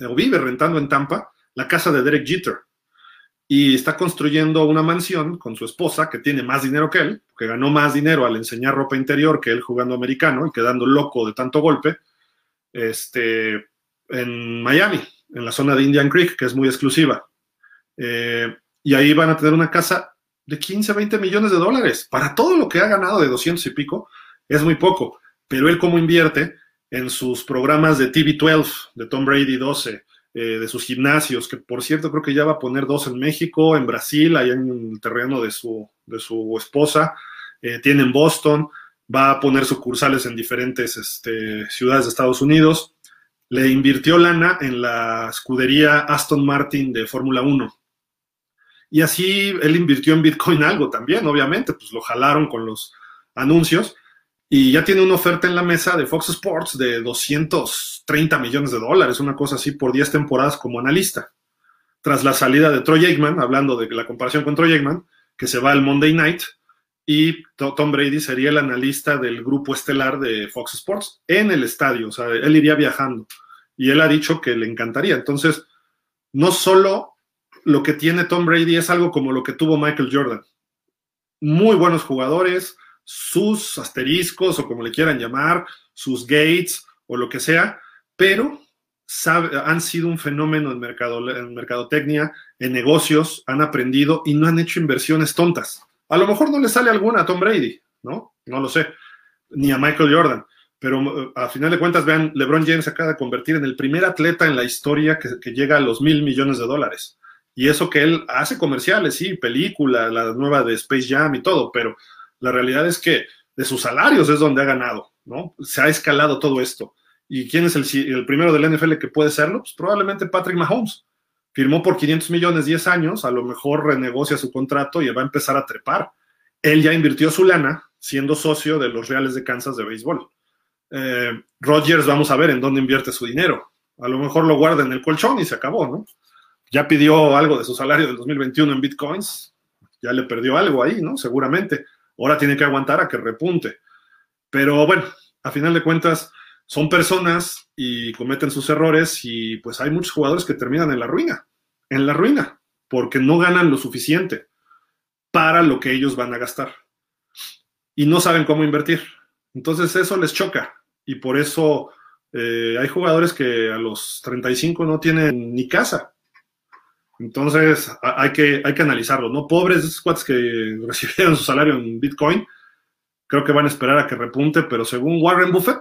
Speaker 1: o vive rentando en Tampa, la casa de Derek Jeter. Y está construyendo una mansión con su esposa, que tiene más dinero que él, que ganó más dinero al enseñar ropa interior que él jugando americano y quedando loco de tanto golpe, este, en Miami, en la zona de Indian Creek, que es muy exclusiva. Eh, y ahí van a tener una casa de 15, 20 millones de dólares. Para todo lo que ha ganado de 200 y pico, es muy poco. Pero él como invierte en sus programas de TV12, de Tom Brady 12, eh, de sus gimnasios, que por cierto creo que ya va a poner dos en México, en Brasil, allá en el terreno de su, de su esposa, eh, tiene en Boston, va a poner sucursales en diferentes este, ciudades de Estados Unidos. Le invirtió lana en la escudería Aston Martin de Fórmula 1. Y así él invirtió en Bitcoin algo también, obviamente, pues lo jalaron con los anuncios y ya tiene una oferta en la mesa de Fox Sports de 230 millones de dólares, una cosa así por 10 temporadas como analista. Tras la salida de Troy Aikman, hablando de la comparación con Troy Aikman, que se va al Monday Night, y Tom Brady sería el analista del grupo estelar de Fox Sports en el estadio, o sea, él iría viajando. Y él ha dicho que le encantaría. Entonces, no solo lo que tiene Tom Brady es algo como lo que tuvo Michael Jordan. Muy buenos jugadores, sus asteriscos o como le quieran llamar, sus gates o lo que sea, pero han sido un fenómeno en, mercado, mercadotecnia, en negocios, han aprendido y no han hecho inversiones tontas. A lo mejor no le sale alguna a Tom Brady, ¿no? No lo sé, ni a Michael Jordan, pero eh, a final de cuentas, vean, LeBron James acaba de convertir en el primer atleta en la historia que, que llega a los mil millones de dólares. Y eso que él hace comerciales, sí, película, la nueva de Space Jam y todo, pero la realidad es que de sus salarios es donde ha ganado, ¿no? Se ha escalado todo esto. ¿Y quién es el, primero del NFL que puede serlo? Pues probablemente Patrick Mahomes. Firmó por 500 millones 10 años, a lo mejor renegocia su contrato y va a empezar a trepar. Él ya invirtió su lana siendo socio de los Reales de Kansas de béisbol. Eh, Rodgers, vamos a ver en dónde invierte su dinero. A lo mejor lo guarda en el colchón y se acabó, ¿no? Ya pidió algo de su salario del 2021 en bitcoins, ya le perdió algo ahí, ¿no? Seguramente. Ahora tiene que aguantar a que repunte. Pero bueno, a final de cuentas, son personas y cometen sus errores y pues hay muchos jugadores que terminan en la ruina, en la ruina, porque no ganan lo suficiente para lo que ellos van a gastar y no saben cómo invertir. Entonces eso les choca y por eso eh, hay jugadores que a los 35 no tienen ni casa entonces hay que, hay que analizarlo, ¿no? Pobres squads que recibieron su salario en Bitcoin, creo que van a esperar a que repunte, pero según Warren Buffett,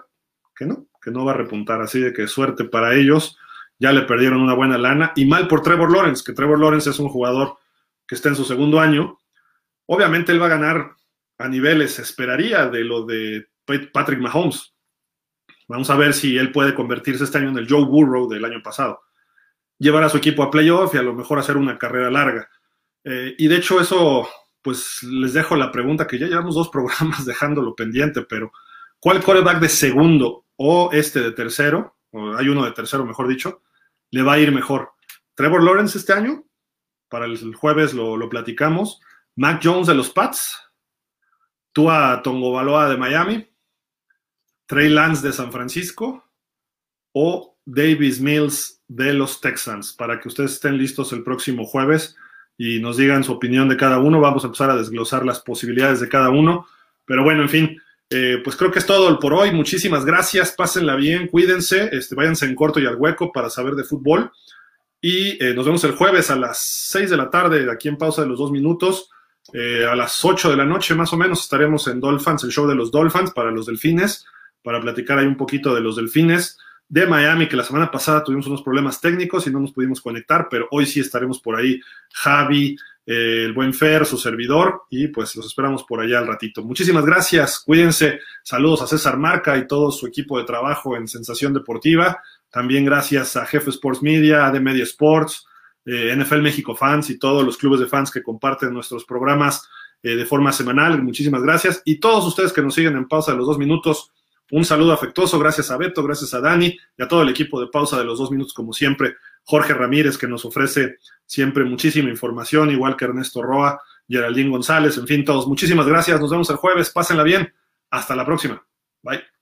Speaker 1: que no, que no va a repuntar, así de que suerte para ellos, ya le perdieron una buena lana, y mal por Trevor Lawrence, que Trevor Lawrence es un jugador que está en su segundo año, obviamente él va a ganar a niveles, esperaría, de lo de Patrick Mahomes. Vamos a ver si él puede convertirse este año en el Joe Burrow del año pasado llevar a su equipo a playoff y a lo mejor hacer una carrera larga. Eh, y de hecho eso, pues les dejo la pregunta que ya llevamos dos programas dejándolo pendiente, pero ¿cuál coreback de segundo o este de tercero hay uno de tercero, mejor dicho, le va a ir mejor. Trevor Lawrence este año, para el jueves lo, lo platicamos. Mac Jones de los Pats, Tua Tongobaloa de Miami, Trey Lance de San Francisco o Davis Mills de los Texans, para que ustedes estén listos el próximo jueves y nos digan su opinión de cada uno. Vamos a empezar a desglosar las posibilidades de cada uno. Pero bueno, en fin, eh, pues creo que es todo por hoy. Muchísimas gracias. Pásenla bien, cuídense, este, váyanse en corto y al hueco para saber de fútbol. Y eh, nos vemos el jueves a las 6 de la tarde, aquí en pausa de los dos minutos. Eh, a las 8 de la noche más o menos estaremos en Dolphins, el show de los Dolphins para los delfines, para platicar ahí un poquito de los delfines de Miami, que la semana pasada tuvimos unos problemas técnicos y no nos pudimos conectar, pero hoy sí estaremos por ahí, Javi, eh, el buen Fer, su servidor, y pues los esperamos por allá al ratito. Muchísimas gracias, cuídense, saludos a César Marca y todo su equipo de trabajo en Sensación Deportiva, también gracias a Jefe Sports Media, de Media Sports, eh, NFL México Fans y todos los clubes de fans que comparten nuestros programas eh, de forma semanal, muchísimas gracias, y todos ustedes que nos siguen en pausa de los dos minutos, un saludo afectuoso, gracias a Beto, gracias a Dani y a todo el equipo de pausa de los dos minutos, como siempre. Jorge Ramírez, que nos ofrece siempre muchísima información, igual que Ernesto Roa, Geraldín González, en fin, todos. Muchísimas gracias. Nos vemos el jueves. Pásenla bien. Hasta la próxima. Bye.